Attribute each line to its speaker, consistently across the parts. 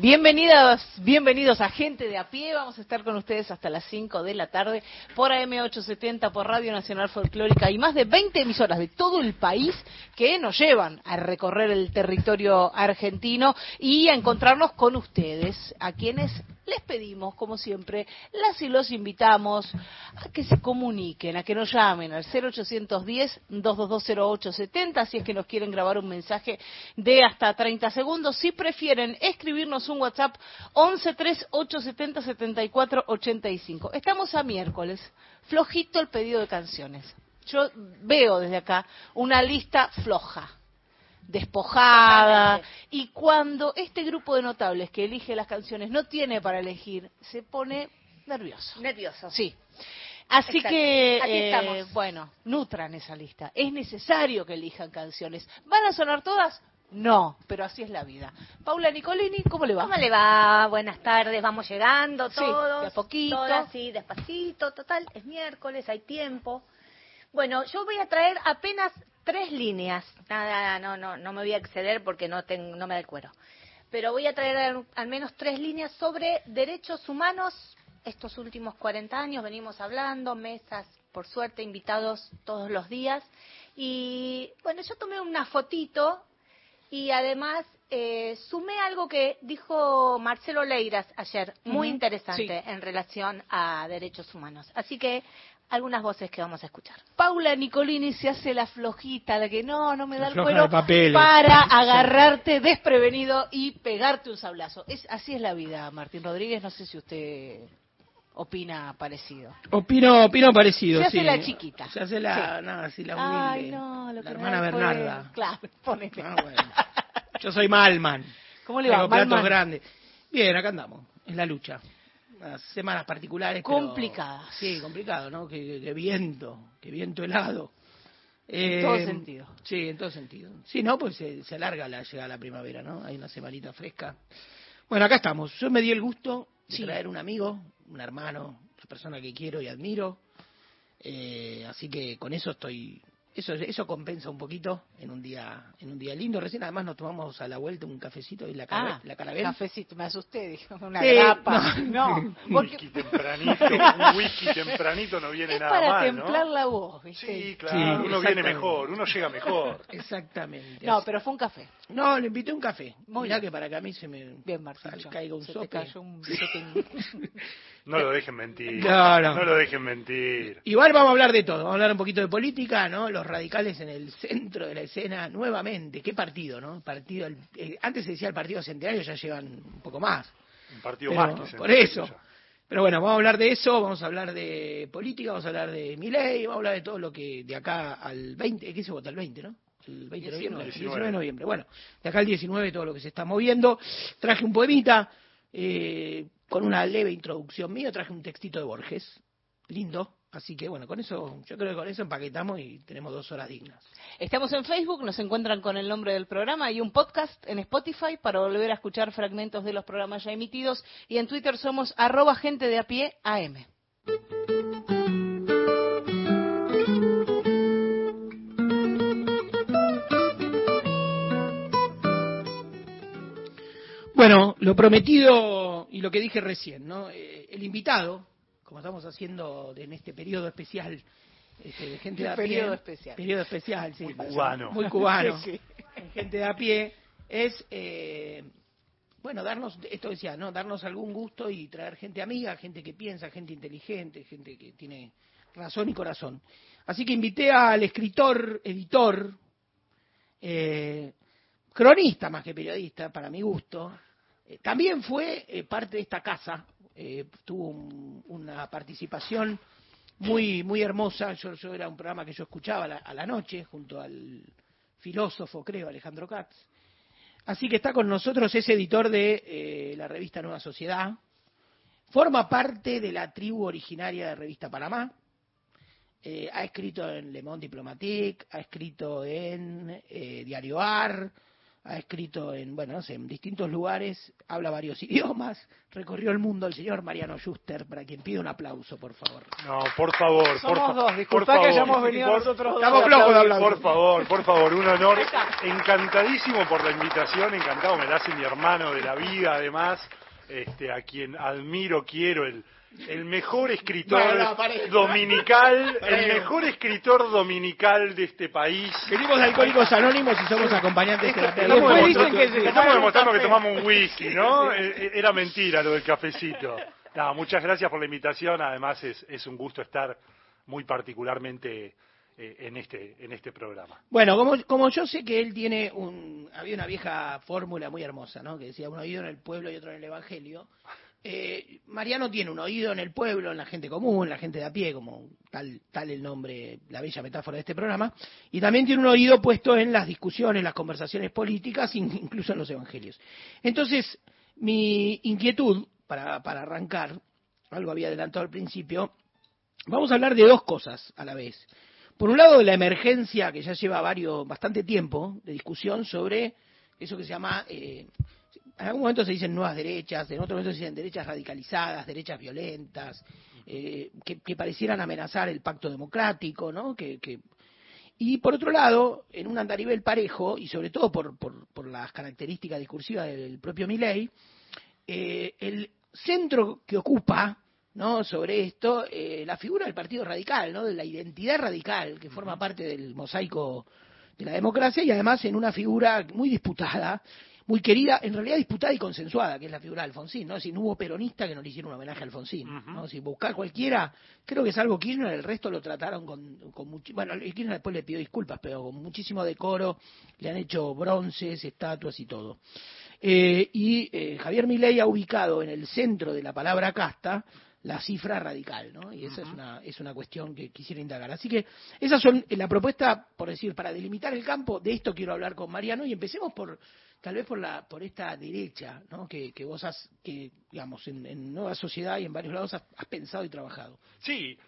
Speaker 1: Bienvenidos, bienvenidos a Gente de a pie. Vamos a estar con ustedes hasta las 5 de la tarde por AM870, por Radio Nacional Folclórica y más de 20 emisoras de todo el país que nos llevan a recorrer el territorio argentino y a encontrarnos con ustedes, a quienes les pedimos, como siempre, las y los invitamos a que se comuniquen, a que nos llamen al 0810-2220870, si es que nos quieren grabar un mensaje de hasta 30 segundos. Si prefieren escribirnos un WhatsApp, 1138707485. Estamos a miércoles, flojito el pedido de canciones. Yo veo desde acá una lista floja despojada. Y cuando este grupo de notables que elige las canciones no tiene para elegir, se pone nervioso.
Speaker 2: Nervioso.
Speaker 1: Sí. Así que, eh, bueno, nutran esa lista. Es necesario que elijan canciones. ¿Van a sonar todas? No, pero así es la vida. Paula Nicolini, ¿cómo le va?
Speaker 2: ¿Cómo le va? Buenas tardes, vamos llegando todos.
Speaker 1: de a poquito.
Speaker 2: sí, despacito, total, es miércoles, hay tiempo. Bueno, yo voy a traer apenas tres líneas. Nada, no, no, no me voy a exceder porque no, tengo, no me da el cuero. Pero voy a traer al, menos tres líneas sobre derechos humanos. Estos últimos 40 años venimos hablando, mesas, por suerte, invitados todos los días. Y bueno, yo tomé una fotito y además eh, sumé algo que dijo Marcelo Leiras ayer, muy interesante en relación a derechos humanos. Así que algunas voces que vamos a escuchar.
Speaker 1: Paula Nicolini se hace la flojita, la que no, no me da el cuero, para agarrarte desprevenido y pegarte un sablazo. Es, así es la vida, Martín Rodríguez, no sé si usted opina parecido.
Speaker 3: Opino, opino parecido,
Speaker 1: se hace la chiquita.
Speaker 3: Se hace la, nada, así la humilde.
Speaker 1: Ay, no, lo
Speaker 3: la hermana Bernarda.
Speaker 1: Claro, ponete.
Speaker 3: Ah, bueno. Yo soy Malman.
Speaker 1: ¿Cómo le va,
Speaker 3: Tengo platos grandes. Bien, acá andamos, en la lucha semanas particulares.
Speaker 1: Complicadas.
Speaker 3: sí, complicado, ¿no? Que, viento, que viento helado.
Speaker 1: En todo eh, sentido.
Speaker 3: Sí, en todo sentido. Sí, no, pues se, alarga la llegada a la primavera, ¿no? Hay una semanita fresca. Bueno, acá estamos. Yo me di el gusto de traer un amigo, un hermano, una persona que quiero y admiro. Eh, así que con eso estoy eso eso compensa un poquito en un día en un día lindo. Recién además nos tomamos a la vuelta un cafecito y la
Speaker 1: cara
Speaker 3: ah, la
Speaker 1: cafecito me asusté dijo una grapa.
Speaker 4: no, no un whisky tempranito un whisky tempranito no viene nada
Speaker 1: para
Speaker 4: mal
Speaker 1: templar la voz
Speaker 4: sí claro uno viene mejor uno llega mejor.
Speaker 3: Exactamente.
Speaker 1: No pero fue un café.
Speaker 3: No le invité un café. Muy Mirá que para que a mí se me
Speaker 1: bien Marcelo
Speaker 3: caiga un
Speaker 1: se
Speaker 3: sope.
Speaker 1: cayó un
Speaker 4: no lo dejen mentir. No,
Speaker 3: no.
Speaker 4: no lo dejen mentir.
Speaker 3: Igual vamos a hablar de todo vamos a hablar un poquito de política no los radicales en el centro de la escena nuevamente. Qué partido, ¿no? Partido, eh, antes se decía el partido centenario, ya llevan un poco más.
Speaker 4: Un partido más.
Speaker 3: por eso. Pero bueno, vamos a hablar de eso, vamos a hablar de política, vamos a hablar de mi ley, vamos a hablar de todo lo que de acá al 20, ¿qué se vota? El 20, ¿no? El 20 de noviembre. 19. de noviembre. Bueno, de acá al 19 todo lo que se está moviendo. Traje un poemita eh, con una leve introducción mía, traje un textito de Borges, lindo, Así que bueno, con eso, yo creo que con eso empaquetamos y tenemos dos horas dignas.
Speaker 1: Estamos en Facebook, nos encuentran con el nombre del programa y un podcast en Spotify para volver a escuchar fragmentos de los programas ya emitidos y en Twitter somos arroba gente de a pie AM.
Speaker 3: Bueno, lo prometido y lo que dije recién, ¿no? Eh, el invitado como estamos haciendo en este periodo especial este, de gente de a pie.
Speaker 1: Periodo especial.
Speaker 3: Periodo especial, sí.
Speaker 4: Muy cubano.
Speaker 3: Muy cubano. Gente de a pie. Es, eh, bueno, darnos, esto decía, ¿no? Darnos algún gusto y traer gente amiga, gente que piensa, gente inteligente, gente que tiene razón y corazón. Así que invité al escritor, editor, eh, cronista más que periodista, para mi gusto. Eh, también fue parte de esta casa, eh, tuvo una participación muy muy hermosa. Yo, era un programa que yo escuchaba a la, noche junto al filósofo, creo, Alejandro Katz. Así que está con nosotros, es editor de eh, la revista Nueva Sociedad, forma parte de la tribu originaria de Revista Panamá, eh, ha escrito en Le Monde Diplomatique, ha escrito en eh, Diario AR, ha escrito en, bueno, no sé, en distintos lugares, habla varios idiomas, recorrió el mundo el señor Mariano Schuster, para quien pide un aplauso, por favor.
Speaker 4: No, por favor, por,
Speaker 1: Somos
Speaker 4: fa-
Speaker 1: dos,
Speaker 4: por favor.
Speaker 1: que hayamos venido
Speaker 4: Por-
Speaker 1: nosotros dos.
Speaker 3: Estamos flojos de hablar.
Speaker 4: Por favor, por favor, un honor. Encantadísimo por la invitación, encantado, me la hace mi hermano de la vida, además, este, a quien admiro, quiero, el, el mejor escritor dominical, el mejor escritor dominical de este país.
Speaker 3: Venimos de Alcohólicos Anónimos y somos acompañantes de la
Speaker 1: Después
Speaker 4: Estamos
Speaker 1: dicen
Speaker 4: demostrando,
Speaker 1: que se
Speaker 4: estamos demostrando que tomamos un whisky, ¿no? Eh, eh, Era mentira lo del cafecito. No, muchas gracias por la invitación. Además, es, es un gusto estar muy particularmente eh, en, este, en este programa.
Speaker 3: Bueno, como, como yo sé que él tiene un... Había una vieja fórmula muy hermosa, ¿no? Que decía un oído en el pueblo y otro en el Evangelio. Eh, Mariano tiene un oído en el pueblo, en la gente común, en la gente de a pie, como tal, el nombre, la bella metáfora de este programa, y también tiene un oído puesto en las discusiones, las conversaciones políticas, in- incluso en los evangelios. Entonces, mi inquietud, para, para arrancar, algo había adelantado al principio, vamos a hablar de dos cosas a la vez. Por un lado, de la emergencia que ya lleva varios, bastante tiempo de discusión sobre eso que se llama, eh, en algún momento se dicen nuevas derechas, en otro momento se dicen derechas radicalizadas, derechas violentas, eh, que, que parecieran amenazar el pacto democrático, ¿no? Que, que- y por otro lado, en un andarivel parejo, y sobre todo por, por, por las características discursivas del propio Milley, eh, el centro que ocupa ¿no? sobre esto eh, la figura del Partido Radical, ¿no? de la identidad radical que forma parte del mosaico de la democracia y además en una figura muy disputada, muy querida, en realidad disputada y consensuada, que es la figura de Alfonsín, ¿no? Si no hubo peronista que no le hiciera un homenaje a Alfonsín, ¿no? Si buscar cualquiera, creo que salvo Kirchner, el resto lo trataron con, con muchi- bueno, Kirchner después le pidió disculpas, pero con muchísimo decoro, le han hecho bronces, estatuas y todo. Eh, y eh, Javier Milei ha ubicado en el centro de la palabra casta la cifra radical, ¿no? Y esa es una es una cuestión que quisiera indagar. Así que esas son eh, la propuesta, por decir, para delimitar el campo. De esto quiero hablar con Mariano y empecemos por tal vez por la por esta derecha, ¿no? Que, que vos has que digamos en, en Nueva Sociedad y en varios lados has, has pensado y trabajado.
Speaker 4: Sí,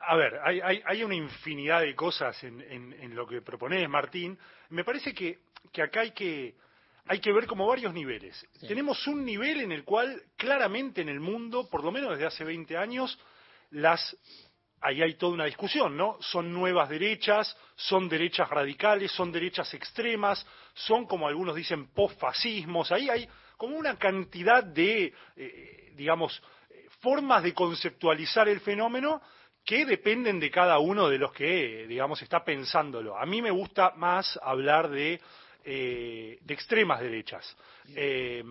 Speaker 4: a ver, hay, hay, hay una infinidad de cosas en, en- en lo que proponés, Martín. Me parece que, que acá hay que, hay que ver como varios niveles.
Speaker 3: Sí.
Speaker 4: Tenemos un nivel en el cual claramente en el mundo, por lo menos desde hace 20 años, las ahí hay toda una discusión, ¿no? Son nuevas derechas, son derechas radicales, son derechas extremas, son como algunos dicen posfascismos, ahí hay como una cantidad de, eh, digamos, formas de conceptualizar el fenómeno que dependen de cada uno de los que, digamos, está pensándolo. A mí me gusta más hablar de, eh, extremas derechas. Eh,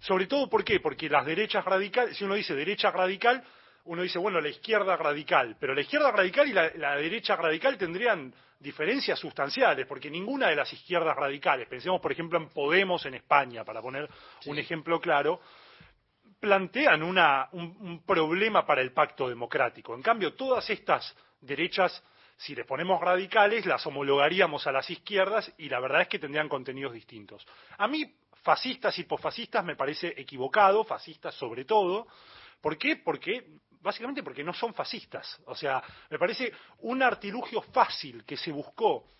Speaker 4: sobre todo, ¿por qué? Porque las derechas radicales, si uno dice derecha radical, uno dice, bueno, la izquierda radical, pero la izquierda radical y la, la derecha radical tendrían diferencias sustanciales, porque ninguna de las izquierdas radicales, pensemos por ejemplo en Podemos en España, para poner un ejemplo claro, plantean una- un, un problema para el pacto democrático. En cambio, todas estas derechas, si les ponemos radicales, las homologaríamos a las izquierdas y la verdad es que tendrían contenidos distintos. A mí, fascistas y posfascistas me parece equivocado, fascistas sobre todo. ¿Por qué? Porque básicamente porque no son fascistas. O sea, me parece un artilugio fácil que se buscó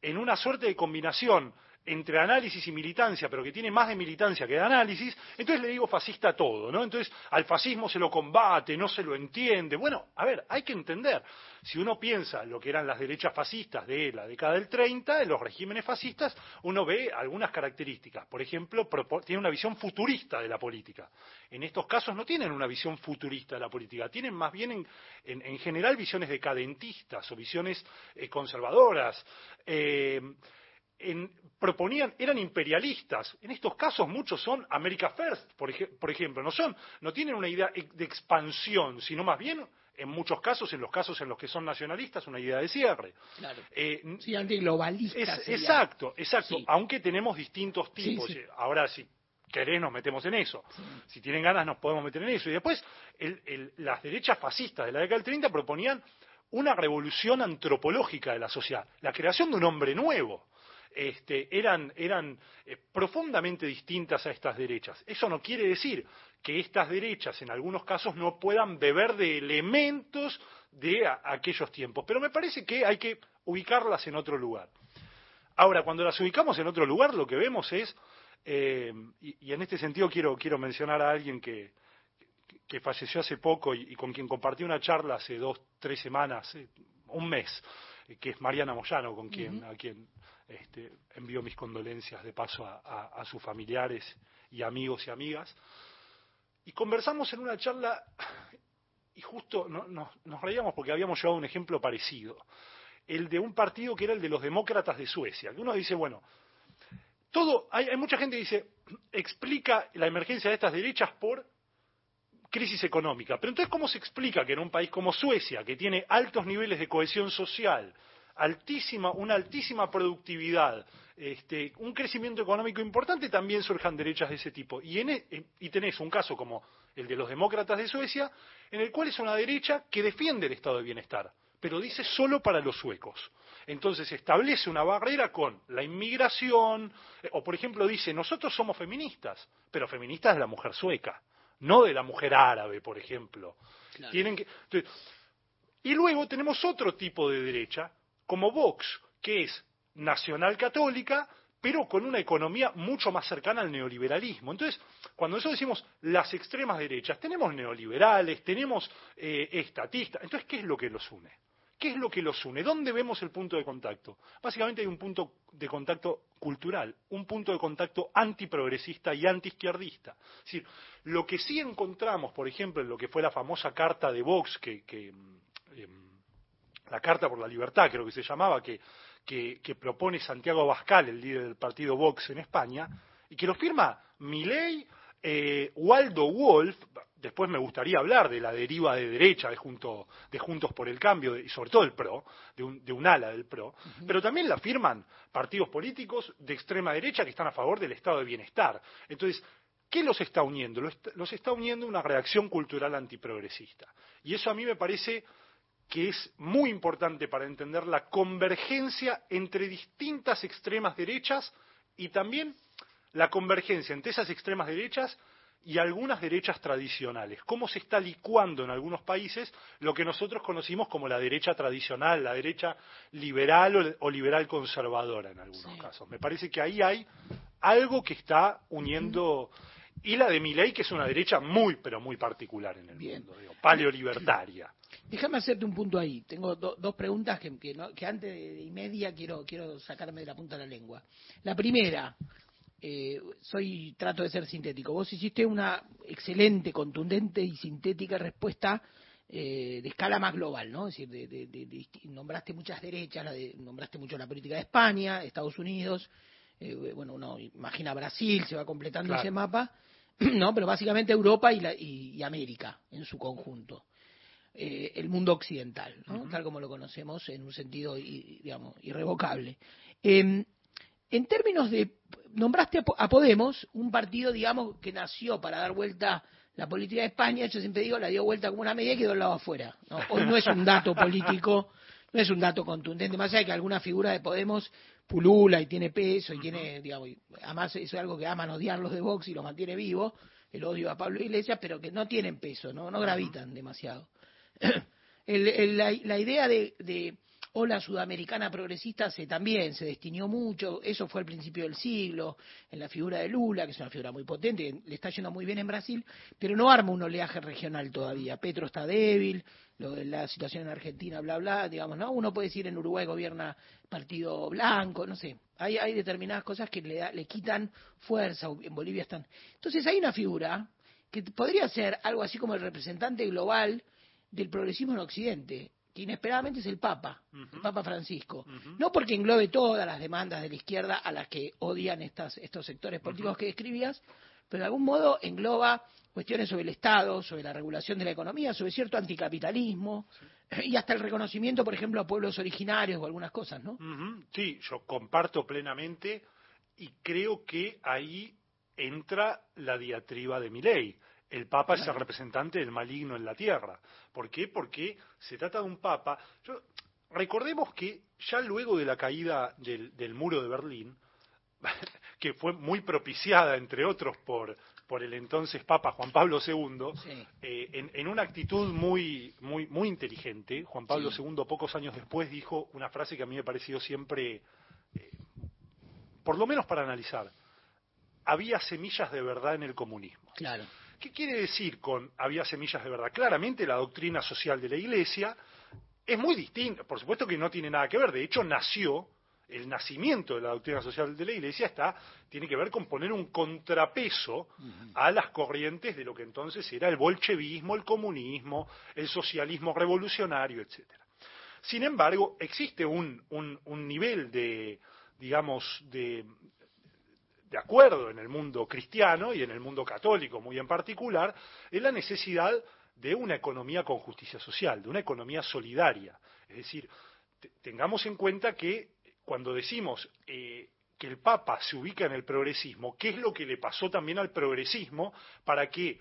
Speaker 4: en una suerte de combinación entre análisis y militancia, pero que tiene más de militancia que de análisis, entonces le digo fascista a todo, ¿no? Entonces al fascismo se lo combate, no se lo entiende. Bueno, a ver, hay que entender. Si uno piensa lo que eran las derechas fascistas de la década del 30, de los regímenes fascistas, uno ve algunas características. Por ejemplo, tiene una visión futurista de la política. En estos casos no tienen una visión futurista de la política, tienen más bien en, en- en general visiones decadentistas o visiones eh, conservadoras. Eh, en- proponían, eran imperialistas. En estos casos muchos son America First, por, ej- por ejemplo. No son, no tienen una idea de expansión, sino más bien, en muchos casos, en los casos en los que son nacionalistas, una idea de cierre.
Speaker 3: Claro.
Speaker 4: Eh,
Speaker 3: Sí, antiglobalista.
Speaker 4: es-
Speaker 3: sería.
Speaker 4: exacto, exacto.
Speaker 3: Sí.
Speaker 4: Aunque tenemos distintos
Speaker 3: Sí,
Speaker 4: tipos.
Speaker 3: sí.
Speaker 4: Ahora, si querés, nos metemos en eso. Si tienen ganas, nos podemos meter en eso. Y después, el- el- las derechas fascistas de la década del 30 proponían una revolución antropológica de la sociedad, la creación de un hombre nuevo. Este, eran, eran eh, profundamente distintas a estas derechas. Eso no quiere decir que estas derechas en algunos casos no puedan beber de elementos de aquellos tiempos, pero me parece que hay que ubicarlas en otro lugar. Ahora, cuando las ubicamos en otro lugar, lo que vemos es, eh, y, en este sentido quiero, quiero mencionar a alguien que, que falleció hace poco y, con quien compartí una charla hace dos, tres semanas, eh, un mes, que es Mariana Moyano, con quien, a quien este, envío mis condolencias de paso a, sus familiares y amigos y amigas. Y conversamos en una charla y justo nos reíamos porque habíamos llevado un ejemplo parecido, el de un partido que era el de los demócratas de Suecia, que uno dice, bueno, todo, hay, hay mucha gente que dice, explica la emergencia de estas derechas por crisis económica. Pero entonces, ¿cómo se explica que en un país como Suecia, que tiene altos niveles de cohesión social, altísima, una altísima productividad, este, un crecimiento económico importante, también surjan derechas de ese tipo. Y, en, e, y tenés un caso como el de los demócratas de Suecia, en el cual es una derecha que defiende el estado de bienestar, pero dice solo para los suecos. Entonces establece una barrera con la inmigración, eh, o por ejemplo dice, nosotros somos feministas, pero feministas de la mujer sueca, no de la mujer árabe, por ejemplo. Tienen que, y luego tenemos otro tipo de derecha, como Vox, que es nacional católica, pero con una economía mucho más cercana al neoliberalismo. Entonces, cuando nosotros decimos las extremas derechas, tenemos neoliberales, tenemos eh, estatistas. Entonces, ¿qué es lo que los une? ¿Qué es lo que los une? ¿Dónde vemos el punto de contacto? Básicamente hay un punto de contacto cultural, un punto de contacto antiprogresista y antiizquierdista. Es decir, lo que sí encontramos, por ejemplo, en lo que fue la famosa carta de Vox que, que em, la Carta por la Libertad, creo que se llamaba, que, que, propone Santiago Abascal, el líder del partido Vox en España, y que lo firma Milei, eh, Waldo Wolf, después me gustaría hablar de la deriva de derecha de, junto, de Juntos por el Cambio, y sobre todo el PRO, de un, de un ala del PRO, pero también la firman partidos políticos de extrema derecha que están a favor del estado de bienestar. Entonces, ¿qué los está uniendo? Los está uniendo una reacción cultural antiprogresista. Y eso a mí me parece que es muy importante para entender la convergencia entre distintas extremas derechas y también la convergencia entre esas extremas derechas y algunas derechas tradicionales. Cómo se está licuando en algunos países lo que nosotros conocimos como la derecha tradicional, la derecha liberal o, liberal conservadora en algunos casos. Me parece que ahí hay algo que está uniendo y la de Milei, que es una derecha muy, pero muy particular en el mundo, digo, paleolibertaria.
Speaker 3: Déjame hacerte un punto ahí. Tengo dos preguntas que, que, antes de, y media quiero, quiero sacarme de la punta de la lengua. La primera, eh, soy trato de ser sintético. Vos hiciste una excelente, contundente y sintética respuesta eh, de escala más global, ¿no? Es decir, de, nombraste muchas derechas, nombraste mucho la política de España, Estados Unidos, eh, bueno, uno imagina Brasil, se va completando ese mapa, ¿no? Pero básicamente Europa y, la, y, América en su conjunto. Eh, el mundo occidental, ¿no? tal como lo conocemos en un sentido, digamos, irrevocable. Em, en términos de, nombraste a Podemos, un partido, digamos, que nació para dar vuelta la política de España, yo siempre digo, la dio vuelta como una media y quedó al lado afuera. Hoy no es un dato político, no es un dato contundente, más allá de que alguna figura de Podemos pulula y tiene peso y tiene, digamos, además eso es algo que aman odiar los de Vox y lo mantiene vivo, el odio a Pablo Iglesias, pero que no tienen peso, no, no gravitan demasiado. la, idea de, de ola sudamericana progresista se también se destinió mucho, eso fue al principio del siglo, en la figura de Lula, que es una figura muy potente, le está yendo muy bien en Brasil, pero no arma un oleaje regional todavía. Petro está débil, lo la situación en Argentina, bla, bla, digamos, ¿no? Uno puede decir en Uruguay gobierna partido blanco, no sé. Hay, hay determinadas cosas que le, le quitan fuerza, en Bolivia están. Entonces hay una figura que podría ser algo así como el representante global del progresismo en Occidente, que inesperadamente es el Papa, el Papa Francisco. No porque englobe todas las demandas de la izquierda a las que odian estas, estos sectores políticos que describías, pero de algún modo engloba cuestiones sobre el Estado, sobre la regulación de la economía, sobre cierto anticapitalismo y hasta el reconocimiento, por ejemplo, a pueblos originarios o algunas cosas, ¿no?
Speaker 4: Sí, yo comparto plenamente y creo que ahí entra la diatriba de mi ley. El Papa es el representante del maligno en la tierra. ¿Por qué? Porque se trata de un Papa. Yo- recordemos que ya luego de la caída del, del muro de Berlín, que fue muy propiciada, entre otros, por, por el entonces Papa Juan Pablo II,
Speaker 3: Sí.
Speaker 4: eh, en, en una actitud muy, muy, muy inteligente, Juan Pablo II, pocos años después, dijo una frase que a mí me pareció siempre, eh, por lo menos para analizar, había semillas de verdad en el comunismo.
Speaker 3: Claro.
Speaker 4: ¿Qué quiere decir con había semillas de verdad? Claramente la doctrina social de la Iglesia es muy distinta, por supuesto que no tiene nada que ver, de hecho nació, el nacimiento de la doctrina social de la Iglesia está, tiene que ver con poner un contrapeso a las corrientes de lo que entonces era el bolchevismo, el comunismo, el socialismo revolucionario, etcétera. Sin embargo, existe un, un- un nivel de, digamos, de, de acuerdo en el mundo cristiano y en el mundo católico muy en particular, en la necesidad de una economía con justicia social, de una economía solidaria. Es decir, te- tengamos en cuenta que cuando decimos eh, que el Papa se ubica en el progresismo, ¿qué es lo que le pasó también al progresismo para que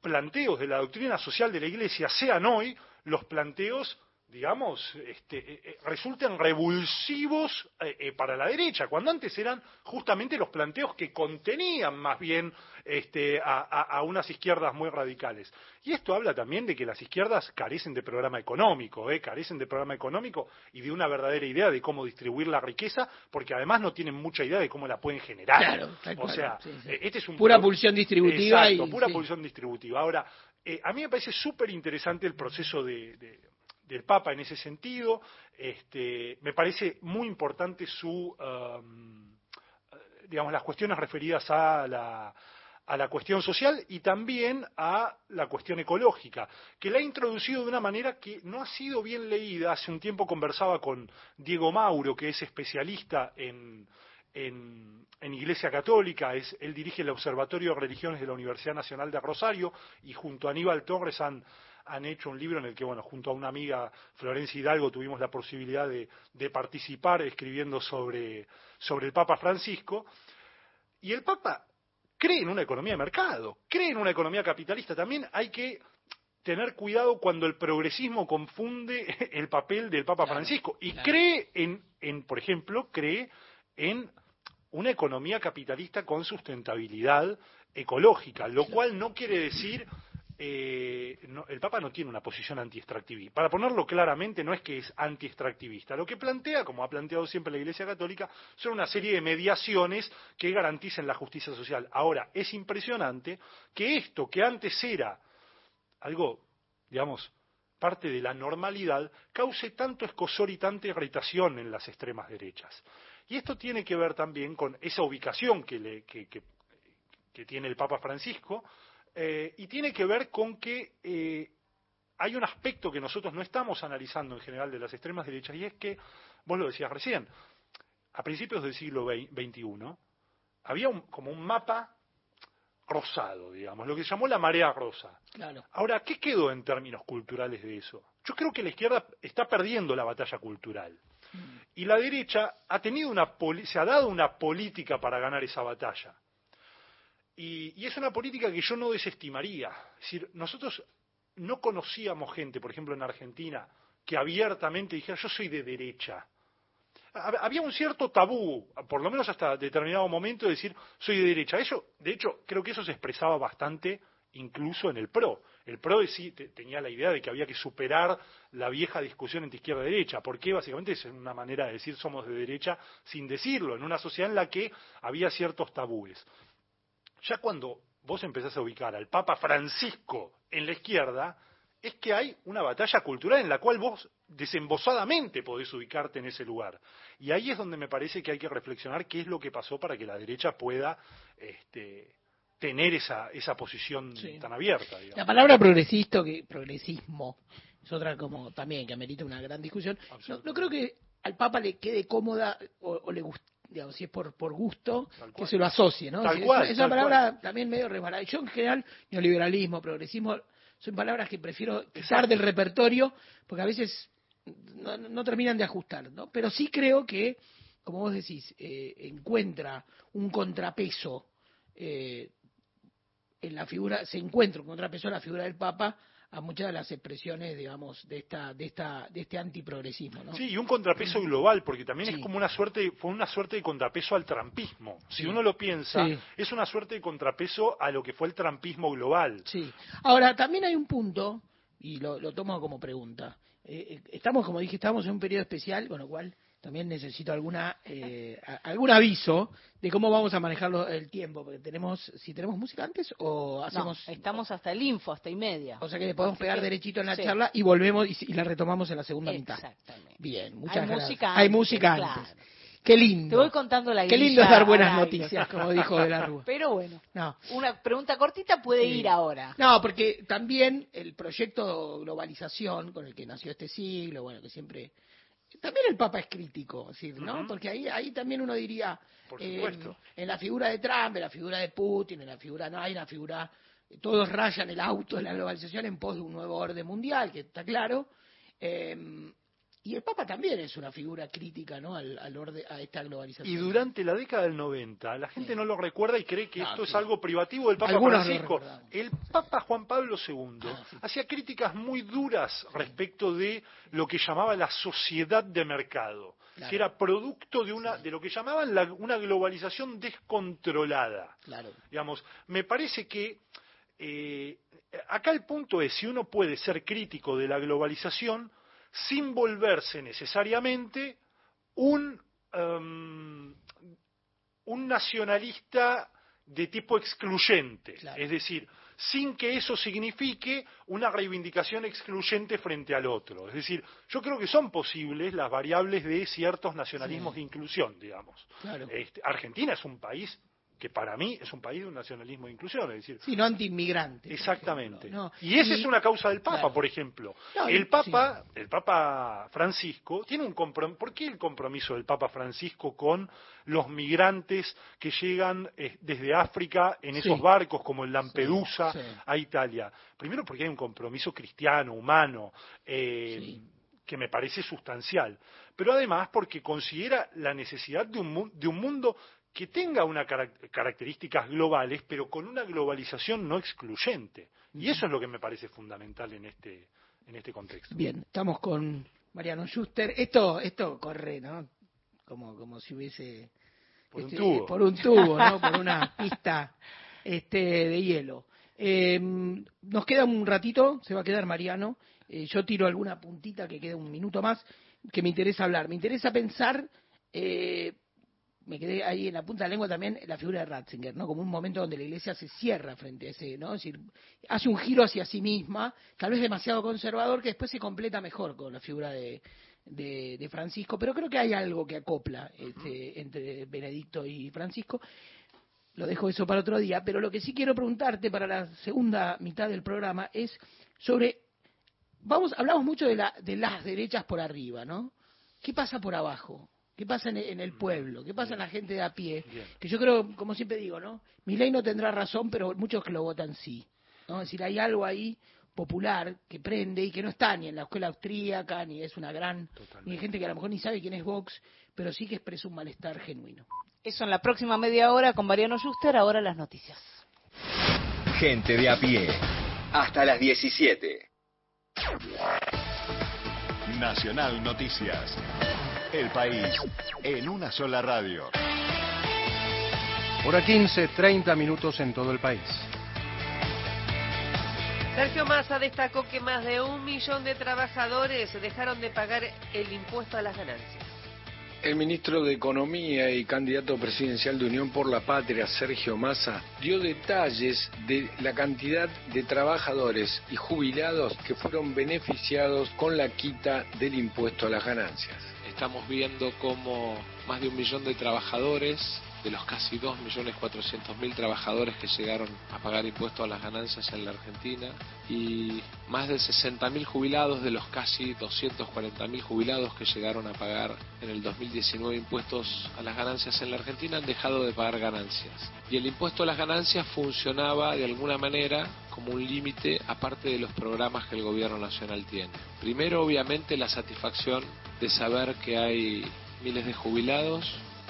Speaker 4: planteos de la doctrina social de la Iglesia sean hoy los planteos, digamos, este, eh, eh, resulten revulsivos eh, para la derecha, cuando antes eran justamente los planteos que contenían más bien este, a, unas izquierdas muy radicales. Y esto habla también de que las izquierdas carecen de programa económico, eh, carecen de programa económico y de una verdadera idea de cómo distribuir la riqueza, porque además no tienen mucha idea de cómo la pueden generar.
Speaker 3: Claro,
Speaker 4: o sea,
Speaker 3: sí, sí.
Speaker 4: este es un
Speaker 3: Pura
Speaker 4: pro-
Speaker 3: pulsión distributiva
Speaker 4: Exacto,
Speaker 3: y-
Speaker 4: pura
Speaker 3: sí.
Speaker 4: pulsión distributiva. Ahora, eh, a mí me parece súper interesante el proceso de, de- del Papa en ese sentido. Este, me parece muy importante su, um, digamos, las cuestiones referidas a la, a la cuestión social y también a la cuestión ecológica, que la ha introducido de una manera que no ha sido bien leída. Hace un tiempo conversaba con Diego Mauro, que es especialista en, en, en Iglesia Católica, es, él dirige el Observatorio de Religiones de la Universidad Nacional de Rosario y junto a Aníbal Torres han, han hecho un libro en el que, bueno, junto a una amiga, Florencia Hidalgo, tuvimos la posibilidad de, de participar escribiendo sobre, sobre el Papa Francisco. Y el Papa cree en una economía de mercado, cree en una economía capitalista. También hay que tener cuidado cuando el progresismo confunde el papel del Papa
Speaker 3: Claro,
Speaker 4: Francisco y
Speaker 3: claro.
Speaker 4: cree en, en, por ejemplo, cree en una economía capitalista con sustentabilidad ecológica, lo cual no quiere decir eh, no- el Papa no tiene una posición anti-extractivista. Para ponerlo claramente, no es que es anti-extractivista. Lo que plantea, como ha planteado siempre la Iglesia Católica, son una serie de mediaciones que garanticen la justicia social. Ahora, es impresionante que esto, que antes era algo, digamos, parte de la normalidad, cause tanto escosor y tanta irritación en las extremas derechas. Y esto tiene que ver también con esa ubicación que, le- que- que- que tiene el Papa Francisco, eh, y tiene que ver con que eh, hay un aspecto que nosotros no estamos analizando en general de las extremas derechas, y es que, vos lo decías recién, a principios del siglo XXI había un- como un mapa rosado, digamos, lo que se llamó la marea rosa.
Speaker 3: Claro.
Speaker 4: Ahora, ¿qué quedó en términos culturales de eso? Yo creo que la izquierda está perdiendo la batalla cultural. Y la derecha ha tenido una se ha dado una política para ganar esa batalla. Y, es una política que yo no desestimaría. Es decir, nosotros no conocíamos gente, por ejemplo en Argentina, que abiertamente dijera yo soy de derecha. Hab- Había un cierto tabú, por lo menos hasta determinado momento, de decir soy de derecha. Eso, de hecho, creo que eso se expresaba bastante incluso en el PRO. El PRO tenía la idea de que había que superar la vieja discusión entre izquierda y derecha, porque básicamente es una manera de decir somos de derecha sin decirlo, en una sociedad en la que había ciertos tabúes. Ya cuando vos empezás a ubicar al Papa Francisco en la izquierda, es que hay una batalla cultural en la cual vos desembosadamente podés ubicarte en ese lugar. Y ahí es donde me parece que hay que reflexionar qué es lo que pasó para que la derecha pueda este, tener esa, esa posición
Speaker 3: Sí.
Speaker 4: tan abierta.
Speaker 3: La palabra progresista, que progresismo, es otra como también que amerita una gran discusión. No creo que al Papa le quede cómoda o, o le guste, digamos, si es por, por gusto, que se lo asocie, ¿no?
Speaker 4: Tal
Speaker 3: Si
Speaker 4: cual,
Speaker 3: esa esa
Speaker 4: tal
Speaker 3: palabra también medio resbalada. Yo en general, neoliberalismo, progresismo, son palabras que prefiero quitar del repertorio porque a veces no, no terminan de ajustar, ¿no? Pero sí creo que, como vos decís, eh, encuentra un contrapeso eh, en la figura, se encuentra, contrapeso en la figura del Papa a muchas de las expresiones, digamos, de esta, de esta, de este antiprogresismo, ¿no?
Speaker 4: Sí, y un contrapeso global, porque también
Speaker 3: Sí.
Speaker 4: es como una suerte, fue una suerte de contrapeso al trampismo. Si uno lo piensa,
Speaker 3: Sí.
Speaker 4: es una suerte de contrapeso a lo que fue el trampismo global.
Speaker 3: Sí. Ahora, también hay un punto, y lo, lo tomo como pregunta. Eh, eh, estamos, como dije, estamos en un periodo especial, con lo cual también necesito alguna eh, algún aviso de cómo vamos a manejar el tiempo, porque tenemos, si tenemos música antes o
Speaker 1: No,
Speaker 3: hacemos...
Speaker 1: estamos hasta el info, hasta y media.
Speaker 3: O sea que le podemos
Speaker 1: Así
Speaker 3: pegar
Speaker 1: que-
Speaker 3: derechito en la
Speaker 1: sí.
Speaker 3: charla y volvemos y, y la retomamos en la segunda mitad.
Speaker 1: Exactamente.
Speaker 3: Bien, muchas
Speaker 1: Hay
Speaker 3: gracias.
Speaker 1: música
Speaker 3: Hay
Speaker 1: antes,
Speaker 3: música
Speaker 1: claro.
Speaker 3: antes. Qué lindo.
Speaker 1: Te voy contando la
Speaker 3: Qué lindo es dar buenas noticias, como dijo de la Rúa.
Speaker 1: Pero bueno,
Speaker 3: No.
Speaker 1: una pregunta cortita puede
Speaker 3: Sí.
Speaker 1: ir ahora.
Speaker 3: No, porque también el proyecto globalización con el que nació este siglo, bueno, que siempre también el Papa es crítico, decir, ¿no? Porque ahí ahí también uno diría
Speaker 4: Por
Speaker 3: eh, en la figura de Trump, en la figura de Putin, en la figura no hay una figura todos rayan el auto de la globalización en pos de un nuevo orden mundial, que está claro. eh, y el Papa también es una figura crítica, ¿no? Al, al orde, a esta globalización.
Speaker 4: Y durante la década del 90, la gente no lo recuerda y cree que
Speaker 3: Ah,
Speaker 4: esto
Speaker 3: sí.
Speaker 4: es algo privativo del Papa
Speaker 3: Algunos
Speaker 4: Francisco. El Papa Juan Pablo II
Speaker 3: Ah, sí.
Speaker 4: hacía críticas muy duras respecto de lo que llamaba la sociedad de mercado,
Speaker 3: Claro.
Speaker 4: que era producto de una de lo que llamaban la- una globalización descontrolada.
Speaker 3: Claro.
Speaker 4: Digamos, me parece que eh, acá el punto es si uno puede ser crítico de la globalización sin volverse necesariamente un, em, un nacionalista de tipo excluyente.
Speaker 3: Claro.
Speaker 4: Es decir, sin que eso signifique una reivindicación excluyente frente al otro. Es decir, yo creo que son posibles las variables de ciertos nacionalismos
Speaker 3: Sí.
Speaker 4: de inclusión, digamos.
Speaker 3: Claro.
Speaker 4: Este, Argentina es un país que para mí es un país de un nacionalismo de inclusión, es decir,
Speaker 3: Sí, no anti-inmigrante.
Speaker 4: exactamente.
Speaker 3: ejemplo, ¿no?
Speaker 4: Y esa
Speaker 3: Y-
Speaker 4: es una causa del Papa,
Speaker 3: claro.
Speaker 4: por ejemplo.
Speaker 3: No,
Speaker 4: el Papa, el Papa Francisco tiene un compromiso. ¿Por qué el compromiso del Papa Francisco con los migrantes que llegan eh, desde África en esos
Speaker 3: Sí.
Speaker 4: barcos como el Lampedusa a Italia? Primero porque hay un compromiso cristiano, humano. eh, que me parece sustancial, pero además porque considera la necesidad de un, mu- de un mundo que tenga unas características globales, pero con una globalización no excluyente. Y eso es lo que me parece fundamental en este, en este contexto.
Speaker 3: Bien, estamos con Mariano Schuster. Esto, esto corre, ¿no? Como, como si hubiese
Speaker 4: Por un
Speaker 3: este,
Speaker 4: tubo.
Speaker 3: por un tubo, ¿no? Por una pista este, de hielo. Eh, nos queda un ratito, se va a quedar Mariano. Eh, yo tiro alguna puntita que quede un minuto más que me interesa hablar. Me interesa pensar, eh, me quedé ahí en la punta de la lengua también, la figura de Ratzinger, ¿no? Como un momento donde la iglesia se cierra frente a ese, ¿no? Es decir, hace un giro hacia sí misma, tal vez demasiado conservador, que después se completa mejor con la figura de, de, de Francisco, pero creo que hay algo que acopla este, entre Benedicto y Francisco. Lo dejo eso para otro día, pero lo que sí quiero preguntarte para la segunda mitad del programa es sobre, vamos, hablamos mucho de, la, de las derechas por arriba, ¿no? ¿Qué pasa por abajo? ¿Qué pasa en, en el pueblo? ¿Qué pasa en la gente de a pie?
Speaker 4: Bien.
Speaker 3: Que yo creo, como siempre digo, ¿no? Mi ley no tendrá razón, pero muchos que lo votan sí. ¿no? Es decir, hay algo ahí popular que prende y que no está ni en la escuela austríaca, ni es una gran, ni hay gente que a lo mejor ni sabe quién es Vox, pero sí que expresa un malestar genuino.
Speaker 1: Eso en la próxima media hora con Mariano Schuster, ahora las noticias.
Speaker 5: Gente de a pie. Hasta las 17.
Speaker 6: Nacional Noticias. El país en una sola radio.
Speaker 7: Hora 15, 30 minutos en todo el país.
Speaker 8: Sergio Massa destacó que más de un millón de trabajadores dejaron de pagar el impuesto a las ganancias.
Speaker 9: El ministro de Economía y candidato presidencial de Unión por la Patria, Sergio Massa, dio detalles de la cantidad de trabajadores y jubilados que fueron beneficiados con la quita del impuesto a las ganancias.
Speaker 10: Estamos viendo como más de un millón de trabajadores, de los casi 2.400.000 trabajadores que llegaron a pagar impuestos a las ganancias en la Argentina y más de 60.000 jubilados de los casi 240.000 jubilados que llegaron a pagar en el 2019 impuestos a las ganancias en la Argentina han dejado de pagar ganancias. Y el impuesto a las ganancias funcionaba de alguna manera como un límite aparte de los programas que el gobierno nacional tiene. Primero, obviamente, la satisfacción de saber que hay miles de jubilados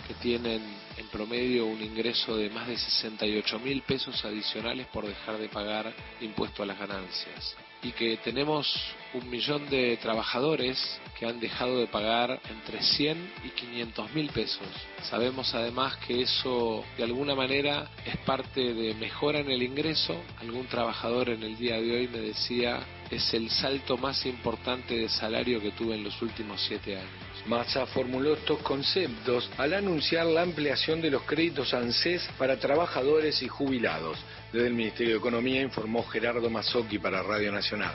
Speaker 10: que tienen en promedio un ingreso de más de 68 mil pesos adicionales por dejar de pagar impuesto a las ganancias y que tenemos un millón de trabajadores que han dejado de pagar entre 100 y 500 mil pesos. Sabemos además que eso de alguna manera es parte de mejora en el ingreso. Algún trabajador en el día de hoy me decía es el salto más importante de salario que tuve en los últimos siete años.
Speaker 9: Massa formuló estos conceptos al anunciar la ampliación de los créditos ANSES para trabajadores y jubilados. Desde el Ministerio de Economía informó Gerardo Mazzocchi para Radio Nacional.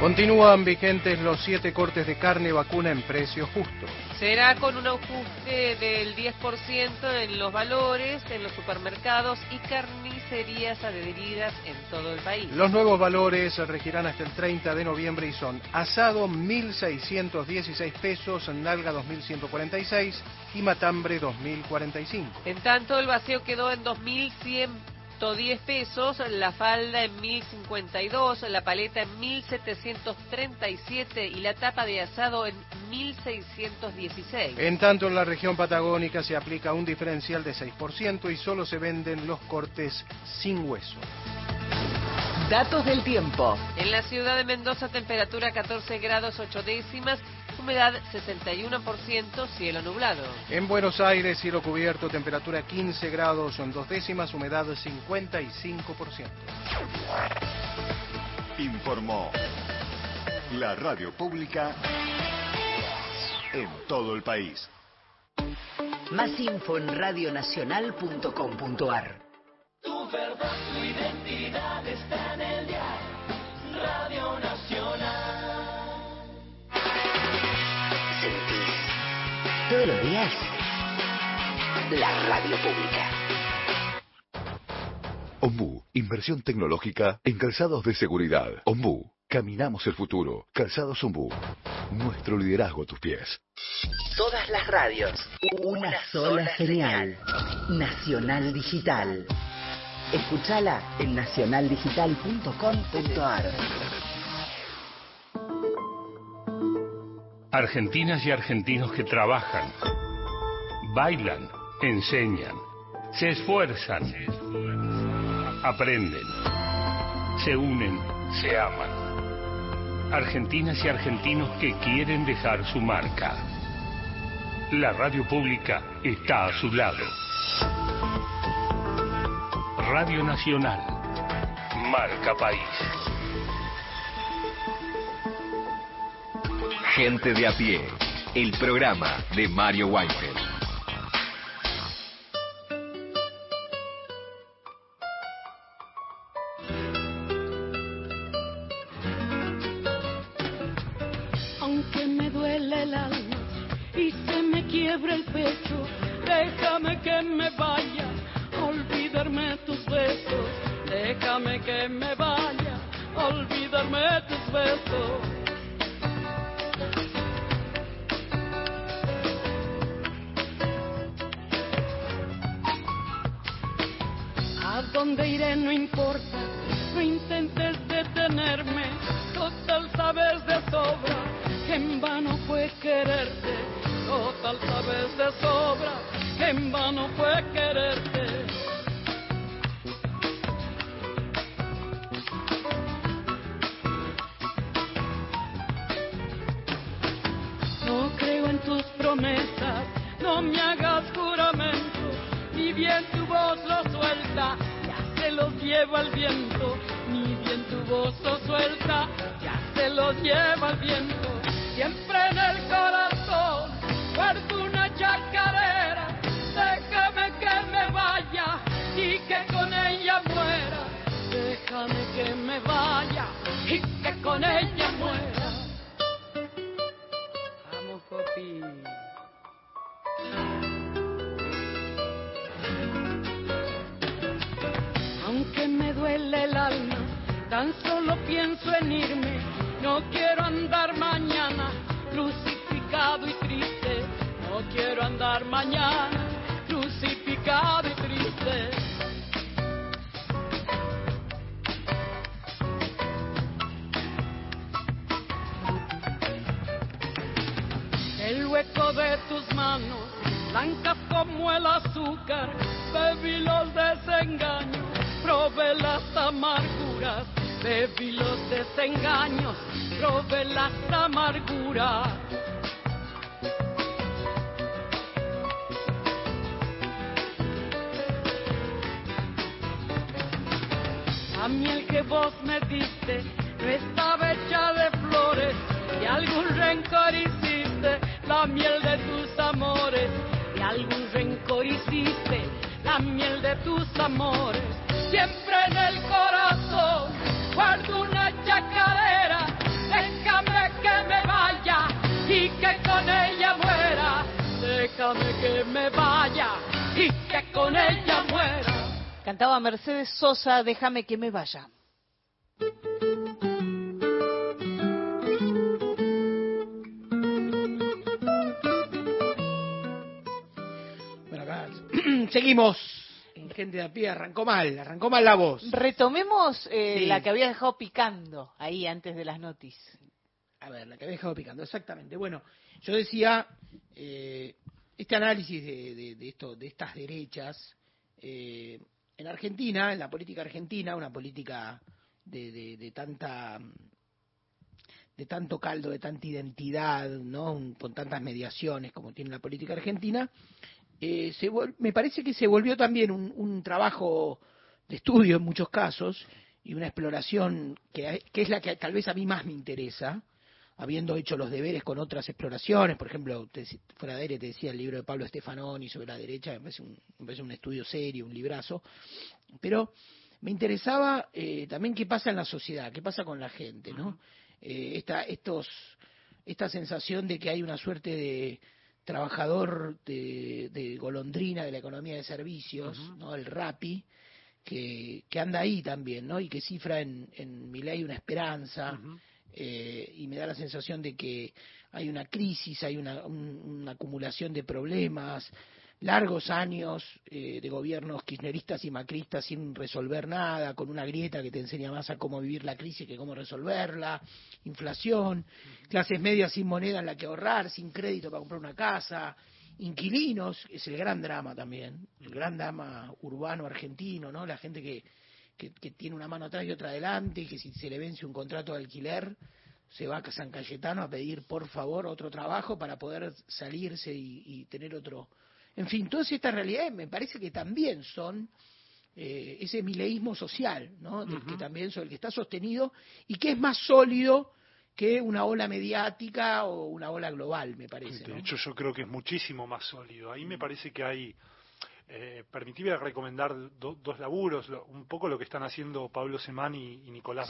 Speaker 7: Continúan vigentes los siete cortes de carne vacuna en precios justos.
Speaker 8: Será con un ajuste del 10% en los valores en los supermercados y carnicerías adheridas en todo el país.
Speaker 7: Los nuevos valores regirán hasta el 30 de noviembre y son asado 1.616 pesos, nalga 2.146 y matambre 2.045.
Speaker 8: En tanto, el vacío quedó en 2.100 110 pesos, la falda en 1052, la paleta en 1737 y la tapa de asado en 1616.
Speaker 7: En tanto, en la región patagónica se aplica un diferencial de 6% y solo se venden los cortes sin hueso.
Speaker 11: Datos del tiempo.
Speaker 8: En la ciudad de Mendoza, temperatura 14 grados 8 décimas, humedad 61%, cielo nublado.
Speaker 7: En Buenos Aires, cielo cubierto, temperatura 15 grados son dos décimas, humedad 55%.
Speaker 6: Informó la radio pública en todo el país.
Speaker 11: Más info en radionacional.com.ar.
Speaker 12: Tu verdad, tu identidad está en el dial. Radio Nacional.
Speaker 11: Sentís todos los días la radio pública.
Speaker 13: Ombú, inversión tecnológica en calzados de seguridad. Ombú, caminamos el futuro. Calzados Ombú, nuestro liderazgo a tus pies.
Speaker 11: Todas las radios. Una sola señal. Nacional Digital. Escuchala en nacionaldigital.com.ar.
Speaker 14: Argentinas y argentinos que trabajan, bailan, enseñan, se esfuerzan, aprenden, se unen, se aman. Argentinas y argentinos que quieren dejar su marca. La radio pública está a su lado. Radio Nacional. Marca País.
Speaker 5: Gente de a pie. El programa de Mario Weinfeld.
Speaker 15: Total sabes de sobra en vano fue quererte, total sabes de sobra en vano fue quererte. No creo en tus promesas, no me hagas juramento, ni bien tu voz lo suelta, ya se los lleva el viento, lo suelta, ya se los lleva el viento, siempre en el corazón, guardo una chacarera, déjame que me vaya y que con ella muera, déjame que me vaya y que con ella solo pienso en irme. No quiero andar mañana crucificado y triste. No quiero andar mañana crucificado y triste. El hueco de tus manos blancas como el azúcar, bebí los desengaños, probé las amarguras, bebí los desengaños, probé las amarguras. La miel que vos me diste no estaba hecha de flores y algún rencor hiciste, la miel de tus amores y algún rencor hiciste, la miel de tus amores. Siempre en el corazón guardo una chacarera, déjame que me vaya y que con ella muera, déjame que me vaya y que con ella muera.
Speaker 1: Cantaba Mercedes Sosa, déjame que me vaya.
Speaker 3: Bueno, acá seguimos gente de a pie, arrancó mal, arrancó mal la voz.
Speaker 1: Retomemos eh,
Speaker 3: Sí.
Speaker 1: la que había dejado picando ahí antes de las noticias.
Speaker 3: A ver, la que había dejado picando, exactamente. Bueno, yo decía, eh, este análisis de, de- de esto, de estas derechas, eh, en Argentina, en la política argentina, una política de, de- de tanta de tanto caldo, de tanta identidad, ¿no? Con tantas mediaciones como tiene la política argentina, eh, se me parece que se volvió también un, un trabajo de estudio en muchos casos y una exploración que, que es la que tal vez a mí más me interesa, habiendo hecho los deberes con otras exploraciones, por ejemplo, te fuera de aire te decía el libro de Pablo Stefanoni sobre la derecha, me parece un, me parece un estudio serio, un librazo, pero me interesaba eh, también qué pasa en la sociedad, qué pasa con la gente, ¿no? Eh, esta, estos, esta sensación de que hay una suerte de trabajador de, de golondrina de la economía de servicios, ¿no? El RAPI, que, que anda ahí también, ¿no? Y que cifra en, en mi ley una esperanza, eh, y me da la sensación de que hay una crisis, hay una, un- una acumulación de problemas, largos años eh, de gobiernos kirchneristas y macristas sin resolver nada, con una grieta que te enseña más a cómo vivir la crisis que cómo resolverla, inflación, clases medias sin moneda en la que ahorrar, sin crédito para comprar una casa, inquilinos, es el gran drama también, el gran drama urbano argentino, ¿no? La gente que, que, que tiene una mano atrás y otra adelante, y que si se le vence un contrato de alquiler, se va a San Cayetano a pedir por favor otro trabajo para poder salirse y, y tener otro. En fin, todas estas realidades me parece que también son eh, ese mileísmo social, ¿no? Del que también sobre el que está sostenido y que es más sólido que una ola mediática o una ola global, me parece.
Speaker 4: De hecho, yo creo que es muchísimo más sólido. Ahí me parece que hay. Eh, permitime recomendar do- dos laburos, lo- un poco lo que están haciendo Pablo Semán y, y Nicolás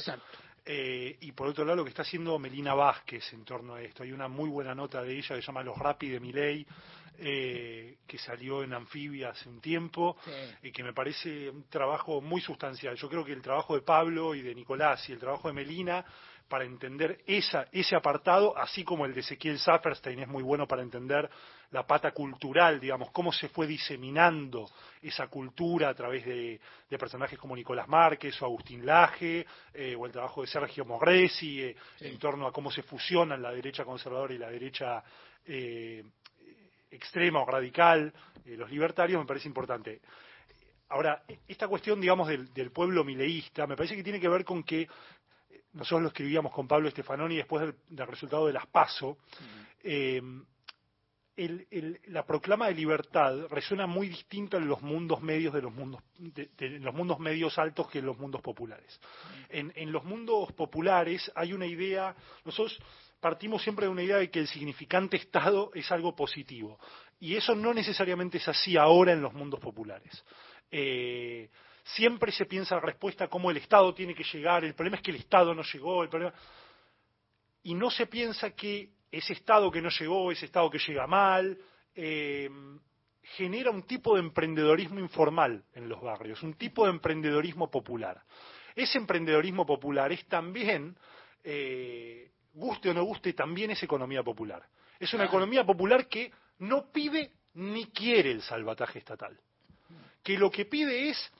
Speaker 3: exacto.
Speaker 4: Eh, y por otro lado lo que está haciendo Melina Vázquez en torno a esto. Hay una muy buena nota de ella que se llama Los Rapi de Miley, eh, que salió en Anfibia hace un tiempo, y que me parece un trabajo muy sustancial. Yo creo que el trabajo de Pablo y de Nicolás y el trabajo de Melina para entender esa, ese apartado, así como el de Ezequiel Saperstein es muy bueno para entender la pata cultural, digamos, cómo se fue diseminando esa cultura a través de, de personajes como Nicolás Márquez o Agustín Laje, eh, o el trabajo de Sergio Mogresi, eh, en torno a cómo se fusionan la derecha conservadora y la derecha eh, extrema o radical, los libertarios, me parece importante. Ahora, esta cuestión, digamos, del, del pueblo mileísta, me parece que tiene que ver con que nosotros lo escribíamos con Pablo Stefanoni después del, del resultado de las PASO, eh, el- el- la proclama de libertad resuena muy distinto en los mundos medios de los mundos de, de los mundos medios altos que en los mundos populares. En, en los mundos populares hay una idea, nosotros partimos siempre de una idea de que el significante Estado es algo positivo y eso no necesariamente es así ahora en los mundos populares. Eh, siempre se piensa la respuesta como el Estado tiene que llegar, el problema es que el Estado no llegó, el problema y no se piensa que ese Estado que no llegó, ese Estado que llega mal, eh, genera un tipo de emprendedorismo informal en los barrios, un tipo de emprendedorismo popular. Ese emprendedorismo popular es también, eh, guste o no guste, también es economía popular. Es una economía popular que no pide ni quiere el salvataje estatal. Que lo que pide es,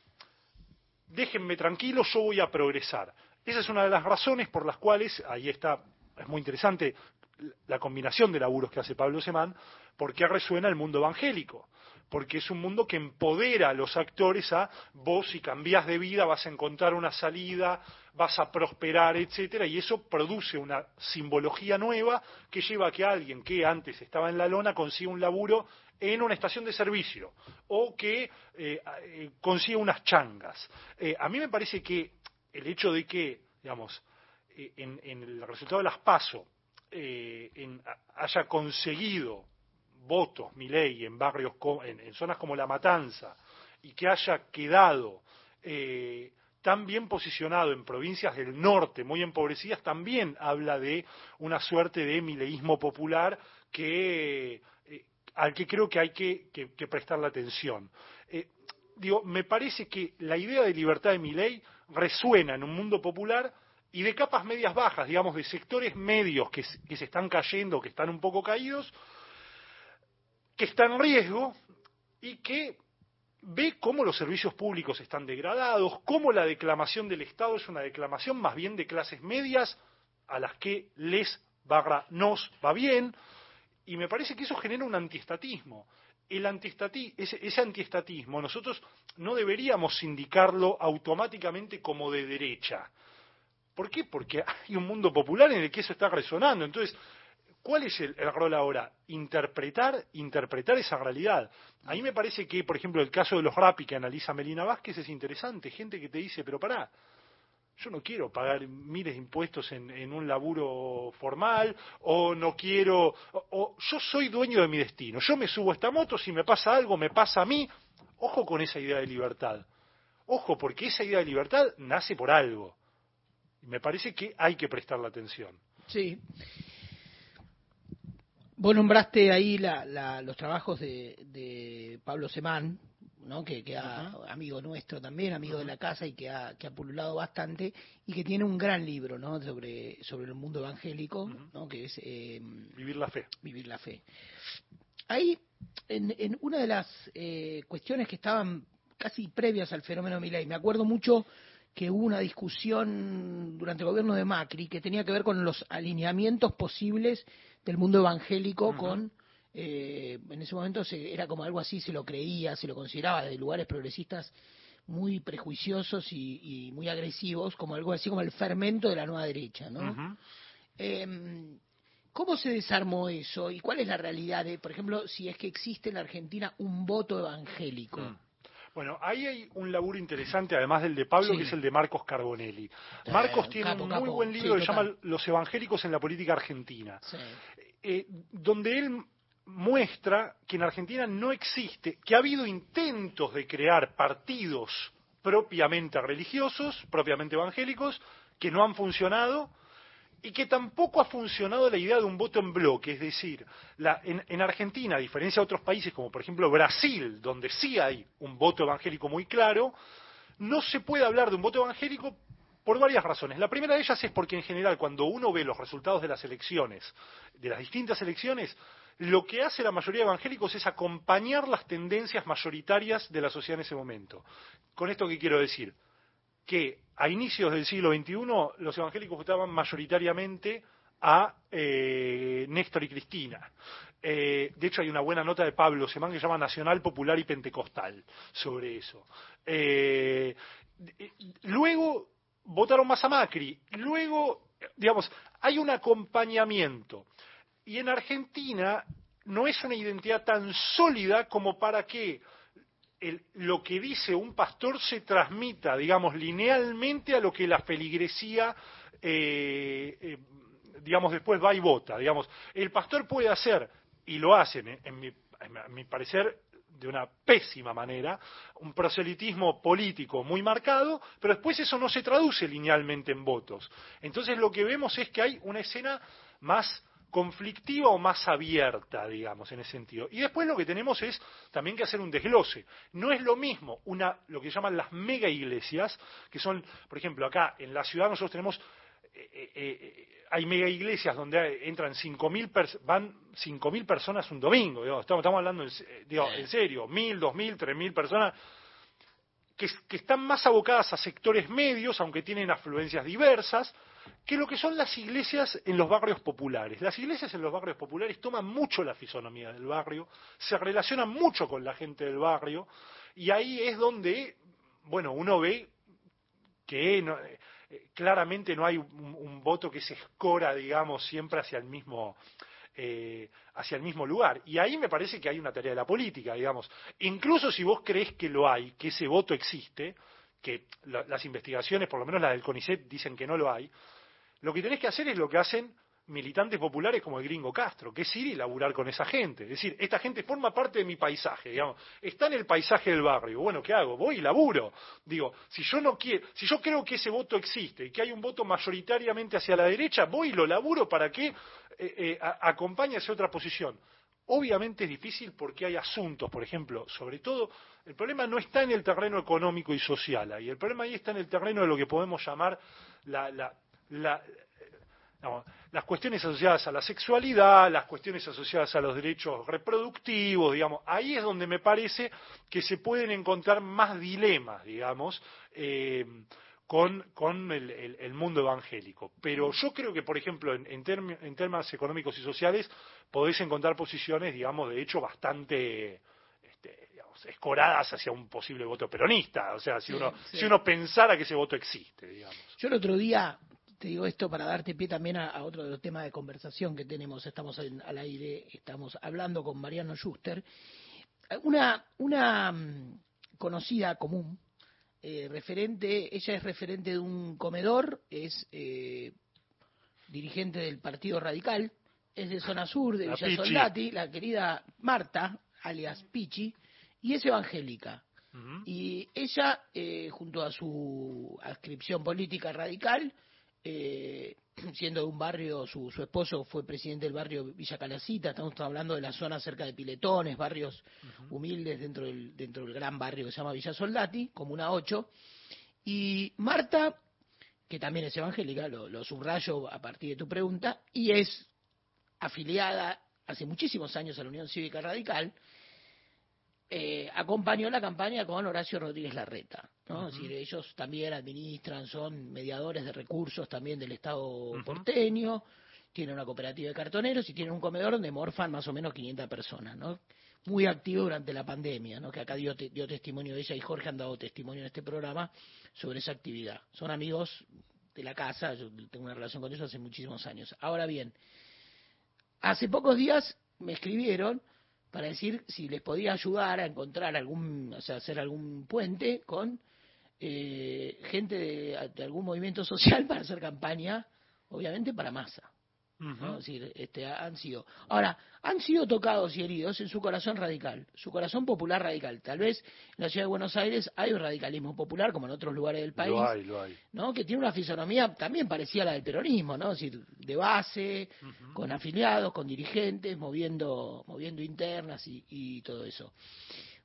Speaker 4: déjenme tranquilo, yo voy a progresar. Esa es una de las razones por las cuales, ahí está, es muy interesante, la combinación de laburos que hace Pablo Semán, ¿por qué resuena el mundo evangélico? Porque es un mundo que empodera a los actores a vos si cambiás de vida vas a encontrar una salida, vas a prosperar, etcétera, y eso produce una simbología nueva que lleva a que alguien que antes estaba en la lona consiga un laburo en una estación de servicio o que eh, eh, consiga unas changas. Eh, a mí me parece que el hecho de que, digamos, en, en el resultado de las PASO eh, en- haya conseguido votos, Milei, en barrios, en, en zonas como La Matanza, y que haya quedado eh, tan bien posicionado en provincias del norte, muy empobrecidas, también habla de una suerte de mileísmo popular que, eh, al que creo que hay que, que prestarle atención. Digo, me parece que la idea de libertad de Milei resuena en un mundo popular y de capas medias bajas, digamos, de sectores medios que, se- están cayendo, que están un poco caídos, que está en riesgo y que ve cómo los servicios públicos están degradados, cómo la declamación del Estado es una declamación más bien de clases medias a las que les barra nos va bien, y me parece que eso genera un antiestatismo. El antiestati- ese antiestatismo nosotros no deberíamos indicarlo automáticamente como de derecha. ¿Por qué? Porque hay un mundo popular en el que eso está resonando. Entonces, ¿cuál es el, rol ahora? Interpretar, interpretar esa realidad. A mí me parece que, por ejemplo, el caso de los RAPI que analiza Melina Vázquez es interesante. Gente que te dice, pero pará, yo no quiero pagar miles de impuestos en, un laburo formal, o no quiero, o yo soy dueño de mi destino. Yo me subo a esta moto, si me pasa algo, me pasa a mí. Ojo con esa idea de libertad. Ojo, porque esa idea de libertad nace por algo. Y me parece que hay que prestarle atención.
Speaker 3: Sí. Vos nombraste ahí la, la- los trabajos de, de Pablo Semán, ¿no? que, que ha- amigo nuestro también, amigo de la casa y que ha, que ha pululado bastante y que tiene un gran libro ¿no? sobre, sobre el mundo evangélico, ¿no? que es eh,
Speaker 4: Vivir la fe.
Speaker 3: Vivir la fe. Ahí, en, en una de las eh, cuestiones que estaban casi previas al fenómeno Milei, me acuerdo mucho que hubo una discusión durante el gobierno de Macri que tenía que ver con los alineamientos posibles del mundo evangélico con eh, en ese momento se, era como algo así, se lo creía, se lo consideraba de lugares progresistas muy prejuiciosos y, y muy agresivos, como algo así como el fermento de la nueva derecha, ¿no? Em, ¿Cómo se desarmó eso y cuál es la realidad de, por ejemplo, si es que existe en la Argentina un voto evangélico?
Speaker 4: Mm. Bueno, ahí hay un laburo interesante, además del de Pablo,
Speaker 3: Sí.
Speaker 4: que es el de Marcos Carbonelli.
Speaker 3: Eh,
Speaker 4: Marcos tiene
Speaker 3: capo,
Speaker 4: un muy
Speaker 3: capo.
Speaker 4: buen libro
Speaker 3: Sí,
Speaker 4: que se llama Los evangélicos en la política argentina,
Speaker 3: Sí.
Speaker 4: eh, donde él muestra que en Argentina no existe, que ha habido intentos de crear partidos propiamente religiosos, propiamente evangélicos, que no han funcionado, y que tampoco ha funcionado la idea de un voto en bloque, es decir, la- en, en Argentina, a diferencia de otros países como por ejemplo Brasil, donde sí hay un voto evangélico muy claro, no se puede hablar de un voto evangélico por varias razones. La primera de ellas es porque en general cuando uno ve los resultados de las elecciones, de las distintas elecciones, lo que hace la mayoría de evangélicos es acompañar las tendencias mayoritarias de la sociedad en ese momento. ¿Con esto qué quiero decir? Que a inicios del siglo XXI los evangélicos votaban mayoritariamente a eh, Néstor y Cristina. Eh, de hecho, hay una buena nota de Pablo Semán que se llama Nacional, Popular y Pentecostal sobre eso. Eh, luego votaron más a Macri. Luego, digamos, hay un acompañamiento. Y en Argentina no es una identidad tan sólida como para que el- lo que dice un pastor se transmita, digamos, linealmente a lo que la feligresía, eh, eh, digamos, después va y vota. Digamos, el pastor puede hacer, y lo hacen, eh, en mi, en mi parecer, de una pésima manera, un proselitismo político muy marcado, pero después eso no se traduce linealmente en votos. Entonces lo que vemos es que hay una escena más conflictiva o más abierta, digamos, en ese sentido. Y después lo que tenemos es también que hacer un desglose. No es lo mismo una, lo que llaman las mega iglesias, que son, por ejemplo, acá en la ciudad nosotros tenemos eh, eh, eh, hay mega iglesias donde entran 5.000 pers- van 5.000 personas un domingo, digamos, estamos, estamos hablando en, se- digo, en serio, 1.000, 2.000, 3.000 personas que, que están más abocadas a sectores medios, aunque tienen afluencias diversas, que lo que son las iglesias en los barrios populares. Las iglesias en los barrios populares toman mucho la fisonomía del barrio, se relacionan mucho con la gente del barrio, y ahí es donde, bueno, uno ve que no- eh, claramente no hay un, voto que se escora, digamos, siempre hacia el mismo eh, hacia el mismo lugar. Y ahí me parece que hay una tarea de la política, digamos. Incluso si vos crees que lo hay, que ese voto existe, que la- las investigaciones, por lo menos las del CONICET, dicen que no lo hay, lo que tenés que hacer es lo que hacen militantes populares como el gringo Castro, que es ir y laburar con esa gente. Es decir, esta gente forma parte de mi paisaje, digamos, está en el paisaje del barrio. Bueno, ¿qué hago? Voy y laburo. Digo, si yo no quiero, si yo creo que ese voto existe y que hay un voto mayoritariamente hacia la derecha, voy y lo laburo para que eh, eh, a- acompañe hacia otra posición. Obviamente es difícil porque hay asuntos, por ejemplo, sobre todo, el problema no está en el terreno económico y social, ahí el problema ahí está en el terreno de lo que podemos llamar la, la, la- las cuestiones asociadas a la sexualidad, las cuestiones asociadas a los derechos reproductivos, digamos, ahí es donde me parece que se pueden encontrar más dilemas, digamos, eh, con, con el, el- el mundo evangélico. Pero yo creo que, por ejemplo, en, en, termi- en temas económicos y sociales, podéis encontrar posiciones, digamos, de hecho bastante este, digamos, escoradas hacia un posible voto peronista. O sea, si
Speaker 3: Sí,
Speaker 4: uno,
Speaker 3: sí.
Speaker 4: si uno pensara que ese voto existe, digamos.
Speaker 3: Yo el otro día, te digo esto para darte pie también a, a otro de los temas de conversación que tenemos, estamos en- al aire, estamos hablando con Mariano Schuster, una, una mm, conocida común, eh, referente, ella es referente de un comedor, es eh, dirigente del Partido Radical, es de zona sur, de
Speaker 4: La
Speaker 3: Villa
Speaker 4: Pichi.
Speaker 3: Soldati, la querida Marta, alias Pichi, y es evangélica. Y ella, eh, junto a su adscripción política radical, eh, siendo de un barrio, su, su esposo fue presidente del barrio Villa Calacita, estamos hablando de la zona cerca de Piletones, barrios humildes dentro del, dentro del gran barrio que se llama Villa Soldati, Comuna 8. Y Marta, que también es evangélica, lo, lo subrayo a partir de tu pregunta, y es afiliada hace muchísimos años a la Unión Cívica Radical, eh, acompañó la campaña con Horacio Rodríguez Larreta. ¿no? Es decir, ellos también administran, son mediadores de recursos también del Estado porteño, tienen una cooperativa de cartoneros y tienen un comedor donde morfan más o menos 500 personas. ¿no? Muy activo durante la pandemia, ¿no? que acá dio, te- dio testimonio ella y Jorge han dado testimonio en este programa sobre esa actividad. Son amigos de la casa, yo tengo una relación con ellos hace muchísimos años. Ahora bien, hace pocos días me escribieron para decir si les podía ayudar a encontrar algún, o sea, hacer algún puente con eh, gente de, de algún movimiento social para hacer campaña, obviamente para masa. ¿No? Es decir, este, han sido. Ahora, han sido tocados y heridos en su corazón radical, su corazón popular radical. Tal vez en la ciudad de Buenos Aires hay un radicalismo popular, como en otros lugares del país,
Speaker 4: Lo hay, lo hay.
Speaker 3: ¿no? que tiene una fisonomía también parecida a la del peronismo, ¿no? Es decir, de base, con afiliados, con dirigentes, moviendo, moviendo internas y, y todo eso.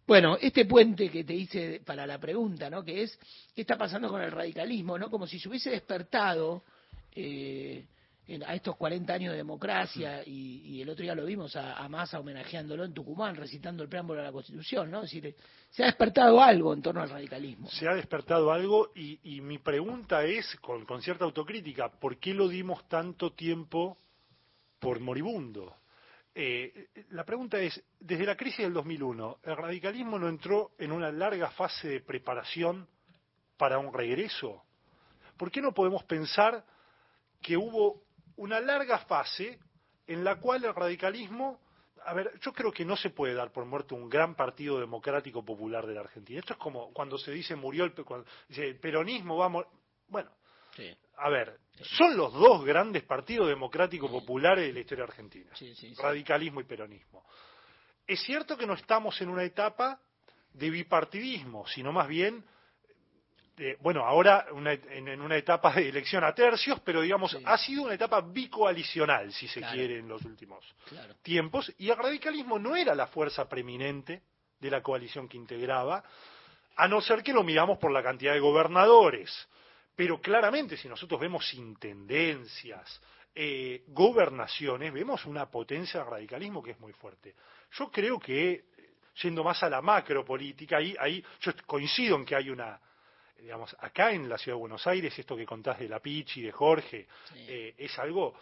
Speaker 3: Bueno, este puente que te hice para la pregunta, ¿no? Que es, ¿qué está pasando con el radicalismo, ¿no? Como si se hubiese despertado eh, a estos 40 años de democracia y, y el otro día lo vimos a, a Massa homenajeándolo en Tucumán, recitando el preámbulo de la Constitución, ¿no? Es decir, se ha despertado algo en torno al radicalismo.
Speaker 4: Se ha despertado algo y, y mi pregunta es, con, con cierta autocrítica, ¿por qué lo dimos tanto tiempo por moribundo? Eh, la pregunta es, desde la crisis del 2001, ¿el radicalismo no entró en una larga fase de preparación para un regreso? ¿Por qué no podemos pensar que hubo una larga fase en la cual el radicalismo, a ver, yo creo que no se puede dar por muerto un gran partido democrático popular de la Argentina. Esto es como cuando se dice murió el, cuando dice, el peronismo va a morir. Bueno, a ver, son los dos grandes partidos democráticos populares de la historia argentina, radicalismo y peronismo. Es cierto que no estamos en una etapa de bipartidismo, sino más bien eh, bueno, ahora una- en, en una etapa de elección a tercios, pero digamos, ha sido una etapa bicoalicional, si se
Speaker 3: Claro.
Speaker 4: quiere, en los últimos
Speaker 3: Claro.
Speaker 4: tiempos, y el radicalismo no era la fuerza preeminente de la coalición que integraba, a no ser que lo miramos por la cantidad de gobernadores. Pero claramente, si nosotros vemos intendencias, eh, gobernaciones, vemos una potencia del radicalismo que es muy fuerte. Yo creo que, yendo más a la macropolítica, ahí, ahí yo coincido en que hay una, digamos, acá en la ciudad de Buenos Aires, esto que contás de la Pichi, de Jorge, eh, es algo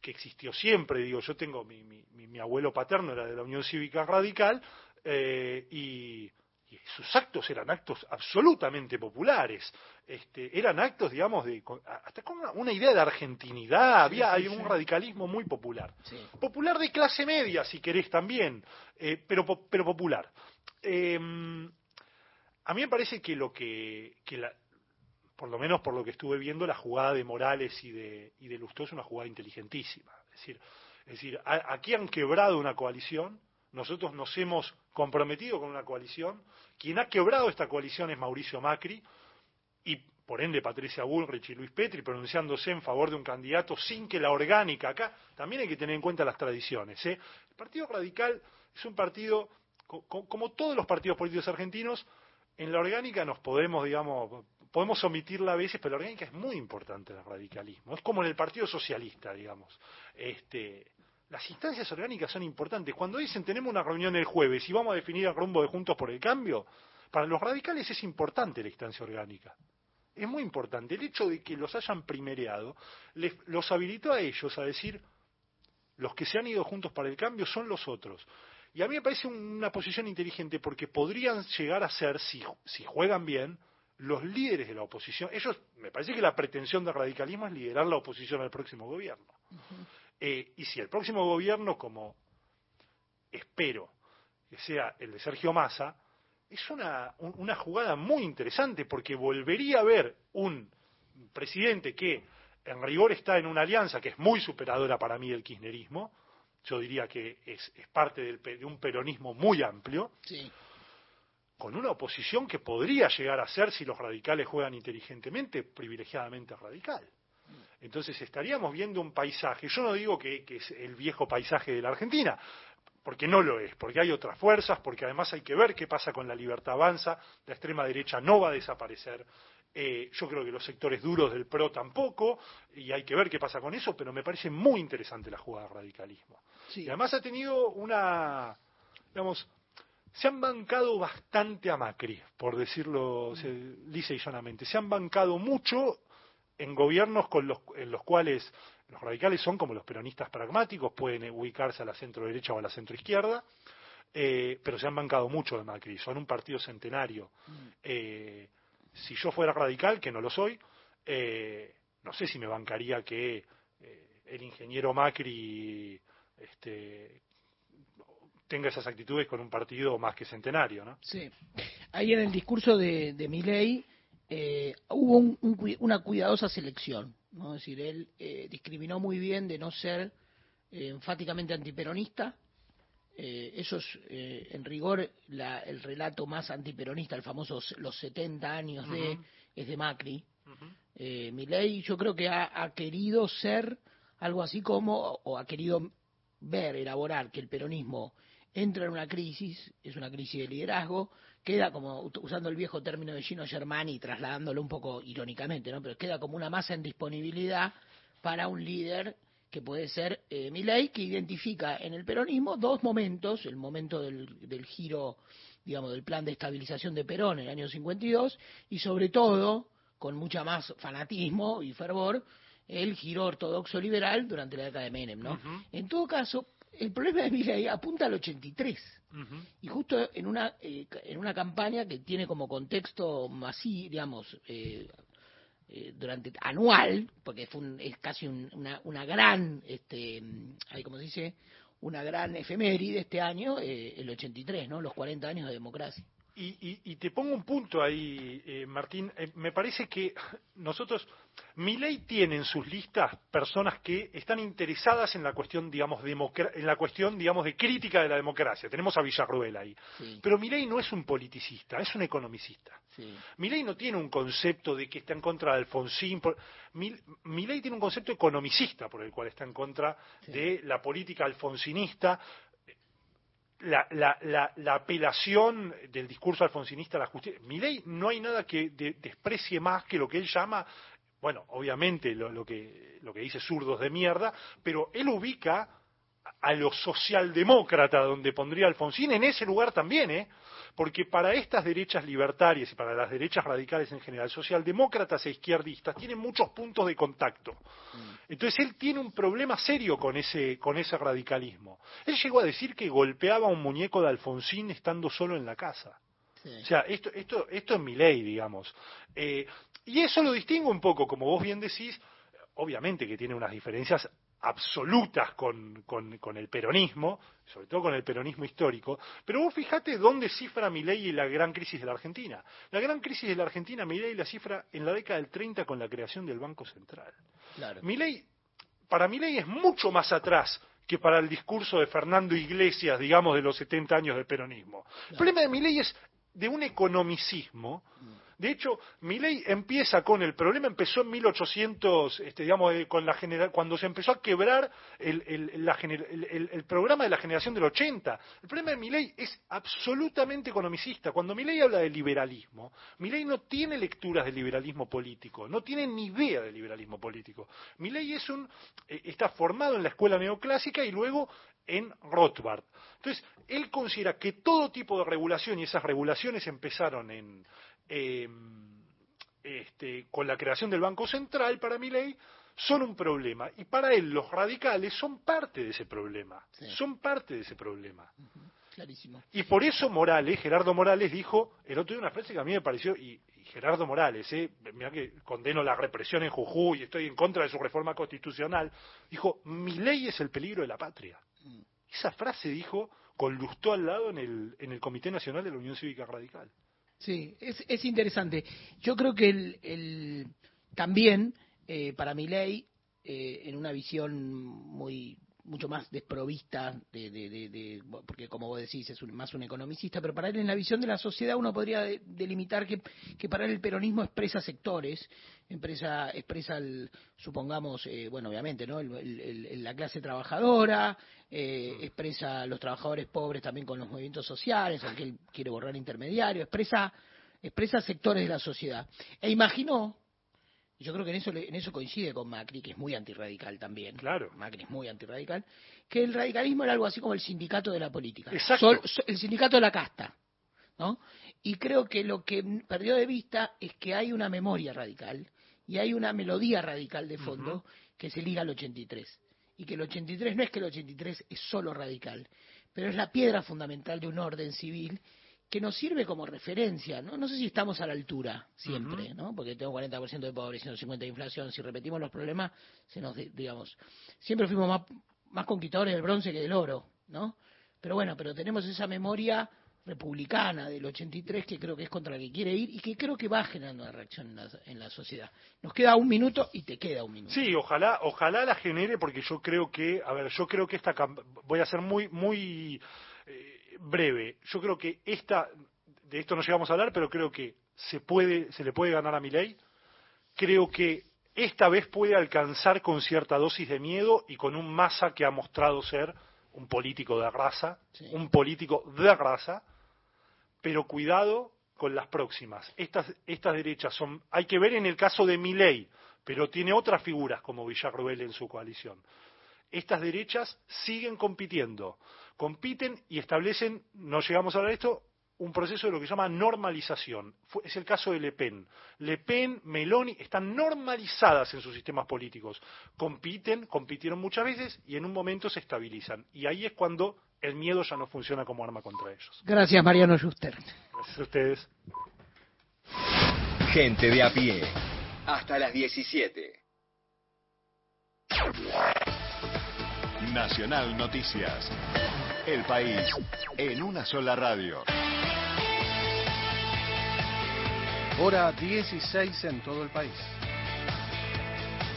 Speaker 4: que existió siempre. Digo, yo tengo, mi, mi, abuelo paterno era de la Unión Cívica Radical eh, y, y sus actos eran actos absolutamente populares. Este, eran actos, digamos, de, hasta con una, una idea de argentinidad, había
Speaker 3: sí,
Speaker 4: hay un radicalismo muy popular. Popular de clase media, si querés también, eh, pero, pero popular. Eh, a mí me parece que lo que, la, por lo menos por lo que estuve viendo, la jugada de Morales y de, y de es una jugada inteligentísima. Es decir, es decir aquí han quebrado una coalición, nosotros nos hemos comprometido con una coalición, quien ha quebrado esta coalición es Mauricio Macri, y por ende Patricia Bullrich y Luis Petri pronunciándose en favor de un candidato sin que la orgánica, acá también hay que tener en cuenta las tradiciones. ¿eh? El Partido Radical es un partido, co- co- como todos los partidos políticos argentinos, en la orgánica nos podemos, digamos, podemos omitirla a veces, pero la orgánica es muy importante en el radicalismo. Es como en el Partido Socialista, digamos. Este, las instancias orgánicas son importantes. Cuando dicen tenemos una reunión el jueves y vamos a definir el rumbo de Juntos por el Cambio, para los radicales es importante la instancia orgánica. Es muy importante. El hecho de que los hayan primereado les, los habilitó a ellos a decir los que se han ido juntos para el cambio son los otros. Y a mí me parece una posición inteligente porque podrían llegar a ser, si, si juegan bien, los líderes de la oposición. Ellos, me parece que la pretensión del radicalismo es liderar la oposición al próximo gobierno. Eh, y si el próximo gobierno, como espero que sea el de Sergio Massa, es una, un- una jugada muy interesante porque volvería a haber un presidente que en rigor está en una alianza que es muy superadora para mí del kirchnerismo, yo diría que es, es parte del de un peronismo muy amplio,
Speaker 3: Sí.
Speaker 4: con una oposición que podría llegar a ser, si los radicales juegan inteligentemente, privilegiadamente radical. Entonces estaríamos viendo un paisaje, yo no digo que, que es el viejo paisaje de la Argentina, porque no lo es, porque hay otras fuerzas, porque además hay que ver qué pasa con la libertad avanza, la extrema derecha no va a desaparecer, eh, yo creo que los sectores duros del PRO tampoco, y hay que ver qué pasa con eso, pero me parece muy interesante la jugada del radicalismo.
Speaker 3: Sí.
Speaker 4: Y además ha tenido una, digamos, se han bancado bastante a Macri, por decirlo se- lisa y llanamente. Se han bancado mucho en gobiernos con los, en los cuales los radicales son como los peronistas pragmáticos, pueden ubicarse a la centro derecha o a la centro izquierda, eh, pero se han bancado mucho de Macri, son un partido centenario. Eh, si yo fuera radical, que no lo soy, eh, no sé si me bancaría que eh, el ingeniero Macri este, tenga esas actitudes con un partido más que centenario, ¿no?
Speaker 3: Sí. Ahí en el discurso de, de Milei eh, hubo un- una cuidadosa selección. ¿no? Es decir, él eh, discriminó muy bien de no ser eh, enfáticamente antiperonista. Eh, eso es, eh, en rigor, la- el relato más antiperonista, el famoso los 70 años de, es de Macri. Eh, Milei yo creo que ha, ha querido ser algo así como, o ha querido ver, elaborar que el peronismo entra en una crisis, es una crisis de liderazgo, queda como, usando el viejo término de Gino Germani, trasladándolo un poco irónicamente, ¿no? pero queda como una masa en disponibilidad para un líder que puede ser eh, Milei, que identifica en el peronismo dos momentos, el momento del, del giro, digamos, del plan de estabilización de Perón en el año 52, y sobre todo, con mucha más fanatismo y fervor, el giro ortodoxo liberal durante la década de Menem, ¿no? En todo caso, el problema de Milei apunta al 83 y justo en una eh, en una campaña que tiene como contexto así, digamos, eh, eh, durante anual, porque fue un- es casi un- una, una gran, este, ahí como se dice, una gran efeméride este año, eh, el 83, ¿no? Los 40 años de democracia.
Speaker 4: Y, y- y te pongo un punto ahí, eh, Martín. Eh, me parece que nosotros, Milei tiene en sus listas personas que están interesadas en la cuestión, digamos, en la cuestión, digamos, de crítica de la democracia. Tenemos a Villarruel ahí. Pero Milei no es un politicista, es un economicista. Milei no tiene un concepto de que está en contra de Alfonsín. por- Mil- Milei tiene un concepto economicista por el cual está en contra de la política alfonsinista la, la, la, la apelación del discurso alfonsinista a la justicia. Milei no hay nada que de- desprecie más que lo que él llama, bueno, obviamente lo, lo que, lo que dice zurdos de mierda, pero él ubica a lo socialdemócrata donde pondría Alfonsín, en ese lugar también, ¿eh? Porque para estas derechas libertarias y para las derechas radicales en general, socialdemócratas e izquierdistas tienen muchos puntos de contacto. Entonces él tiene un problema serio con ese, con ese radicalismo. Él llegó a decir que golpeaba a un muñeco de Alfonsín estando solo en la casa. O sea, esto, esto, esto es mi ley, digamos. Eh, y eso lo distingue un poco, como vos bien decís, obviamente que tiene unas diferencias absolutas con, con- con el peronismo, sobre todo con el peronismo histórico, pero vos fijate dónde cifra Milei la gran crisis de la Argentina. La gran crisis de la Argentina, Milei la cifra en la década del 30 con la creación del Banco Central.
Speaker 3: Claro.
Speaker 4: Milei, para Milei es mucho más atrás que para el discurso de Fernando Iglesias, digamos, de los 70 años del peronismo. El problema de Milei es de un economicismo. De hecho, Milei empieza con el problema, empezó en 1800, este, digamos, eh, con la genera- cuando se empezó a quebrar el, programa de la generación del 80. El problema de Milei es absolutamente economicista. Cuando Milei habla de liberalismo, Milei no tiene lecturas de liberalismo político, no tiene ni idea de liberalismo político. Milei es un, eh, está formado en la escuela neoclásica y luego en Rothbard. Entonces, él considera que todo tipo de regulación, y esas regulaciones empezaron en, eh, este, con la creación del Banco Central para mi ley, son un problema. Y para él los radicales son parte de ese problema. Son parte de ese problema.
Speaker 3: Clarísimo.
Speaker 4: Y por eso Morales, Gerardo Morales, dijo el otro día una frase que a mí me pareció, y, y Gerardo Morales, eh, mira que condeno la represión en Jujuy y estoy en contra de su reforma constitucional, dijo, mi ley es el peligro de la patria. Esa frase dijo con Lustó al lado en el, en el Comité Nacional de la Unión Cívica Radical.
Speaker 3: Sí, es, es interesante. Yo creo que el, el- también eh, para mi ley, en una visión muy mucho más desprovista de, de- de- de- porque como vos decís es un- más un economicista, pero para él en la visión de la sociedad uno podría de- delimitar que, que para él el peronismo expresa sectores, expresa, expresa el- supongamos, eh, bueno obviamente, ¿no? El- el- la clase trabajadora, eh, expresa a los trabajadores pobres también con los movimientos sociales, aunque él quiere borrar intermediarios, expresa, expresa sectores de la sociedad. E imaginó, yo creo que en eso, en eso coincide con Macri, que es muy antirradical también.
Speaker 4: Claro.
Speaker 3: Macri es muy antirradical, que el radicalismo era algo así como el sindicato de la política.
Speaker 4: Exacto.
Speaker 3: Sol- so- el sindicato de la casta. ¿no? Y creo que lo que perdió de vista es que hay una memoria radical y hay una melodía radical de fondo que se liga al 83. Y que el 83 no es que el 83 es solo radical, pero es la piedra fundamental de un orden civil que nos sirve como referencia, ¿no? No sé si estamos a la altura siempre, ¿no? Porque tengo 40% de pobreza, 150 de inflación, si repetimos los problemas, se nos, di- digamos, siempre fuimos más, más conquistadores del bronce que del oro, ¿no? Pero bueno, pero tenemos esa memoria republicana del 83 que creo que es contra la que quiere ir y que creo que va generando una reacción en la, en la sociedad. Nos queda un minuto y te queda un minuto.
Speaker 4: Sí, ojalá, ojalá la genere porque yo creo que, a ver, yo creo que esta voy a ser muy, muy breve. Yo creo que esta, de esto no llegamos a hablar, pero creo que se puede, se le puede ganar a mi ley. Creo que esta vez puede alcanzar con cierta dosis de miedo y con un masa que ha mostrado ser un político de raza, un político de raza, pero cuidado con las próximas. Estas, estas derechas son, hay que ver en el caso de Milei, pero tiene otras figuras como Villarroel en su coalición. Estas derechas siguen compitiendo, compiten y establecen, no llegamos a hablar de esto, un proceso de lo que se llama normalización. Fue- es el caso de Le Pen. Le Pen, Meloni están normalizadas en sus sistemas políticos. Compiten, compitieron muchas veces y en un momento se estabilizan. Y ahí es cuando el miedo ya no funciona como arma contra ellos.
Speaker 3: Gracias, Mariano Schuster.
Speaker 4: Gracias a ustedes.
Speaker 5: Gente de a pie. Hasta las 17.
Speaker 6: Nacional Noticias. El país en una sola radio.
Speaker 7: Hora 16 en todo el país.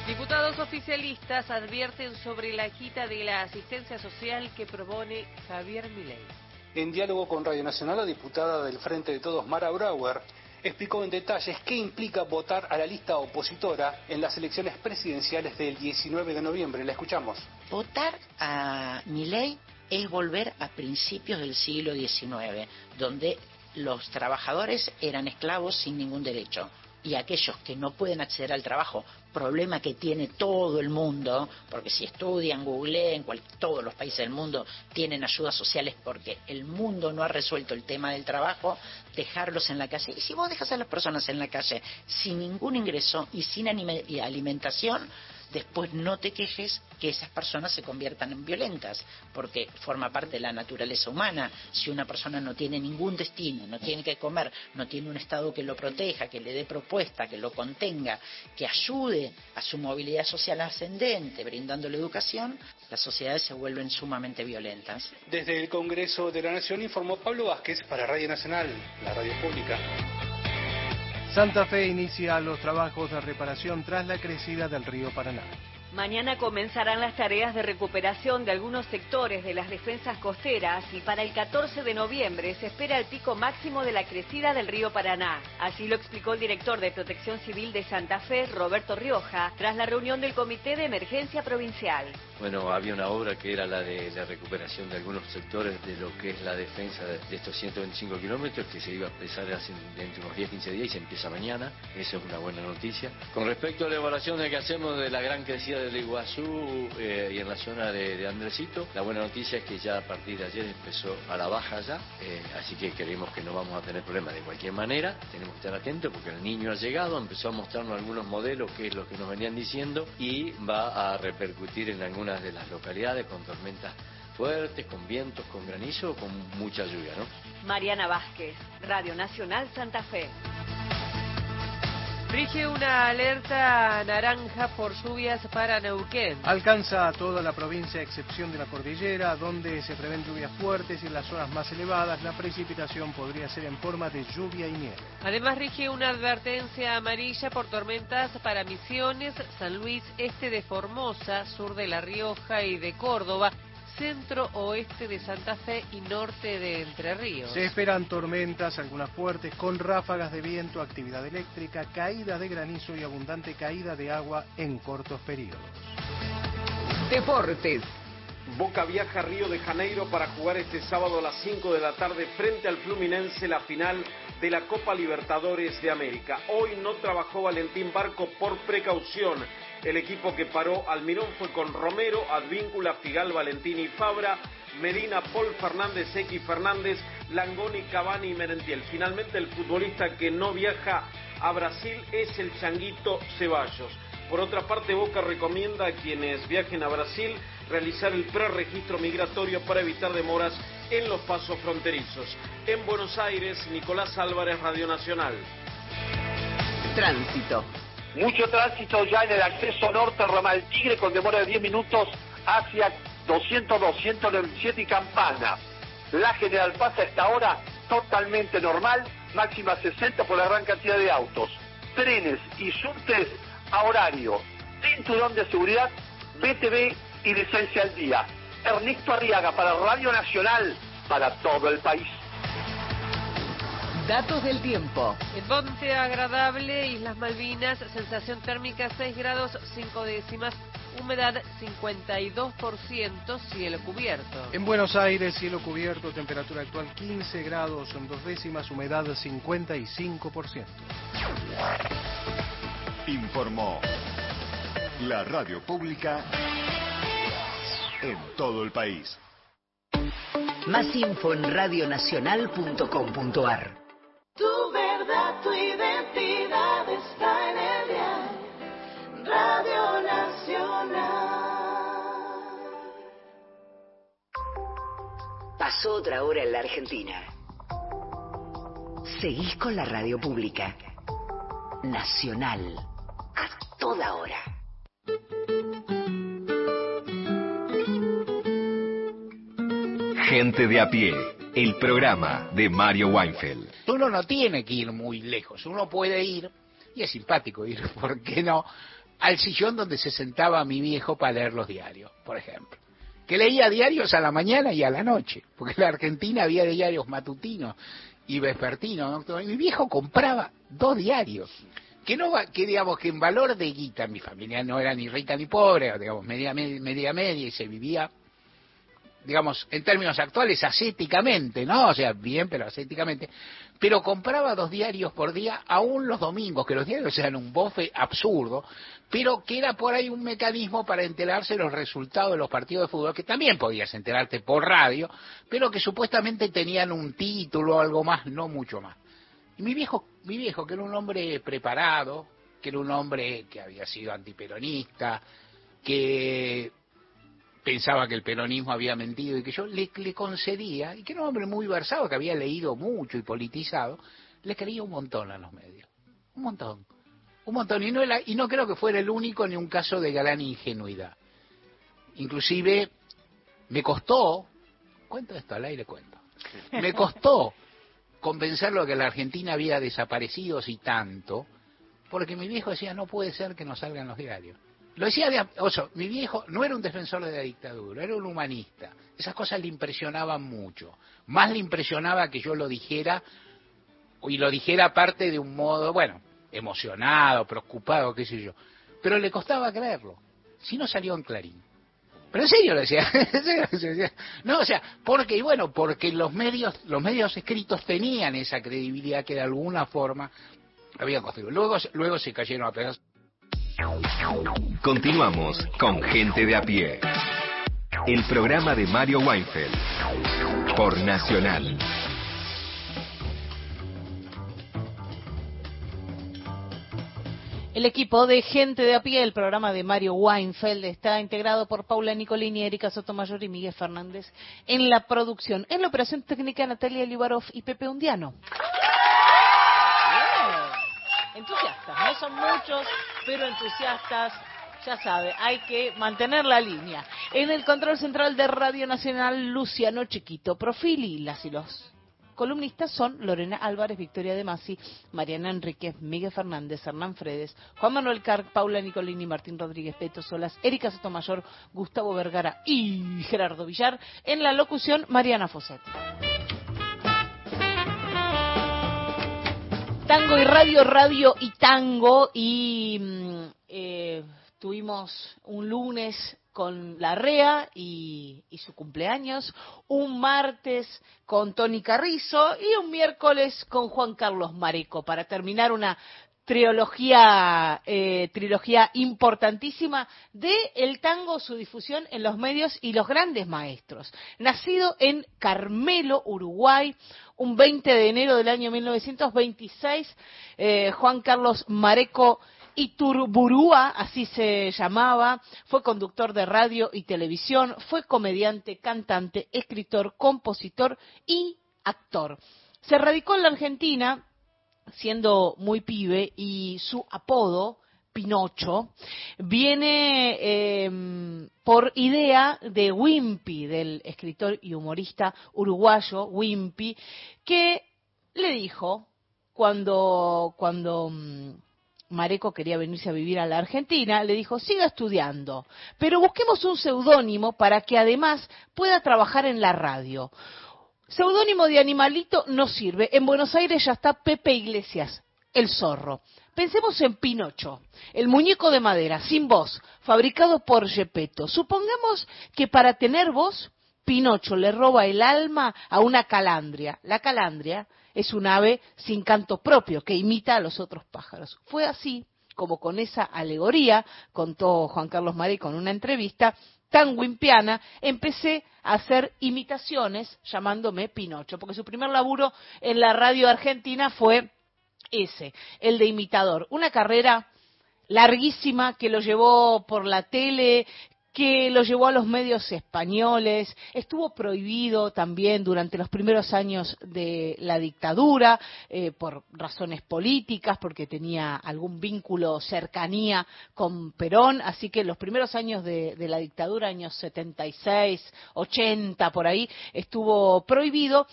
Speaker 8: Diputados oficialistas advierten sobre la quita de la asistencia social que propone Javier Milei.
Speaker 16: En diálogo con Radio Nacional, la diputada del Frente de Todos, Mara Brauer, explicó en detalles qué implica votar a la lista opositora en las elecciones presidenciales del 19 de noviembre. La escuchamos.
Speaker 17: Votar a Milei es volver a principios del siglo XIX, donde los trabajadores eran esclavos sin ningún derecho. Y aquellos que no pueden acceder al trabajo, problema que tiene todo el mundo, porque si estudian, googleen, cual- todos los países del mundo tienen ayudas sociales porque el mundo no ha resuelto el tema del trabajo, dejarlos en la calle. Y si vos dejas a las personas en la calle sin ningún ingreso y sin alimentación, después no te quejes que esas personas se conviertan en violentas, porque forma parte de la naturaleza humana. Si una persona no tiene ningún destino, no tiene que comer, no tiene un Estado que lo proteja, que le dé propuesta, que lo contenga, que ayude a su movilidad social ascendente, brindándole educación, las sociedades se vuelven sumamente violentas.
Speaker 16: Desde el Congreso de la Nación informó Pablo Vázquez para Radio Nacional, la radio pública.
Speaker 7: Santa Fe inicia los trabajos de reparación tras la crecida del río Paraná.
Speaker 18: Mañana comenzarán las tareas de recuperación de algunos sectores de las defensas costeras y para el 14 de noviembre se espera el pico máximo de la crecida del río Paraná. Así lo explicó el director de Protección Civil de Santa Fe, Roberto Rioja, tras la reunión del Comité de Emergencia Provincial.
Speaker 19: Bueno, había una obra que era la de la recuperación de algunos sectores de lo que es la defensa de, estos 125 kilómetros que se iba a empezar dentro de unos 10-15 días y se empieza mañana. Eso es una buena noticia. Con respecto a la evaluación que hacemos de la gran crecida del Iguazú eh, y en la zona de, de Andresito, la buena noticia es que ya a partir de ayer empezó a la baja ya, eh, así que creemos que no vamos a tener problemas. De cualquier manera, tenemos que estar atentos porque el niño ha llegado, empezó a mostrarnos algunos modelos, que es lo que nos venían diciendo, y va a repercutir en de las localidades con tormentas fuertes, con vientos, con granizo, con mucha lluvia, ¿no?
Speaker 18: Mariana Vázquez, Radio Nacional Santa Fe.
Speaker 8: Rige una alerta naranja por lluvias para Neuquén.
Speaker 7: Alcanza a toda la provincia a excepción de la cordillera, donde se prevén lluvias fuertes y en las zonas más elevadas la precipitación podría ser en forma de lluvia y nieve.
Speaker 8: Además rige una advertencia amarilla por tormentas para Misiones, San Luis, este de Formosa, sur de La Rioja y de Córdoba, centro oeste de Santa Fe y norte de Entre Ríos.
Speaker 7: Se esperan tormentas, algunas fuertes, con ráfagas de viento, actividad eléctrica, caídas de granizo y abundante caída de agua en cortos periodos.
Speaker 20: Deportes. Boca viaja a Río de Janeiro para jugar este sábado a las 5 de la tarde frente al Fluminense la final de la Copa Libertadores de América. Hoy no trabajó Valentín Barco por precaución. El equipo que paró Almirón fue con Romero, Advíncula, Figal, Valentín y Fabra, Medina, Paul Fernández, X Fernández, Langoni, Cavani y Merentiel. Finalmente el futbolista que no viaja a Brasil es el Changuito Ceballos. Por otra parte, Boca recomienda a quienes viajen a Brasil realizar el preregistro migratorio para evitar demoras en los pasos fronterizos. En Buenos Aires, Nicolás Álvarez, Radio Nacional.
Speaker 21: Tránsito. Mucho tránsito ya en el acceso norte Ramal Tigre con demora de 10 minutos hacia 202, 197 y Campana. La General Paz a esta hora totalmente normal, máxima 60 por la gran cantidad de autos. Trenes y subtes a horario. Cinturón de seguridad, BTV y licencia al día. Ernesto Arriaga para Radio Nacional, para todo el país.
Speaker 11: Datos del tiempo.
Speaker 8: En Ponte agradable, Islas Malvinas, sensación térmica 6 grados 5 décimas, humedad 52%, cielo cubierto.
Speaker 7: En Buenos Aires, cielo cubierto, temperatura actual 15 grados en dos décimas, humedad 55%.
Speaker 6: Informó la radio pública en todo el país.
Speaker 11: Más info en radionacional.com.ar.
Speaker 12: Tu verdad, tu identidad está en el dial. Radio Nacional.
Speaker 11: Pasó otra hora en la Argentina. Seguís con la radio pública. Nacional. A toda hora.
Speaker 5: Gente de a pie, el programa de Mario Weinfeld.
Speaker 22: Uno no tiene que ir muy lejos, uno puede ir, y es simpático ir, ¿por qué no? Al sillón donde se sentaba mi viejo para leer los diarios, por ejemplo. Que leía diarios a la mañana y a la noche, porque en la Argentina había diarios matutinos y vespertinos. ¿no? Y mi viejo compraba dos diarios. Que no que digamos que en valor de guita, mi familia no era ni rica ni pobre, digamos, media media, media, media y se vivía digamos, en términos actuales, ascéticamente, ¿no? O sea, bien, pero ascéticamente, pero compraba dos diarios por día, aún los domingos, que los diarios eran un bofe absurdo, pero que era por ahí un mecanismo para enterarse de los resultados de los partidos de fútbol, que también podías enterarte por radio, pero que supuestamente tenían un título o algo más, no mucho más. Y mi viejo, mi viejo, que era un hombre preparado, que era un hombre que había sido antiperonista, que pensaba que el peronismo había mentido y que yo le, concedía, y que era un hombre muy versado, que había leído mucho y politizado, le creía un montón a los medios. Un montón. Un montón. Y no, y no creo que fuera el único ni un caso de gran ingenuidad. Inclusive me costó, cuento esto al aire, cuento, me costó convencerlo de que la Argentina había desaparecido si tanto, porque mi viejo decía, no puede ser que no salgan los diarios. Lo decía de, o sea, mi viejo no era un defensor de la dictadura, era un humanista. Esas cosas le impresionaban mucho. Más le impresionaba que yo lo dijera, y lo dijera aparte de un modo, bueno, emocionado, preocupado, qué sé yo. Pero le costaba creerlo. Si no salió en Clarín. Pero en serio lo decía. No, o sea, porque, y bueno, porque los medios, los medios escritos tenían esa credibilidad que de alguna forma habían construido. Luego, luego se cayeron a pedazos.
Speaker 5: Continuamos con Gente de a pie. El programa de Mario Weinfeld. Por Nacional.
Speaker 1: El equipo de Gente de a pie, el programa de Mario Weinfeld, está integrado por Paula Nicolini, Erika Sotomayor y Miguel Fernández en la producción. En la operación técnica, Natalia Libarov y Pepe Undiano. Entusiastas, no son muchos, pero entusiastas. Ya sabe, hay que mantener la línea. En el control central de Radio Nacional, Luciano Chiquito Profili, las y los columnistas son Lorena Álvarez, Victoria de Masi, Mariana Enríquez, Miguel Fernández, Hernán Fredes, Juan Manuel Carc, Paula Nicolini, Martín Rodríguez, Peto Solas, Erika Sotomayor, Gustavo Vergara y Gerardo Villar. En la locución, Mariana Foset. Tango y radio, radio y tango. Y mm, eh, tuvimos un lunes con la REA y, y su cumpleaños, un martes con Tony Carrizo y un miércoles con Juan Carlos Mareco para terminar una trilogía, eh, trilogía importantísima de el tango, su difusión en los medios y los grandes maestros. Nacido en Carmelo, Uruguay, un 20 de enero del año 1926, eh, Juan Carlos Mareco Iturburúa, así se llamaba, fue conductor de radio y televisión, fue comediante, cantante, escritor, compositor y actor. Se radicó en la Argentina siendo muy pibe y su apodo, Pinocho, viene eh, por idea de Wimpy, del escritor y humorista uruguayo Wimpy, que le dijo cuando, cuando mm, Mareco quería venirse a vivir a la Argentina, le dijo, siga estudiando, pero busquemos un seudónimo para que además pueda trabajar en la radio. Seudónimo de animalito no sirve. En Buenos Aires ya está Pepe Iglesias, el zorro. Pensemos en Pinocho, el muñeco de madera, sin voz, fabricado por Gepetto. Supongamos que para tener voz, Pinocho le roba el alma a una calandria. La calandria es un ave sin canto propio que imita a los otros pájaros. Fue así como con esa alegoría, contó Juan Carlos Mareco en una entrevista, tan wimpiana, empecé a hacer imitaciones llamándome Pinocho, porque su primer laburo en la radio argentina fue ese, el de imitador. Una carrera larguísima que lo llevó por la tele, que lo llevó a los medios españoles, estuvo prohibido también durante los primeros años de la dictadura eh, por razones políticas, porque tenía algún vínculo, cercanía con Perón, así que los primeros años de, de la dictadura, años 76, 80, por ahí, estuvo prohibido.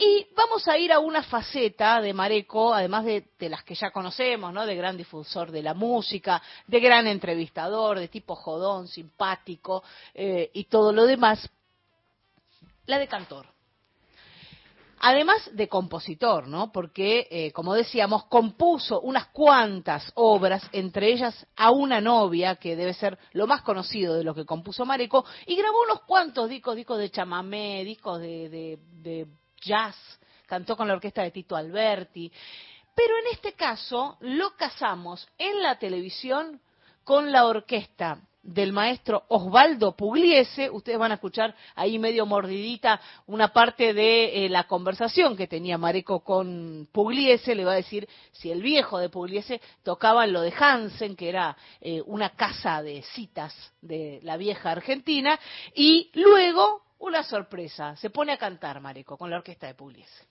Speaker 1: Y vamos a ir a una faceta de Mareco, además de, las que ya conocemos, ¿no? De gran difusor de la música, de gran entrevistador, de tipo jodón, simpático eh, y todo lo demás. La de cantor. Además de compositor, ¿no? Porque, eh, como decíamos, compuso unas cuantas obras, entre ellas a una novia, que debe ser lo más conocido de lo que compuso Mareco, y grabó unos cuantos discos, discos de chamamé, discos de, de- de jazz, cantó con la orquesta de Tito Alberti. Pero en este caso lo casamos en la televisión con la orquesta del maestro Osvaldo Pugliese. Ustedes van a escuchar ahí medio mordidita una parte de eh, la conversación que tenía Mareco con Pugliese. Le va a decir si el viejo de Pugliese tocaba lo de Hansen, que era eh, una casa de citas de la vieja Argentina. Y luego, una sorpresa, se pone a cantar Mareco con la orquesta de Pugliese.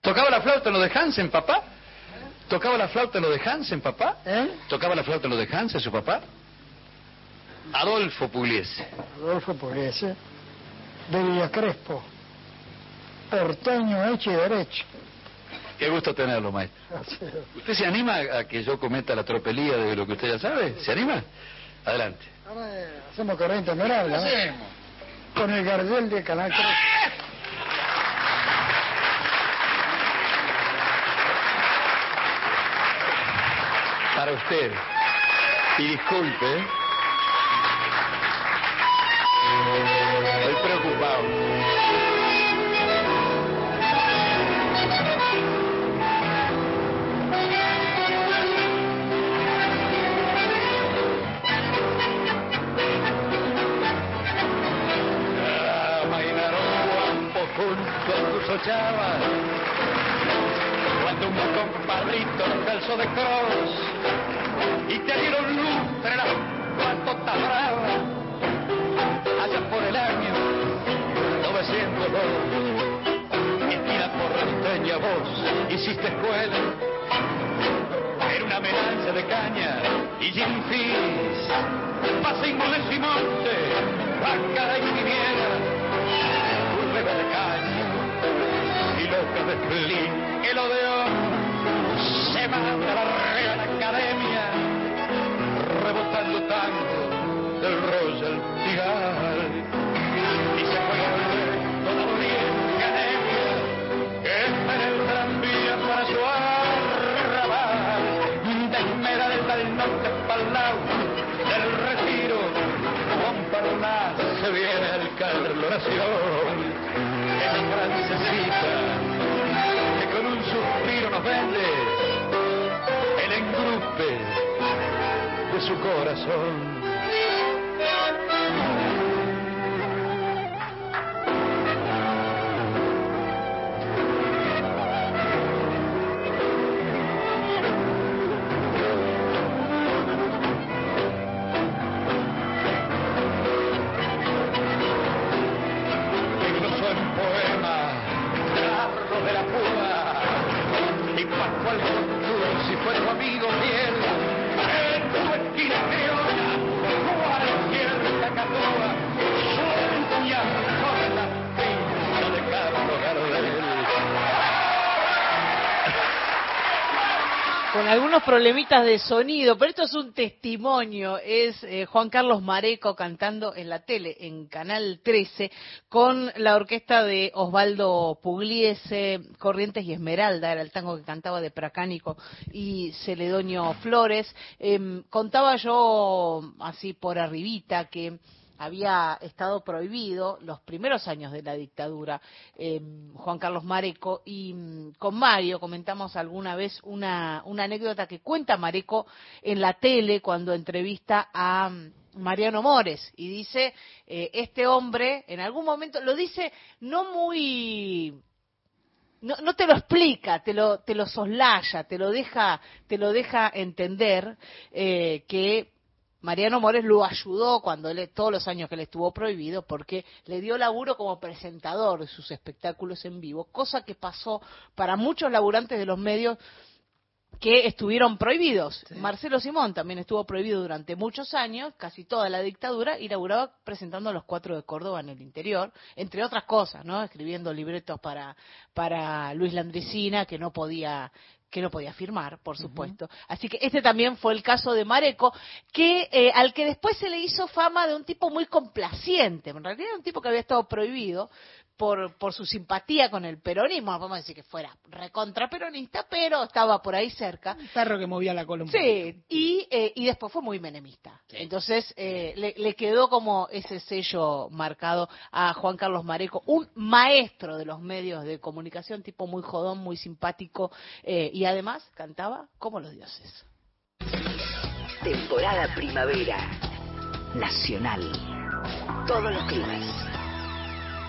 Speaker 23: ¿Tocaba la flauta en lo de Hansen, papá? ¿Tocaba la flauta en lo de Hansen, papá? ¿Tocaba la flauta en lo de Hansen, su papá? Adolfo Pugliese.
Speaker 24: Adolfo Pugliese, de Villa Crespo, porteño hecho y derecho.
Speaker 23: Qué gusto tenerlo, maestro. ¿Usted se anima a que yo cometa la tropelía de lo que usted ya sabe? ¿Se anima? Adelante.
Speaker 24: Ahora eh, hacemos corriente ¿no?
Speaker 23: Hacemos.
Speaker 24: Con el Gardel de Canal 3.
Speaker 23: Para usted. Y disculpe. Estoy preocupado. A ochavas. Cuando un compadrito calzó de cross y te dieron luz entre las cuatota brava allá por el año 902 esquina porteña vos hiciste escuela era una amenaza de caña y gin fizz pasimo de Simonte Bácara y Quiniela Curveba de y loca de Flynn el odeón se manda a la Real Academia rebotando tanto del Royal Pigal y se fue a volver con la doliente anemia que espera el tranvía para su arrabal. De Esmeralda del Norte lado del Retiro con Parnas se viene el Carlos Nación francesita vende el engrupe de su corazón. Con
Speaker 1: algunos problemitas de sonido, pero esto es un testimonio, es eh, Juan Carlos Mareco cantando en la tele, en Canal 13, con la orquesta de Osvaldo Pugliese, Corrientes y Esmeralda, era el tango que cantaba de Pracánico y Celedonio Flores. Em, contaba yo, así por arribita, que había estado prohibido los primeros años de la dictadura eh, Juan Carlos Mareco y mm, con Mario comentamos alguna vez una, una anécdota que cuenta Mareco en la tele cuando entrevista a mm, Mariano Mores y dice eh, este hombre en algún momento lo dice no muy no, no te lo explica, te lo, te lo soslaya, te lo deja, te lo deja entender eh, que Mariano Mores lo ayudó cuando él, todos los años que le estuvo prohibido, porque le dio laburo como presentador de sus espectáculos en vivo, cosa que pasó para muchos laburantes de los medios que estuvieron prohibidos. Marcelo Simón también estuvo prohibido durante muchos años, casi toda la dictadura, y laburaba presentando a los cuatro de Córdoba en el interior, entre otras cosas, ¿no? Escribiendo libretos para, para Luis Landricina, que no podía que no podía firmar, por supuesto. Así que este también fue el caso de Mareco, que eh, al que después se le hizo fama de un tipo muy complaciente. En realidad era un tipo que había estado prohibido, por, por su simpatía con el peronismo, no podemos decir que fuera recontraperonista, pero estaba por ahí cerca.
Speaker 3: Un perro que movía la cola un
Speaker 1: Sí, y, eh, y después fue muy menemista. Entonces eh, le, le quedó como ese sello marcado a Juan Carlos Mareco, un maestro de los medios de comunicación, tipo muy jodón, muy simpático, eh, y además cantaba como los dioses.
Speaker 11: Temporada primavera. Nacional. Todos los climas.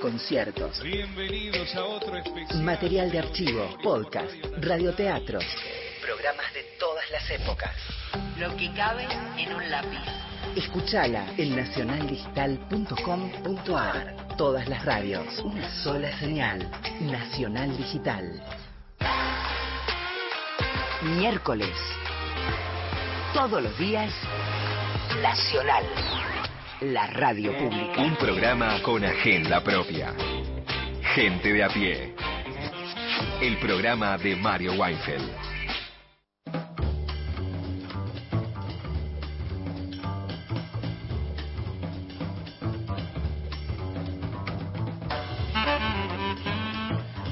Speaker 11: conciertos,
Speaker 25: Bienvenidos a otro especial.
Speaker 11: material de archivo, podcast, radioteatros, programas de todas las épocas.
Speaker 26: Lo que cabe en un lápiz.
Speaker 11: Escuchala en nacionaldigital.com.ar. Todas las radios, una sola señal. Nacional Digital. Miércoles. Todos los días. Nacional. La radio pública.
Speaker 5: Un programa con agenda propia. Gente de a pie. El programa de Mario Weinfeld.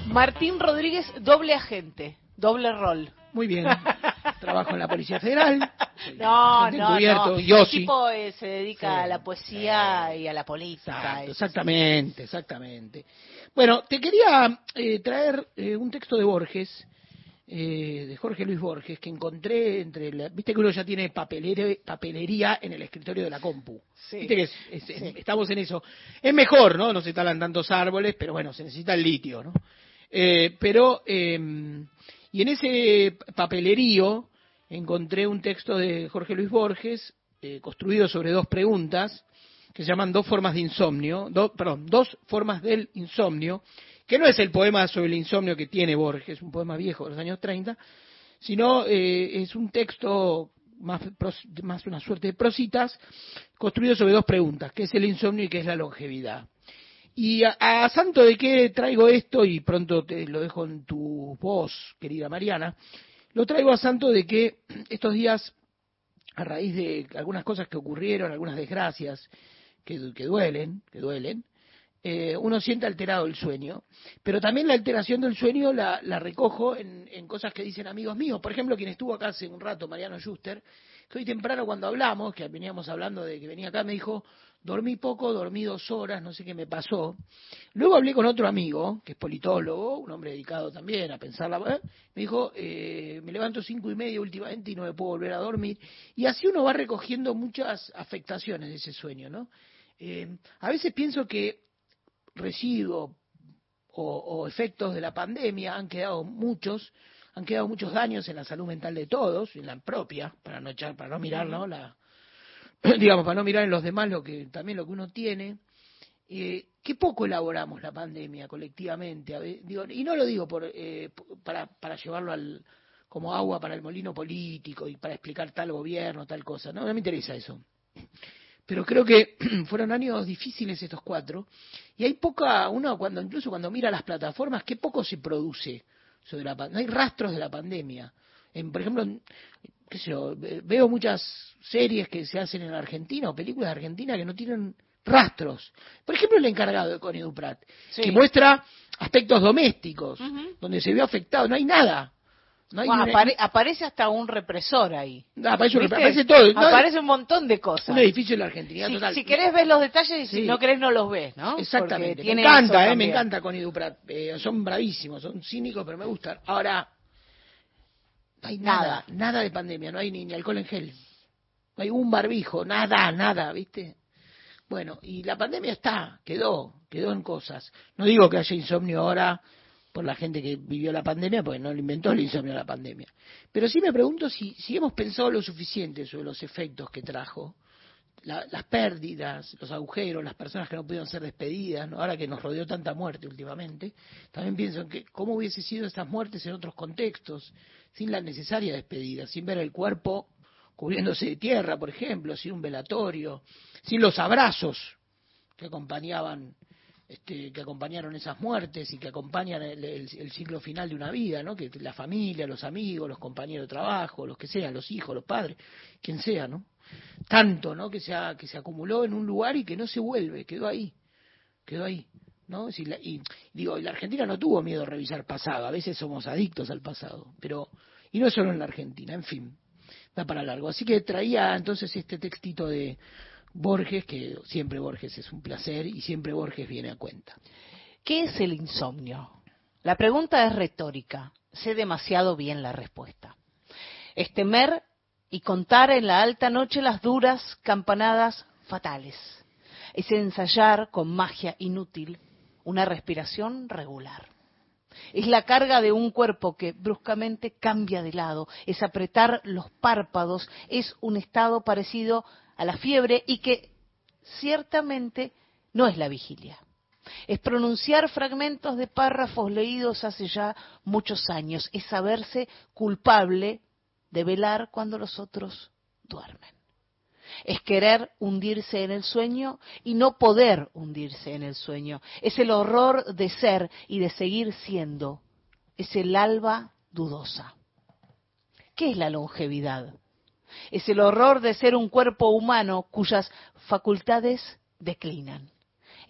Speaker 1: Martín Rodríguez, doble agente, doble rol.
Speaker 3: Muy bien. Trabajo en la Policía Federal.
Speaker 1: No, no, no.
Speaker 3: yo
Speaker 1: El
Speaker 3: sí.
Speaker 1: tipo eh, se dedica
Speaker 3: Sí.
Speaker 1: a la poesía y a la política.
Speaker 3: Exacto, exactamente, exactamente. Bueno, te quería eh, traer eh, un texto de Borges, eh, de Jorge Luis Borges, que encontré entre la... Viste que uno ya tiene papelere- papelería en el escritorio de la compu.
Speaker 1: Sí.
Speaker 3: Viste que es- es- es- estamos en eso. Es mejor, ¿no? No se talan tantos árboles, pero bueno, se necesita el litio, ¿no? Eh, pero, eh, y en ese papelerío encontré un texto de Jorge Luis Borges, eh, construido sobre dos preguntas, que se llaman Dos formas de insomnio, perdón, Dos formas del insomnio, que no es el poema sobre el insomnio que tiene Borges, es un poema viejo de los años 30, sino eh, es un texto más una suerte de prositas, construido sobre dos preguntas, ¿qué es el insomnio y qué es la longevidad? Y a, a santo de qué traigo esto, y pronto te lo dejo en tu voz, querida Mariana, lo traigo a santo de que estos días, a raíz de algunas cosas que ocurrieron, algunas desgracias que, que duelen, que duelen, eh, uno siente alterado el sueño, pero también la alteración del sueño la, la recojo en, en cosas que dicen amigos míos. Por ejemplo, quien estuvo acá hace un rato, Mariano Schuster, que hoy temprano cuando hablamos, que veníamos hablando de que venía acá, me dijo, dormí poco, dormí dos horas, no sé qué me pasó. Luego hablé con otro amigo, que es politólogo, un hombre dedicado también a pensar la... ¿eh? Me dijo, eh, me levanto cinco y media últimamente y no me puedo volver a dormir. Y así uno va recogiendo muchas afectaciones de ese sueño, ¿no? Eh, a veces pienso que residuo o, o efectos de la pandemia han quedado muchos, han quedado muchos daños en la salud mental de todos, en la propia, para no echar, para no mirar, ¿no? La, digamos, para no mirar en los demás lo que también lo que uno tiene. Eh, qué poco elaboramos la pandemia colectivamente, a digo, y no lo digo por, eh, para, para llevarlo al, como agua para el molino político y para explicar tal gobierno, tal cosa, no, no me interesa eso. Pero creo que fueron años difíciles estos cuatro, y hay poca, uno cuando, incluso cuando mira las plataformas, qué poco se produce sobre la no hay rastros de la pandemia. En, por ejemplo, en- qué sé yo, ve- veo muchas series que se hacen en Argentina o películas de Argentina que no tienen rastros. Por ejemplo, El encargado de Connie Duprat,
Speaker 1: Sí.
Speaker 3: que muestra aspectos domésticos, donde se vio afectado, no hay nada. No hay
Speaker 1: Bueno,
Speaker 3: una-
Speaker 1: apare- aparece hasta un represor ahí.
Speaker 3: Ah, aparece un
Speaker 1: ¿Viste?
Speaker 3: repre- aparece todo. No,
Speaker 1: Aparece un montón de cosas.
Speaker 3: un edificio de la Argentina
Speaker 1: si,
Speaker 3: total.
Speaker 1: si querés ver los detalles y si no querés no los ves, ¿no?
Speaker 3: Exactamente. Me encanta, eh, me encanta Connie Duprat. Eh, son bravísimos, son cínicos, pero me gustan. Ahora, No hay nada, nada de pandemia, no hay ni, ni alcohol en gel. No hay un barbijo, nada, nada, ¿viste? Bueno, y la pandemia está, quedó, quedó en cosas. No digo que haya insomnio ahora por la gente que vivió la pandemia, porque no lo inventó el insomnio la pandemia. Pero sí me pregunto si, si hemos pensado lo suficiente sobre los efectos que trajo, la- las pérdidas, los agujeros, las personas que no pudieron ser despedidas, ¿no? ahora que nos rodeó tanta muerte últimamente, también pienso en que cómo hubiese sido estas muertes en otros contextos, sin la necesaria despedida, sin ver el cuerpo cubriéndose de tierra, por ejemplo, sin un velatorio, sin los abrazos que acompañaban este, que acompañaron esas muertes y que acompañan el, ciclo final de una vida, ¿no? Que la familia, los amigos, los compañeros de trabajo, los que sean, los hijos, los padres, quien sea, ¿no? Tanto, ¿no? Que que se acumuló en un lugar y que no se vuelve, quedó ahí, quedó ahí, ¿no? Si la- y digo, la Argentina no tuvo miedo a revisar pasado, a veces somos adictos al pasado, pero y no solo en la Argentina, en fin, da para largo. Así que traía entonces este textito de Borges, que siempre Borges es un placer y siempre Borges viene a cuenta.
Speaker 1: ¿Qué es el insomnio? La pregunta es retórica. Sé demasiado bien la respuesta. Es temer y contar en la alta noche las duras campanadas fatales. Es ensayar con magia inútil una respiración regular. Es la carga de un cuerpo que bruscamente cambia de lado. Es apretar los párpados. Es un estado parecido a la fiebre y que ciertamente no es la vigilia. Es pronunciar fragmentos de párrafos leídos hace ya muchos años. Es saberse culpable de velar cuando los otros duermen. Es querer hundirse en el sueño y no poder hundirse en el sueño. Es el horror de ser y de seguir siendo. Es el alba dudosa. ¿Qué es la longevidad? Es el horror de ser un cuerpo humano cuyas facultades declinan.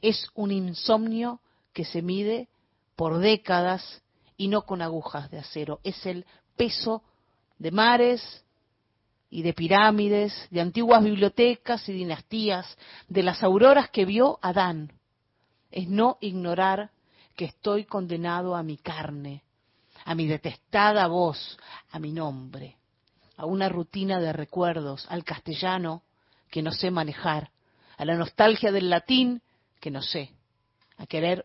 Speaker 1: Es un insomnio que se mide por décadas y no con agujas de acero. Es el peso de mares y de pirámides, de antiguas bibliotecas y dinastías, de las auroras que vio Adán. Es no ignorar que estoy condenado a mi carne, a mi detestada voz, a mi nombre, a una rutina de recuerdos, al castellano que no sé manejar, a la nostalgia del latín que no sé, a querer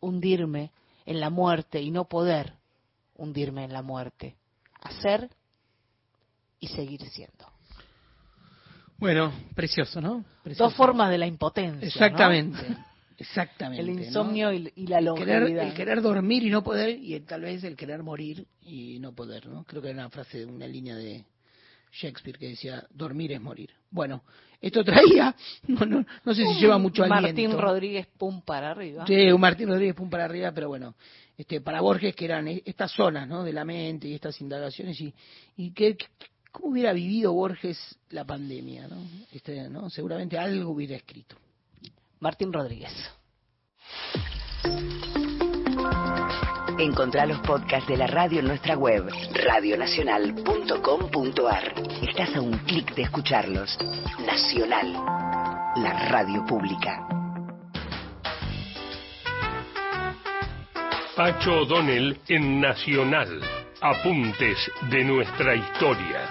Speaker 1: hundirme en la muerte y no poder hundirme en la muerte, a ser y seguir siendo.
Speaker 3: Bueno, precioso, ¿no? Precioso.
Speaker 1: Dos formas de la impotencia. ¿no?
Speaker 3: Exactamente, exactamente.
Speaker 1: El insomnio y, y la
Speaker 3: El querer,
Speaker 1: longevidad.
Speaker 3: el querer dormir y no poder, y tal vez el querer morir y no poder, ¿no? Creo que era una frase, una línea de Shakespeare que decía, dormir es morir. Bueno, esto traía, no, no, no sé si lleva mucho aliento.
Speaker 1: Martín Rodríguez, pum para arriba.
Speaker 3: Sí, un Martín Rodríguez pum para arriba, pero bueno, este, para Borges que eran e- estas zonas, ¿no? De la mente y estas indagaciones y, y que- cómo hubiera vivido Borges la pandemia, ¿no? Este, ¿no? Seguramente algo hubiera escrito.
Speaker 1: Martín Rodríguez.
Speaker 11: Encontrá los podcasts de la radio en nuestra web, radionacional.com.ar. Estás a un clic de escucharlos. Nacional, la radio pública.
Speaker 27: Pacho O'Donnell en Nacional. Apuntes de nuestra historia.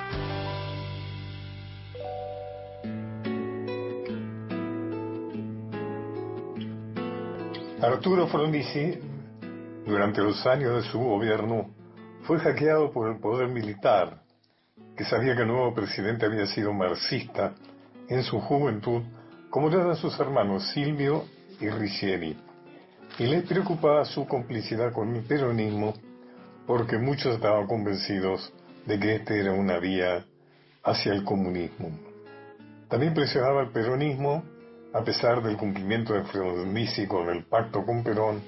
Speaker 28: Arturo Frondizi, durante los años de su gobierno, fue hackeado por el poder militar, que sabía que el nuevo presidente había sido marxista en su juventud, como eran sus hermanos Silvio y Riccieri. Y les preocupaba su complicidad con el peronismo, porque muchos estaban convencidos de que este era una vía hacia el comunismo. También presionaba al peronismo, a pesar del cumplimiento de Frondizi con el pacto con Perón,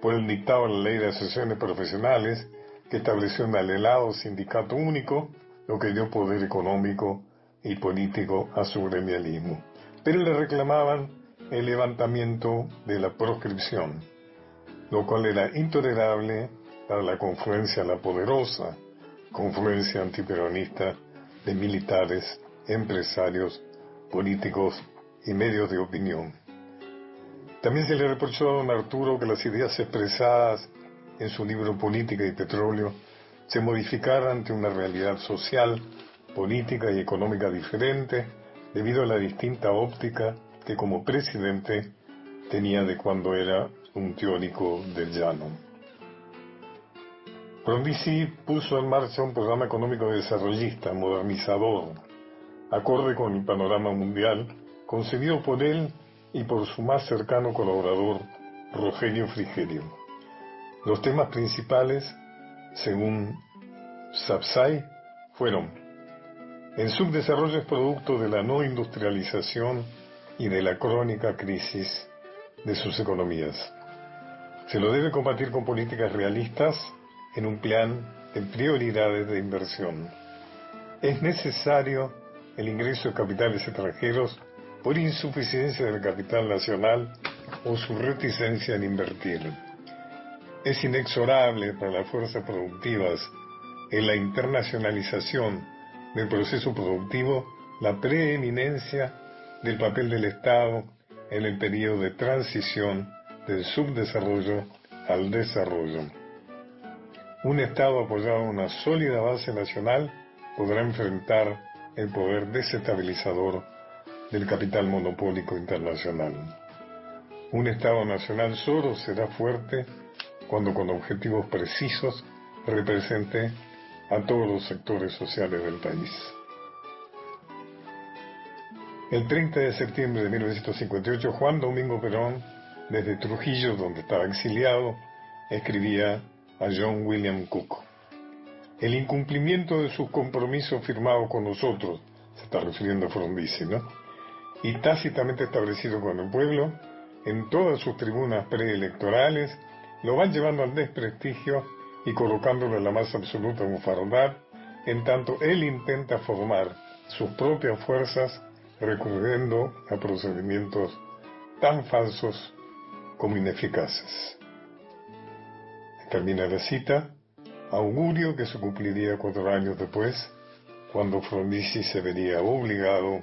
Speaker 28: por el dictado de la ley de asociaciones profesionales que estableció un alelado sindicato único, lo que dio poder económico y político a su gremialismo. Pero le reclamaban el levantamiento de la proscripción, lo cual era intolerable para la confluencia, la poderosa confluencia antiperonista de militares, empresarios, políticos y medios de opinión. También se le reprochó a don Arturo que las ideas expresadas en su libro Política y Petróleo se modificara ante una realidad social, política y económica diferente debido a la distinta óptica que como presidente tenía de cuando era un teórico del llano. Frondizi puso en marcha un programa económico desarrollista, modernizador, acorde con el panorama mundial, concebido por él y por su más cercano colaborador, Rogelio Frigerio. Los temas principales, según Sapsay, fueron el subdesarrollo es producto de la no industrialización y de la crónica crisis de sus economías. Se lo debe combatir con políticas realistas en un plan de prioridades de inversión. Es necesario el ingreso de capitales extranjeros por insuficiencia del capital nacional o su reticencia en invertir. Es inexorable para las fuerzas productivas en la internacionalización del proceso productivo la preeminencia del papel del Estado en el periodo de transición del subdesarrollo al desarrollo. Un Estado apoyado en una sólida base nacional podrá enfrentar el poder desestabilizador del capital monopólico internacional. Un Estado nacional solo será fuerte cuando con objetivos precisos represente a todos los sectores sociales del país. El 30 de septiembre de 1958, Juan Domingo Perón, desde Trujillo, donde estaba exiliado, escribía a John William Cook. El incumplimiento de sus compromisos firmados con nosotros, se está refiriendo a Frondizi, ¿no? Y tácitamente establecido con el pueblo, en todas sus tribunas preelectorales, lo van llevando al desprestigio y colocándolo en la más absoluta bufardad, en tanto él intenta formar sus propias fuerzas recurriendo a procedimientos tan falsos como ineficaces. Termina la cita, augurio que se cumpliría cuatro años después, cuando Frondizi se vería obligado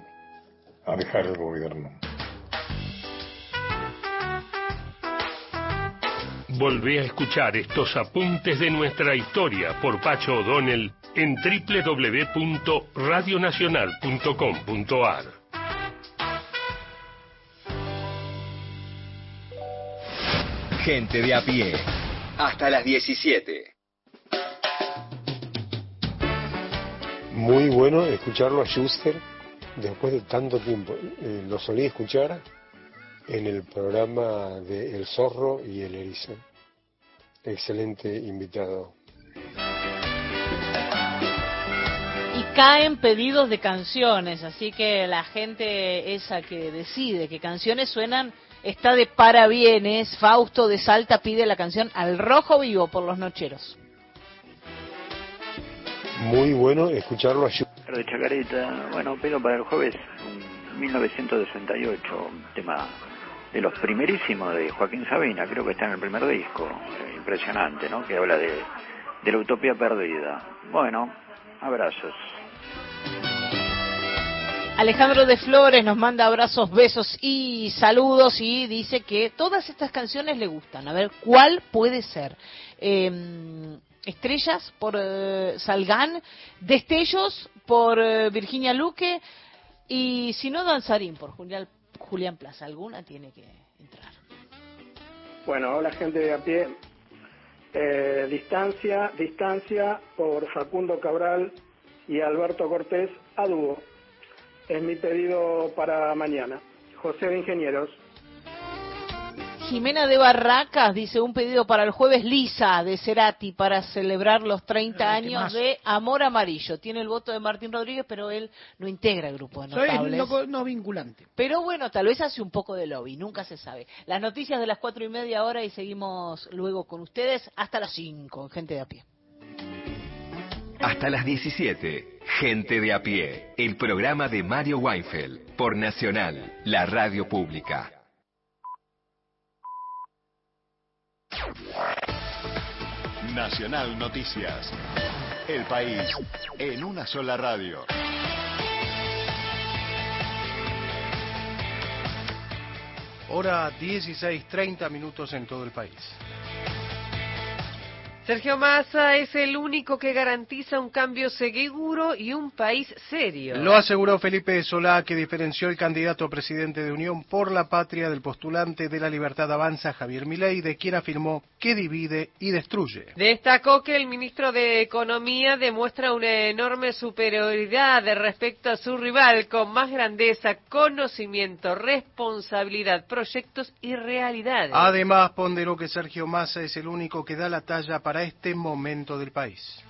Speaker 28: a dejar el gobierno.
Speaker 27: Volvé a escuchar estos apuntes de nuestra historia por Pacho O'Donnell en www.radionacional.com.ar.
Speaker 5: Gente de a pie. Hasta las 17.
Speaker 29: Muy bueno escucharlo a Schuster después de tanto tiempo. Eh, lo solí escuchar en el programa de El Zorro y el Erizo. Excelente invitado.
Speaker 1: Y caen pedidos de canciones, así que la gente esa que decide qué canciones suenan está de parabienes. Fausto de Salta pide la canción Al Rojo Vivo por los Nocheros.
Speaker 29: Muy bueno escucharlo a
Speaker 30: de Chacarita, bueno, pero para el jueves, un 1968, un tema de los primerísimos de Joaquín Sabina, creo que está en el primer disco, eh, impresionante, ¿no? Que habla de, de la utopía perdida. Bueno, abrazos.
Speaker 1: Alejandro de Flores nos manda abrazos, besos y saludos y dice que todas estas canciones le gustan. A ver, ¿cuál puede ser? Eh, Estrellas por eh, Salgán, Destellos por eh, Virginia Luque y si no Danzarín por Julián, Julián Plaza. Alguna tiene que entrar.
Speaker 31: Bueno, hola gente de a pie. Eh, distancia, distancia por Facundo Cabral y Alberto Cortés a dúo. Es mi pedido para mañana. José de Ingenieros.
Speaker 1: Jimena de Barracas dice un pedido para el jueves Lisa de Cerati para celebrar los 30
Speaker 3: Ay, qué
Speaker 1: años
Speaker 3: más.
Speaker 1: de Amor Amarillo. Tiene el voto de Martín Rodríguez, pero él no integra el grupo de
Speaker 3: Soy
Speaker 1: notables.
Speaker 3: no, no vinculante.
Speaker 1: Pero bueno, tal vez hace un poco de lobby, nunca se sabe. Las noticias de las cuatro y media hora y seguimos luego con ustedes hasta las 5, gente de a pie.
Speaker 5: Hasta las 17. Gente de a pie. El programa de Mario Weinfeld por Nacional, la radio pública.
Speaker 6: Nacional Noticias. El país en una sola radio.
Speaker 7: Hora 16.30 minutos en todo el país.
Speaker 8: Sergio Massa es el único que garantiza un cambio seguro y un país serio.
Speaker 7: Lo aseguró Felipe Solá, que diferenció el candidato a presidente de Unión por la Patria del postulante de la Libertad Avanza, Javier Milei, de quien afirmó que divide y destruye.
Speaker 8: Destacó que el ministro de Economía demuestra una enorme superioridad respecto a su rival, con más grandeza, conocimiento, responsabilidad, proyectos y realidades.
Speaker 7: Además, ponderó que Sergio Massa es el único que da la talla para este momento del país.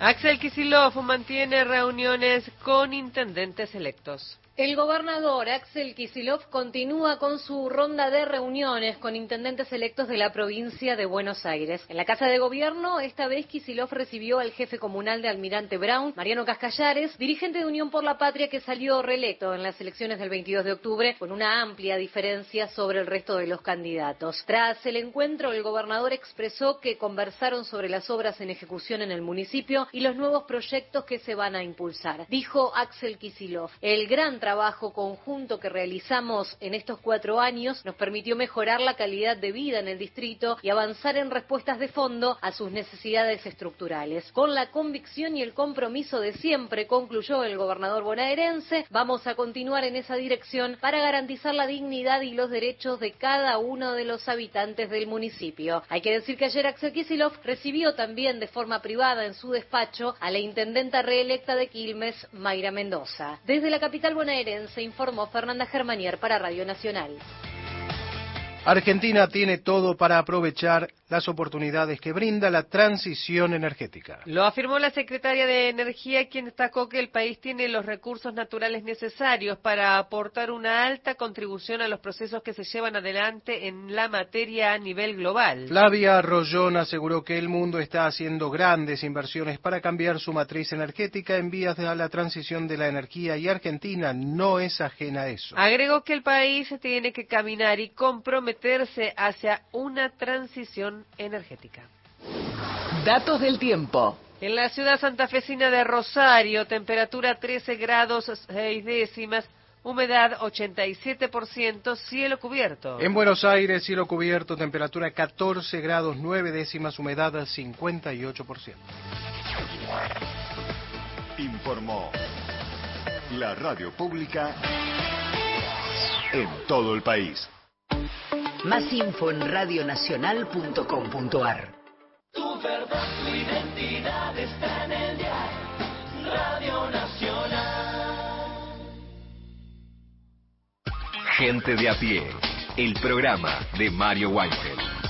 Speaker 8: Axel Kisilov mantiene reuniones con intendentes electos.
Speaker 32: El gobernador Axel Kisilov continúa con su ronda de reuniones con intendentes electos de la provincia de Buenos Aires. En la Casa de Gobierno, esta vez Kisilov recibió al jefe comunal de Almirante Brown, Mariano Cascallares, dirigente de Unión por la Patria que salió reelecto en las elecciones del 22 de octubre con una amplia diferencia sobre el resto de los candidatos. Tras el encuentro, el gobernador expresó que conversaron sobre las obras en ejecución en el municipio y los nuevos proyectos que se van a impulsar. Dijo Axel Kisilov, el gran trabajo conjunto que realizamos en estos cuatro años nos permitió mejorar la calidad de vida en el distrito y avanzar en respuestas de fondo a sus necesidades estructurales. Con la convicción y el compromiso de siempre, concluyó el gobernador bonaerense, vamos a continuar en esa dirección para garantizar la dignidad y los derechos de cada uno de los habitantes del municipio. Hay que decir que ayer Axel Kisilov recibió también de forma privada en su despacho a la intendenta reelecta de Quilmes, Mayra Mendoza. Desde la capital bonaerense informó Fernanda Germanier para Radio Nacional.
Speaker 7: Argentina tiene todo para aprovechar las oportunidades que brinda la transición energética.
Speaker 8: Lo afirmó la secretaria de Energía, quien destacó que el país tiene los recursos naturales necesarios para aportar una alta contribución a los procesos que se llevan adelante en la materia a nivel global.
Speaker 7: Flavia Rollón aseguró que el mundo está haciendo grandes inversiones para cambiar su matriz energética en vías de la transición de la energía y Argentina no es ajena a eso.
Speaker 8: Agregó que el país tiene que caminar y comprometerse hacia una transición energética.
Speaker 11: Datos del tiempo.
Speaker 8: En la ciudad santafesina de Rosario, temperatura 13 grados 6 décimas, humedad 87%, cielo cubierto.
Speaker 7: En Buenos Aires, cielo cubierto, temperatura 14 grados 9 décimas, humedad 58%.
Speaker 6: Informó la radio pública en todo el país.
Speaker 11: Más info en radionacional.com.ar.
Speaker 33: Tu verdad, tu identidad está en el diario Radio Nacional.
Speaker 12: Gente de a pie, el programa de Mario Weinfeld.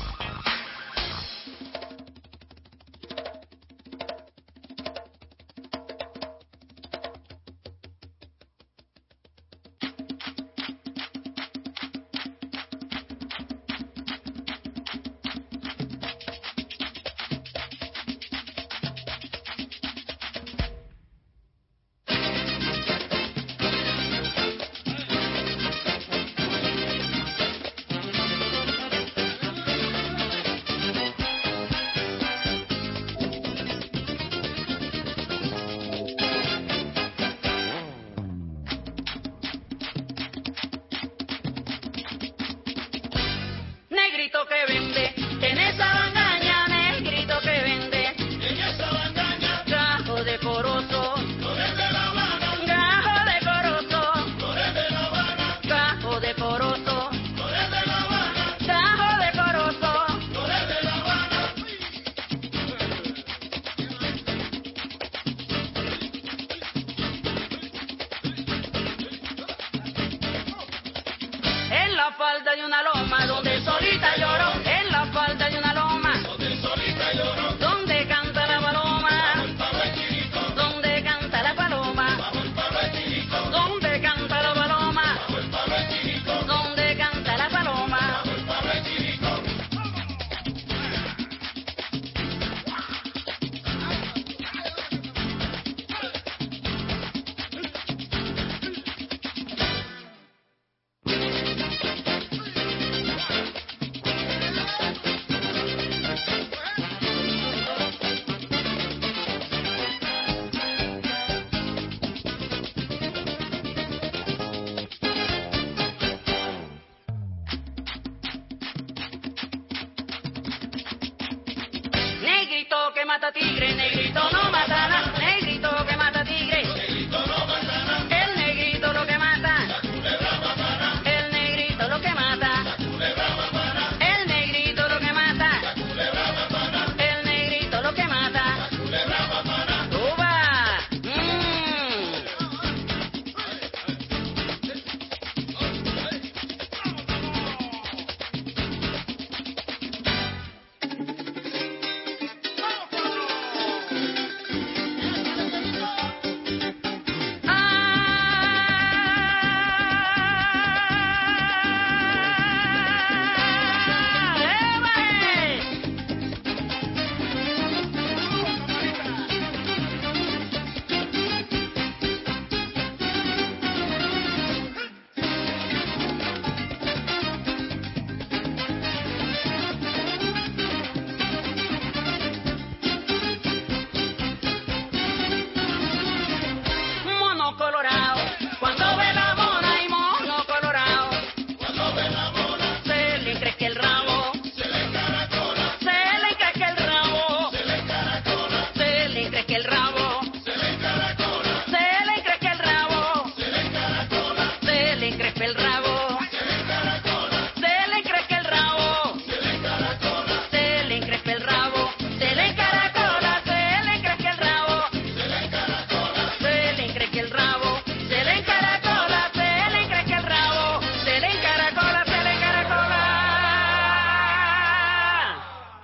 Speaker 12: Mata tigre, negrito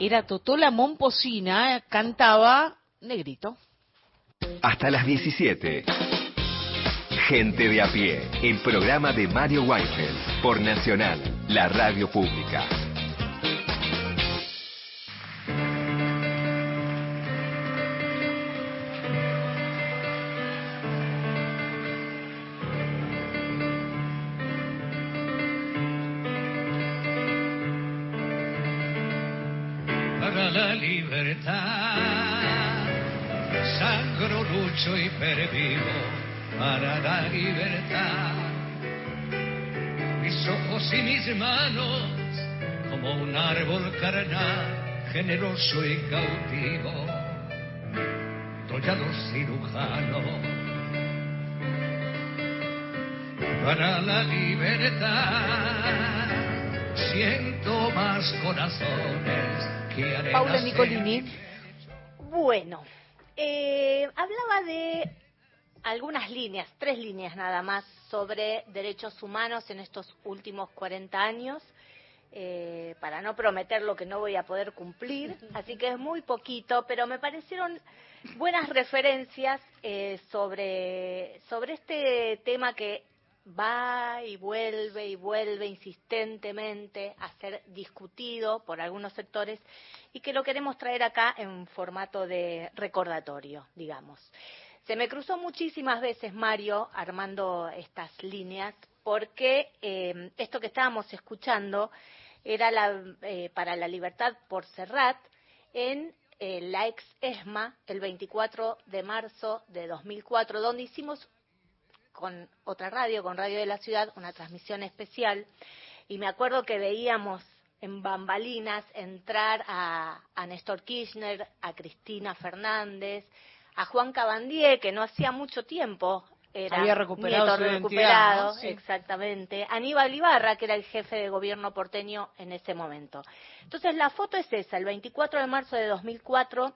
Speaker 1: Era Totola Momposina, cantaba Negrito.
Speaker 5: Hasta las 17. Gente de a pie, el programa de Mario Weinfeld por Nacional, la radio pública.
Speaker 25: Para la libertad. Mis ojos y mis manos como un árbol carnal, generoso y cautivo. Doy a los cirujanos para la libertad. Siento más corazones que arenas
Speaker 1: Paula Nicolini.
Speaker 34: Bueno, eh, hablaba de algunas líneas, tres líneas nada más, sobre derechos humanos en estos últimos 40 años, eh, para no prometer lo que no voy a poder cumplir, así que es muy poquito, pero me parecieron buenas referencias eh, sobre, sobre este tema que va y vuelve y vuelve insistentemente a ser discutido por algunos sectores y que lo queremos traer acá en formato de recordatorio, digamos. Se me cruzó muchísimas veces, Mario, armando estas líneas, porque eh, esto que estábamos escuchando era la, eh, para la libertad por Serrat en eh, la ex ESMA el 24 de marzo de 2004, donde hicimos con otra radio, con Radio de la Ciudad, una transmisión especial. Y me acuerdo que veíamos en bambalinas entrar a, a Néstor Kirchner, a Cristina Fernández, a Juan Cabandier, que no hacía mucho tiempo era
Speaker 1: Había recuperado
Speaker 34: nieto
Speaker 1: su
Speaker 34: recuperado,
Speaker 1: ¿no? Sí.
Speaker 34: exactamente. Aníbal Ibarra, que era el jefe de gobierno porteño en ese momento. Entonces la foto es esa, el 24 de marzo de 2004,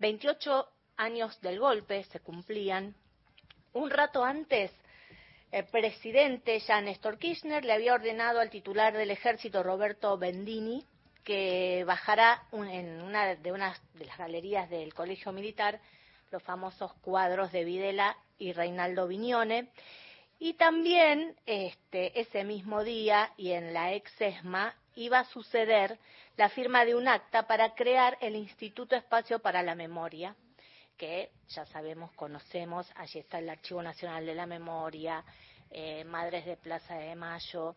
Speaker 34: 28 años del golpe se cumplían. Un rato antes, el presidente ya Néstor Kirchner le había ordenado al titular del ejército, Roberto Bendini, que bajara un- en una de unas de las galerías del Colegio Militar los famosos cuadros de Videla y Reinaldo Viñone. Y también este, ese mismo día y en la ex ESMA iba a suceder la firma de un acta para crear el Instituto Espacio para la Memoria, que ya sabemos, conocemos, allí está el Archivo Nacional de la Memoria, eh, Madres de Plaza de Mayo,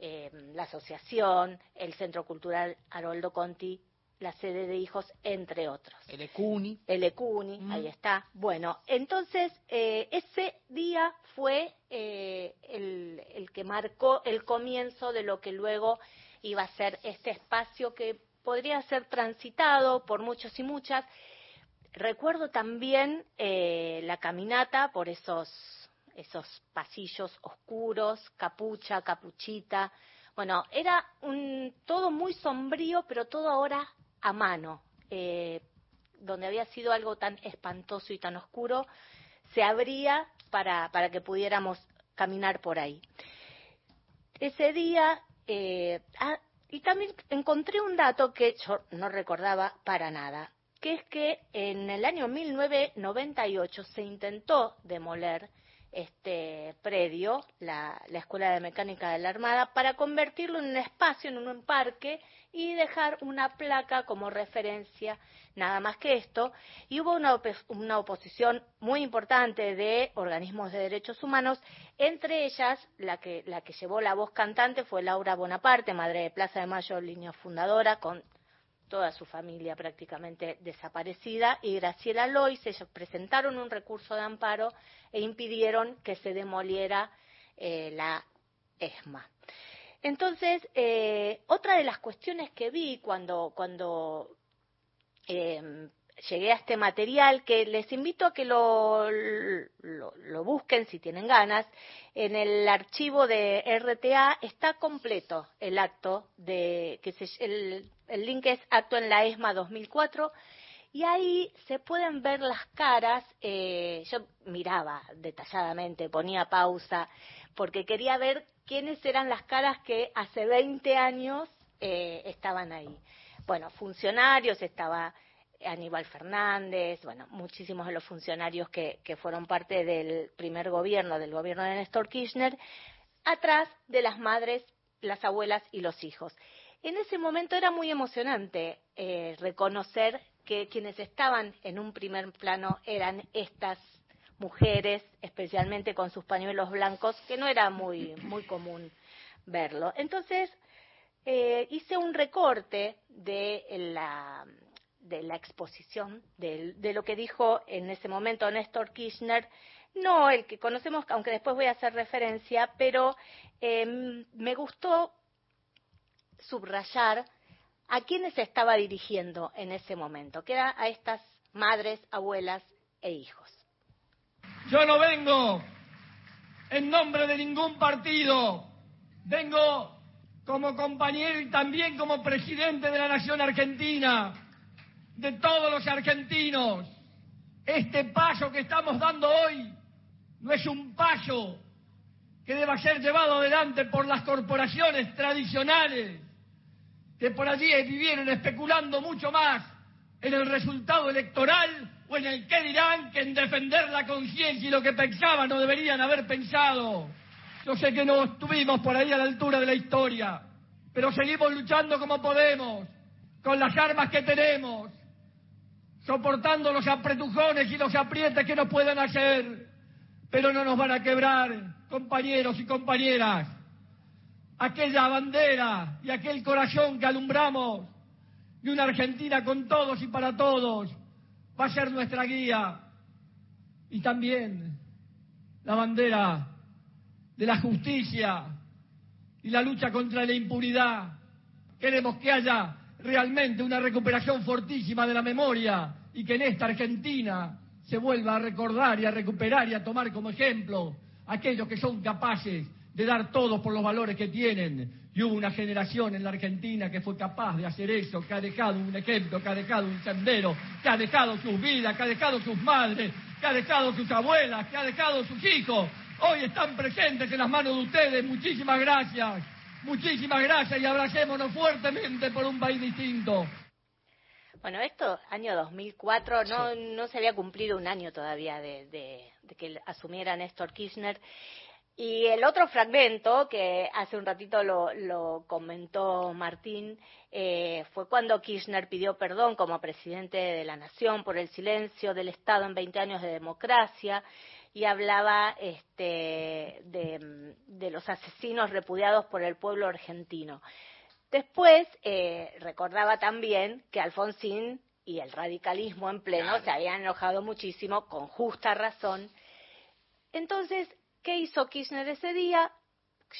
Speaker 34: eh, la Asociación, el Centro Cultural Haroldo Conti, la sede de hijos, entre otros.
Speaker 1: El ECUNI.
Speaker 34: El ECUNI, ahí está. Bueno, entonces eh, ese día fue eh, el, el que marcó el comienzo de lo que luego iba a ser este espacio que podría ser transitado por muchos y muchas, Recuerdo también eh, la caminata por esos, esos pasillos oscuros, capucha, capuchita. Bueno, era un, todo muy sombrío, pero todo ahora a mano. Eh, donde había sido algo tan espantoso y tan oscuro, se abría para, para que pudiéramos caminar por ahí. Ese día, eh, ah, y también encontré un dato que yo no recordaba para nada, que es que en el año 1998 se intentó demoler este predio, la, la, Escuela de Mecánica de la Armada, para convertirlo en un espacio, en un parque y dejar una placa como referencia, nada más que esto. Y hubo una, una oposición muy importante de organismos de derechos humanos, entre ellas la que, la que llevó la voz cantante fue Laura Bonaparte, madre de Plaza de Mayo, línea fundadora, con toda su familia prácticamente desaparecida, y Graciela Lois, ellos presentaron un recurso de amparo e impidieron que se demoliera eh, la ESMA. Entonces, eh, otra de las cuestiones que vi cuando, cuando eh, llegué a este material, que les invito a que lo, lo, lo, busquen si tienen ganas, en el archivo de RTA está completo el acto de que se, el, el link es acto en la ESMA 2004 y ahí se pueden ver las caras, eh, yo miraba detalladamente, ponía pausa, porque quería ver quiénes eran las caras que hace 20 años eh, estaban ahí. Bueno, funcionarios, estaba Aníbal Fernández, bueno, muchísimos de los funcionarios que, que fueron parte del primer gobierno, del gobierno de Néstor Kirchner, atrás de las madres, las abuelas y los hijos. En ese momento era muy emocionante eh, reconocer que quienes estaban en un primer plano eran estas mujeres, especialmente con sus pañuelos blancos, que no era muy, muy común verlo. Entonces, eh, hice un recorte de la, de la exposición, de, de, lo que dijo en ese momento Néstor Kirchner, no el que conocemos, aunque después voy a hacer referencia, pero eh, me gustó subrayar a quiénes se estaba dirigiendo en ese momento, que era a estas madres, abuelas e hijos.
Speaker 35: Yo no vengo en nombre de ningún partido, vengo como compañero y también como presidente de la Nación Argentina, de todos los argentinos. Este paso que estamos dando hoy no es un paso que deba ser llevado adelante por las corporaciones tradicionales, que por allí vivieron especulando mucho más en el resultado electoral o en el qué dirán que en defender la conciencia y lo que pensaban no deberían haber pensado. Yo sé que no estuvimos por ahí a la altura de la historia, pero seguimos luchando como podemos, con las armas que tenemos, soportando los apretujones y los aprietes que nos puedan hacer, pero no nos van a quebrar, compañeros y compañeras aquella bandera y aquel corazón que alumbramos de una Argentina con todos y para todos va a ser nuestra guía. Y también la bandera de la justicia y la lucha contra la impunidad. Queremos que haya realmente una recuperación fortísima de la memoria y que en esta Argentina se vuelva a recordar y a recuperar y a tomar como ejemplo aquellos que son capaces de dar todo por los valores que tienen. Y hubo una generación en la Argentina que fue capaz de hacer eso, que ha dejado un ejemplo, que ha dejado un sendero, que ha dejado sus vidas, que ha dejado sus madres, que ha dejado sus abuelas, que ha dejado sus hijos. Hoy están presentes en las manos de ustedes. Muchísimas gracias. Muchísimas gracias y abracémonos fuertemente por un país distinto.
Speaker 34: Bueno, esto, año 2004, no, no se había cumplido un año todavía de, de, de que asumiera Néstor Kirchner. Y el otro fragmento, que hace un ratito lo, lo comentó Martín, eh, fue cuando Kirchner pidió perdón como presidente de la Nación por el silencio del Estado en 20 años de democracia y hablaba este, de, de los asesinos repudiados por el pueblo argentino. Después eh, recordaba también que Alfonsín y el radicalismo en pleno claro. se habían enojado muchísimo, con justa razón. Entonces, ¿Qué hizo Kirchner ese día?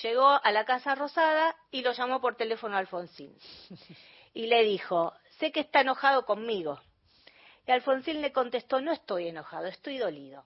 Speaker 34: Llegó a la Casa Rosada y lo llamó por teléfono a Alfonsín. Y le dijo, sé que está enojado conmigo. Y Alfonsín le contestó, no estoy enojado, estoy dolido.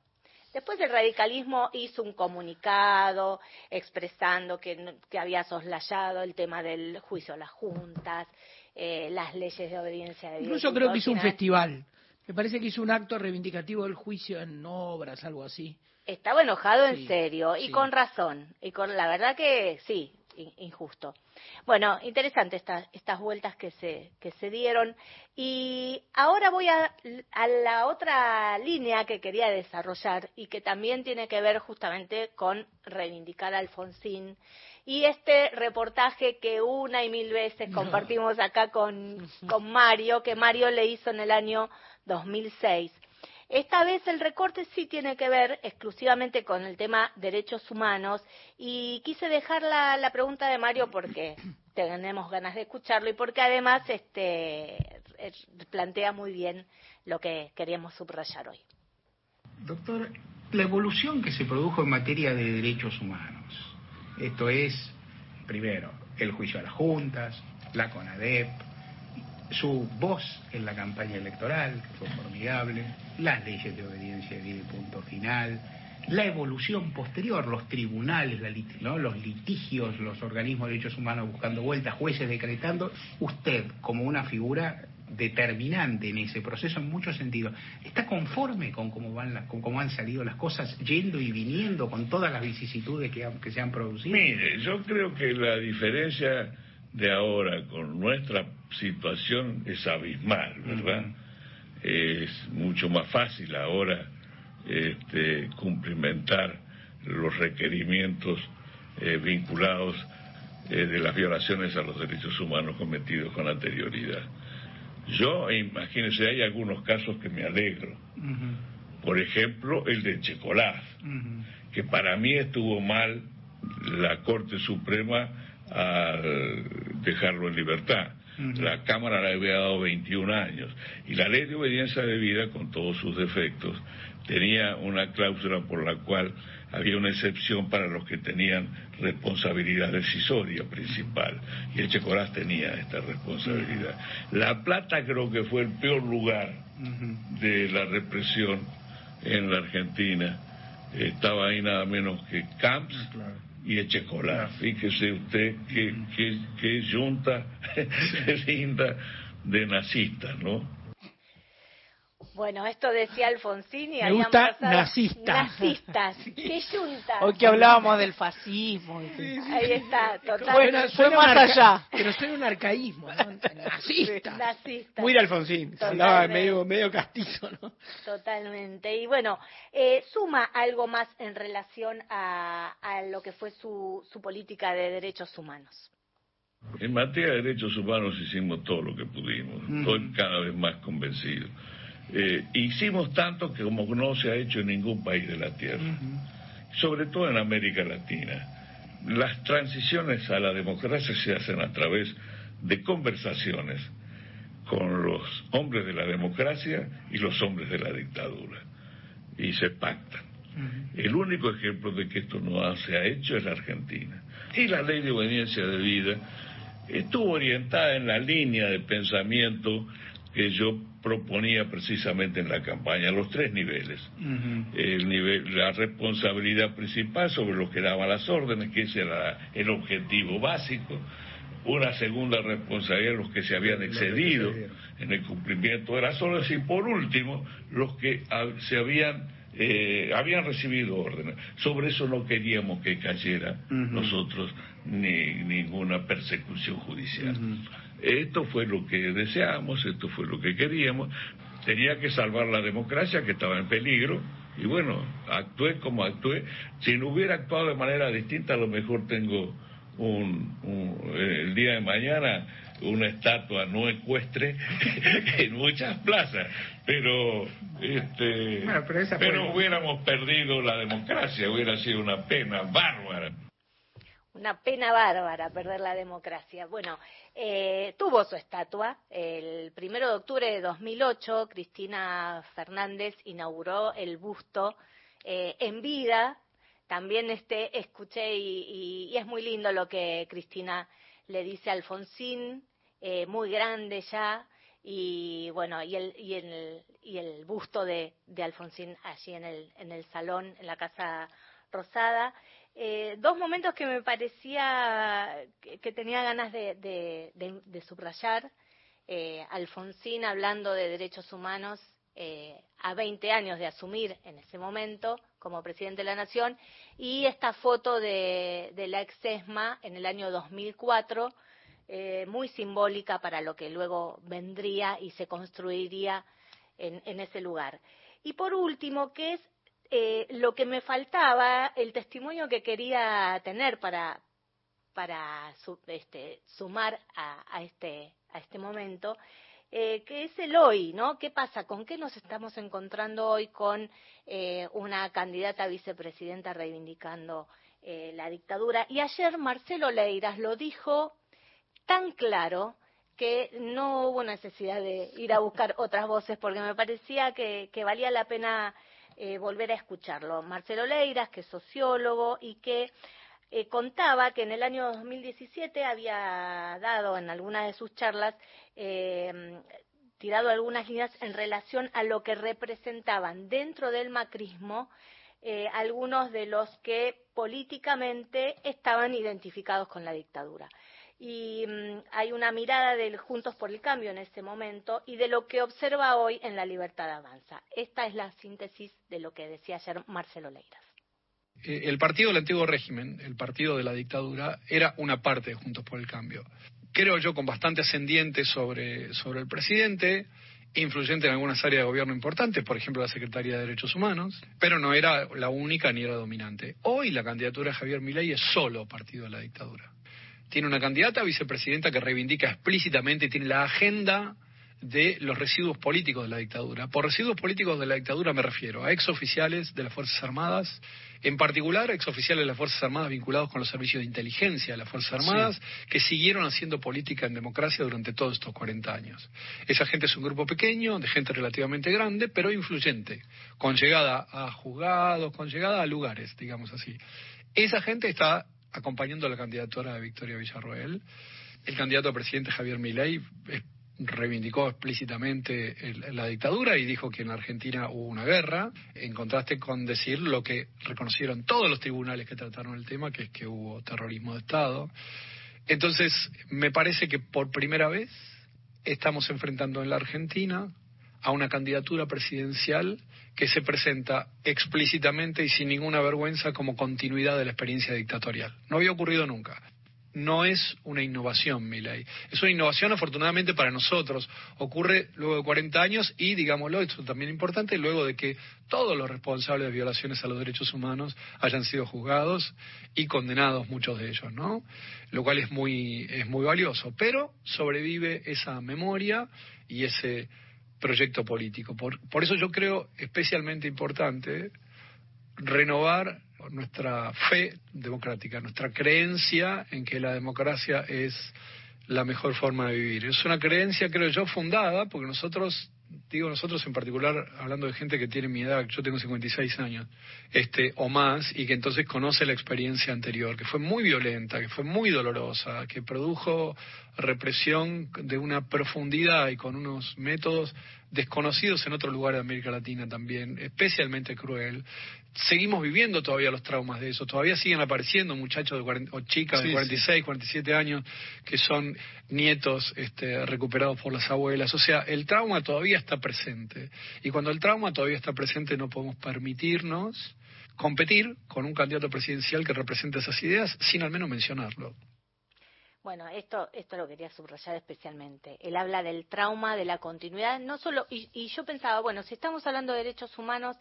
Speaker 34: Después el radicalismo hizo un comunicado expresando que, había soslayado el tema del juicio a las juntas, eh, las leyes de obediencia de Dios.
Speaker 3: Incluso creo que hizo un festival. Me parece que hizo un acto reivindicativo del juicio en obras, algo así.
Speaker 34: Estaba enojado en serio y
Speaker 3: sí.
Speaker 34: con razón. Y con la verdad que sí, injusto. Bueno, interesante estas estas vueltas que se que se dieron y ahora voy a, a la otra línea que quería desarrollar y que también tiene que ver justamente con reivindicar a Alfonsín y este reportaje que una y mil veces compartimos acá con, con Mario, que Mario le hizo en el año 2006. Esta vez el recorte sí tiene que ver exclusivamente con el tema derechos humanos y quise dejar la, la pregunta de Mario porque tenemos ganas de escucharlo y porque además este eh, plantea muy bien lo que queríamos subrayar hoy.
Speaker 36: Doctor, la evolución que se produjo en materia de derechos humanos, esto es, primero, el juicio a las juntas, la CONADEP, su voz en la campaña electoral, que fue formidable, las leyes de obediencia de y punto final, la evolución posterior, los tribunales, la ¿no? los litigios, los organismos de derechos humanos buscando vueltas, jueces decretando, usted como una figura determinante en ese proceso en muchos sentidos, ¿está conforme con cómo, van las, con cómo han salido las cosas, yendo y viniendo con todas las vicisitudes que, que se han producido?
Speaker 37: Mire, yo creo que la diferencia de ahora con nuestra situación es abismal, ¿verdad? Es mucho más fácil ahora este, cumplimentar los requerimientos eh, vinculados eh, de las violaciones a los derechos humanos cometidos con anterioridad. Yo, imagínense, hay algunos casos que me alegro. Por ejemplo, el de Checolás, que para mí estuvo mal la Corte Suprema al dejarlo en libertad. La Cámara le había dado 21 años y la ley de obediencia de vida, con todos sus defectos, tenía una cláusula por la cual había una excepción para los que tenían responsabilidad decisoria principal y el Checolás tenía esta responsabilidad. La Plata creo que fue el peor lugar de la represión en la Argentina. Estaba ahí nada menos que Camps y Echecolá. Fíjese usted qué, qué, qué junta linda de nazistas, ¿no?
Speaker 34: Bueno, esto decía Alfonsín y
Speaker 3: Me gusta
Speaker 34: pasado-
Speaker 3: nazista.
Speaker 34: Nazistas. ¡Qué junta!
Speaker 1: Hoy que hablábamos del fascismo. y-
Speaker 34: Ahí está, total.
Speaker 1: Bueno, fue más
Speaker 3: arca-
Speaker 1: allá.
Speaker 3: Pero suena un arcaísmo, ¿no? Nazista.
Speaker 34: Nazista.
Speaker 3: Muy de Alfonsín. Andaba medio, medio castizo, ¿no?
Speaker 34: Totalmente. Y bueno, eh, suma algo más en relación a, a lo que fue su, su política de derechos humanos.
Speaker 37: En materia de derechos humanos hicimos todo lo que pudimos. Estoy cada vez más convencido. Eh, hicimos tanto que como no se ha hecho en ningún país de la Tierra, sobre todo en América Latina. Las transiciones a la democracia se hacen a través de conversaciones con los hombres de la democracia y los hombres de la dictadura. Y se pactan. El único ejemplo de que esto no se ha hecho es la Argentina. Y la ley de obediencia de vida estuvo orientada en la línea de pensamiento que yo proponía precisamente en la campaña, los tres niveles. El nivel, la responsabilidad principal sobre los que daban las órdenes, que ese era el objetivo básico. Una segunda responsabilidad los que se habían excedido en el cumplimiento de las órdenes y por último los que se habían eh, habían recibido órdenes. Sobre eso no queríamos que cayera nosotros ni ninguna persecución judicial. Esto fue lo que deseábamos, esto fue lo que queríamos. Tenía que salvar la democracia que estaba en peligro y bueno, actué como actué. Si no hubiera actuado de manera distinta, a lo mejor tengo un, un- eh, el día de mañana una estatua no ecuestre en muchas plazas, pero este
Speaker 36: Bueno, pero
Speaker 37: pero hubiéramos perdido la democracia, hubiera sido una pena bárbara.
Speaker 34: Una pena bárbara perder la democracia. Bueno, eh, tuvo su estatua. El primero de octubre de 2008, Cristina Fernández inauguró el busto eh, en vida. También este, escuché y, y- es muy lindo lo que Cristina le dice a Alfonsín, eh, muy grande ya. y bueno, y el, y el, y el busto de, de Alfonsín allí en el, en el salón, en la Casa Rosada. Eh, dos momentos que me parecía que, tenía ganas de, subrayar. Eh, Alfonsín hablando de derechos humanos eh, a 20 años de asumir en ese momento como presidente de la Nación y esta foto de, la ex ESMA en el año 2004, eh, muy simbólica para lo que luego vendría y se construiría en ese lugar. Y por último, que es eh, lo que me faltaba, el testimonio que quería tener para, para su- este, sumar a, a este, a este momento, eh, que es el hoy, ¿no? ¿Qué pasa? ¿Con qué nos estamos encontrando hoy con eh, una candidata a vicepresidenta reivindicando eh, la dictadura? Y ayer Marcelo Leiras lo dijo tan claro que no hubo necesidad de ir a buscar otras voces porque me parecía que, que valía la pena eh, volver a escucharlo. Marcelo Leiras, que es sociólogo y que eh, contaba que en el año 2017 había dado en alguna de sus charlas, eh, tirado algunas líneas en relación a lo que representaban dentro del macrismo eh, algunos de los que políticamente estaban identificados con la dictadura. Y mm, hay una mirada del Juntos por el Cambio en ese momento y de lo que observa hoy en la Libertad Avanza. Esta es la síntesis de lo que decía ayer Marcelo Leiras.
Speaker 38: Eh, el partido del antiguo régimen, el partido de la dictadura, era una parte de Juntos por el Cambio. Creo yo con bastante ascendiente sobre, sobre el presidente, influyente en algunas áreas de gobierno importantes, por ejemplo la Secretaría de Derechos Humanos, pero no era la única ni era dominante. Hoy la candidatura de Javier Milei es solo partido de la dictadura. Tiene una candidata a vicepresidenta que reivindica explícitamente y tiene la agenda de los residuos políticos de la dictadura. Por residuos políticos de la dictadura me refiero a exoficiales de las Fuerzas Armadas, en particular exoficiales de las Fuerzas Armadas vinculados con los servicios de inteligencia de las Fuerzas Armadas, que siguieron haciendo política en democracia durante todos estos 40 años. Esa gente es un grupo pequeño, de gente relativamente grande, pero influyente, con llegada a juzgados, con llegada a lugares, digamos así. Esa gente está acompañando la candidatura de Victoria Villarroel. El candidato a presidente Javier Milei reivindicó explícitamente la dictadura y dijo que en Argentina hubo una guerra, en contraste con decir lo que reconocieron todos los tribunales que trataron el tema, que es que hubo terrorismo de Estado. Entonces, me parece que por primera vez estamos enfrentando en la Argentina a una candidatura presidencial que se presenta explícitamente y sin ninguna vergüenza como continuidad de la experiencia dictatorial. No había ocurrido nunca no es una innovación, mi ley. Es una innovación, afortunadamente, para nosotros. Ocurre luego de 40 años y, digámoslo, esto también importante, luego de que todos los responsables de violaciones a los derechos humanos hayan sido juzgados y condenados, muchos de ellos, ¿no? Lo cual es muy, es muy valioso. Pero sobrevive esa memoria y ese proyecto político. Por, por eso yo creo especialmente importante renovar nuestra fe democrática, nuestra creencia en que la democracia es la mejor forma de vivir. Es una creencia, creo yo, fundada, porque nosotros, digo nosotros en particular, hablando de gente que tiene mi edad, yo tengo 56 años, este, o más, y que entonces conoce la experiencia anterior, que fue muy violenta, que fue muy dolorosa, que produjo represión de una profundidad y con unos métodos desconocidos en otros lugares de América Latina también, especialmente cruel. Seguimos viviendo todavía los traumas de eso, todavía siguen apareciendo muchachos de 40 o chicas
Speaker 39: Sí,
Speaker 38: de
Speaker 39: sí.
Speaker 38: 46, 47 años que son nietos este, recuperados por las abuelas. O sea, el trauma todavía está presente. Y cuando el trauma todavía está presente no podemos permitirnos competir con un candidato presidencial que represente esas ideas sin al menos mencionarlo.
Speaker 34: Bueno, esto, esto lo quería subrayar especialmente. Él habla del trauma, de la continuidad, no solo, y, y yo pensaba, bueno, si estamos hablando de derechos humanos,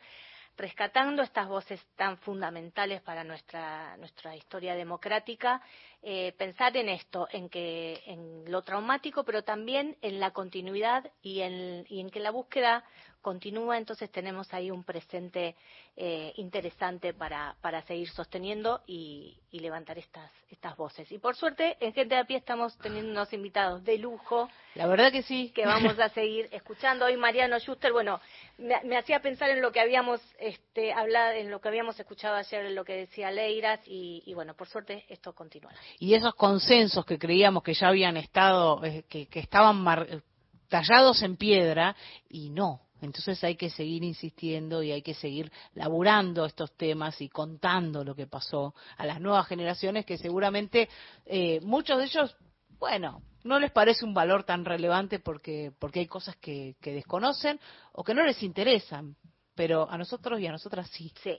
Speaker 34: rescatando estas voces tan fundamentales para nuestra, nuestra historia democrática, eh, pensar en esto, en que en lo traumático, pero también en la continuidad y en, y en que la búsqueda continúa, entonces tenemos ahí un presente eh, interesante para, para seguir sosteniendo y, y levantar estas, estas voces. Y por suerte, en Gente de a Pie estamos teniendo unos invitados de lujo.
Speaker 1: La verdad que sí.
Speaker 34: Que vamos a seguir escuchando. Hoy Mariano Schuster, bueno, me, me hacía pensar en lo que habíamos este, hablado, en lo que habíamos escuchado ayer, en lo que decía Leiras, y, y bueno, por suerte esto continúa.
Speaker 1: Y esos consensos que creíamos que ya habían estado, eh, que, estaban mar- tallados en piedra y no. Entonces hay que seguir insistiendo y hay que seguir laburando estos temas y contando lo que pasó a las nuevas generaciones que seguramente eh, muchos de ellos, bueno, no les parece un valor tan relevante porque, porque hay cosas que, que desconocen o que no les interesan, pero a nosotros y a nosotras sí.
Speaker 34: Sí.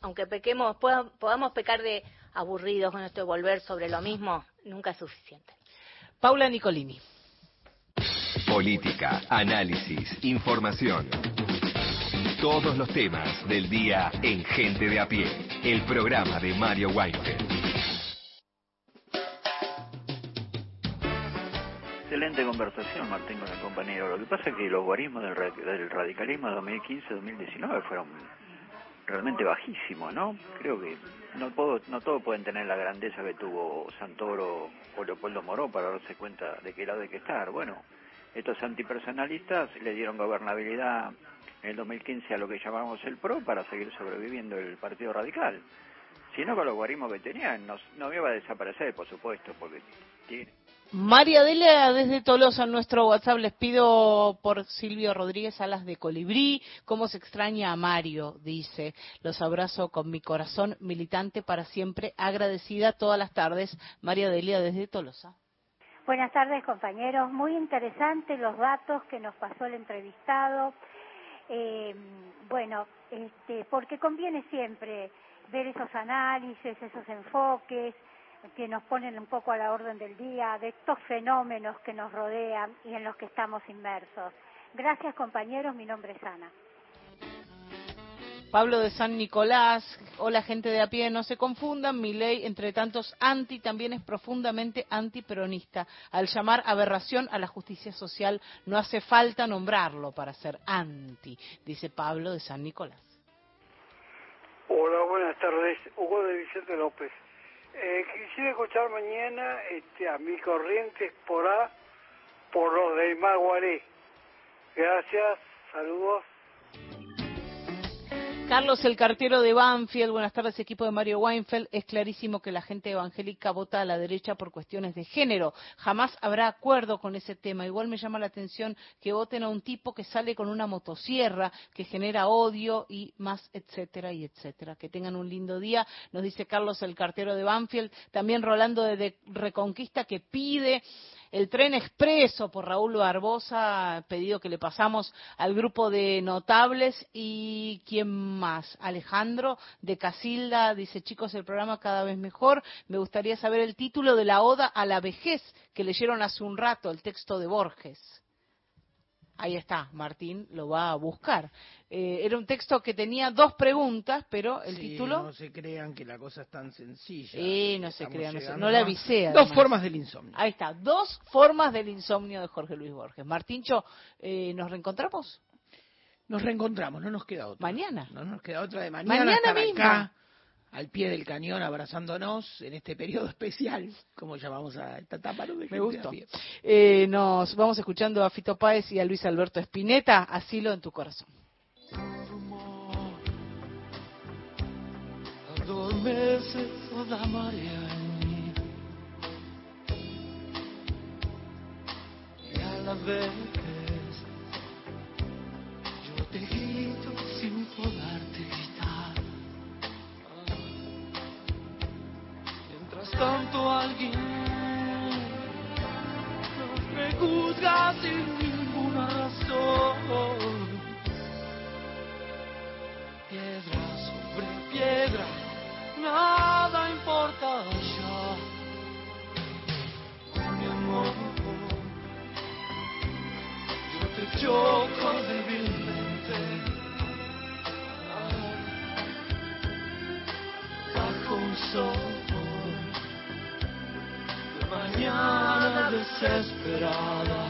Speaker 34: Aunque pequemos, podamos pecar de aburridos con esto de volver sobre lo mismo, nunca es suficiente.
Speaker 1: Paula Nicolini.
Speaker 5: Política, análisis, información. Todos los temas del día en Gente de a pie, el programa de Mario Weinfeld.
Speaker 30: Excelente conversación, Martín, con el compañero. Lo que pasa es que los guarismos del, del radicalismo 2015-2019 fueron realmente bajísimos, ¿no? Creo que no, puedo, no todos pueden tener la grandeza que tuvo Santoro o Leopoldo Moró para darse cuenta de qué lado hay que estar. Bueno, estos antipersonalistas le dieron gobernabilidad en el 2015 a lo que llamamos el PRO para seguir sobreviviendo el Partido Radical. Si no, con los guarismos que tenían, no, no iba a desaparecer, por supuesto, porque tiene...
Speaker 1: María Delia desde Tolosa en nuestro WhatsApp les pido por Silvio Rodríguez Alas de Colibrí, cómo se extraña a Mario, dice, los abrazo con mi corazón militante para siempre, agradecida todas las tardes, María Delia desde Tolosa.
Speaker 39: Buenas tardes, compañeros. Muy interesantes los datos que nos pasó el entrevistado. Eh, bueno, este, porque conviene siempre ver esos análisis, esos enfoques que nos ponen un poco a la orden del día de estos fenómenos que nos rodean y en los que estamos inmersos. Gracias, compañeros. Mi nombre es Ana.
Speaker 1: Pablo de San Nicolás, hola gente de a pie, no se confundan, mi ley, entre tantos anti, también es profundamente antiperonista. Al llamar aberración a la justicia social, no hace falta nombrarlo para ser anti, dice Pablo de San Nicolás.
Speaker 40: Hola, buenas tardes. Hugo de Vicente López. Eh, quisiera escuchar mañana este, a mis corrientes por A, por los de Maguaré. Gracias, saludos.
Speaker 1: Carlos, el cartero de Banfield, buenas tardes, equipo de Mario Weinfeld. Es clarísimo que la gente evangélica vota a la derecha por cuestiones de género. Jamás habrá acuerdo con ese tema. Igual me llama la atención que voten a un tipo que sale con una motosierra, que genera odio y más, etcétera y etcétera. Que tengan un lindo día, nos dice Carlos, el cartero de Banfield. También Rolando de, Reconquista que pide el tren expreso por Raúl Barbosa, pedido que le pasamos al grupo de notables. Y quién más, Alejandro de Casilda dice chicos el programa cada vez mejor, me gustaría saber el título de la oda a la vejez que leyeron hace un rato, el texto de Borges. Ahí está, Martín lo va a buscar. Eh, era un texto que tenía dos preguntas, pero el
Speaker 3: Sí,
Speaker 1: título...
Speaker 3: No se crean que la cosa es tan sencilla.
Speaker 1: Sí, no se crean, no, se- no le
Speaker 3: a
Speaker 1: avisé.
Speaker 3: Dos formas del insomnio.
Speaker 1: Ahí está, dos formas del insomnio de Jorge Luis Borges. Martíncho, eh, ¿nos reencontramos?
Speaker 3: Nos reencontramos, no nos queda otra.
Speaker 1: Mañana.
Speaker 3: No nos queda otra de mañana.
Speaker 1: Mañana
Speaker 3: estar
Speaker 1: mismo.
Speaker 3: acá, al pie del cañón, abrazándonos en este periodo especial, como llamamos a esta etapa. ¿no?
Speaker 1: Me gustó. Eh, nos vamos escuchando a Fito Páez y a Luis Alberto Spinetta, Asilo en tu corazón.
Speaker 25: adormece toda marea en mí. Y a la vez yo te grito sin poderte tanto alguien me juzga sin ninguna razón. Piedra sobre piedra, nada importa ya. Mi amor, yo te choco débilmente. Bajo un sol mañana desesperada.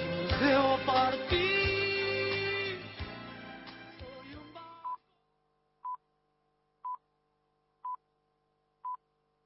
Speaker 25: Y nos debo partir.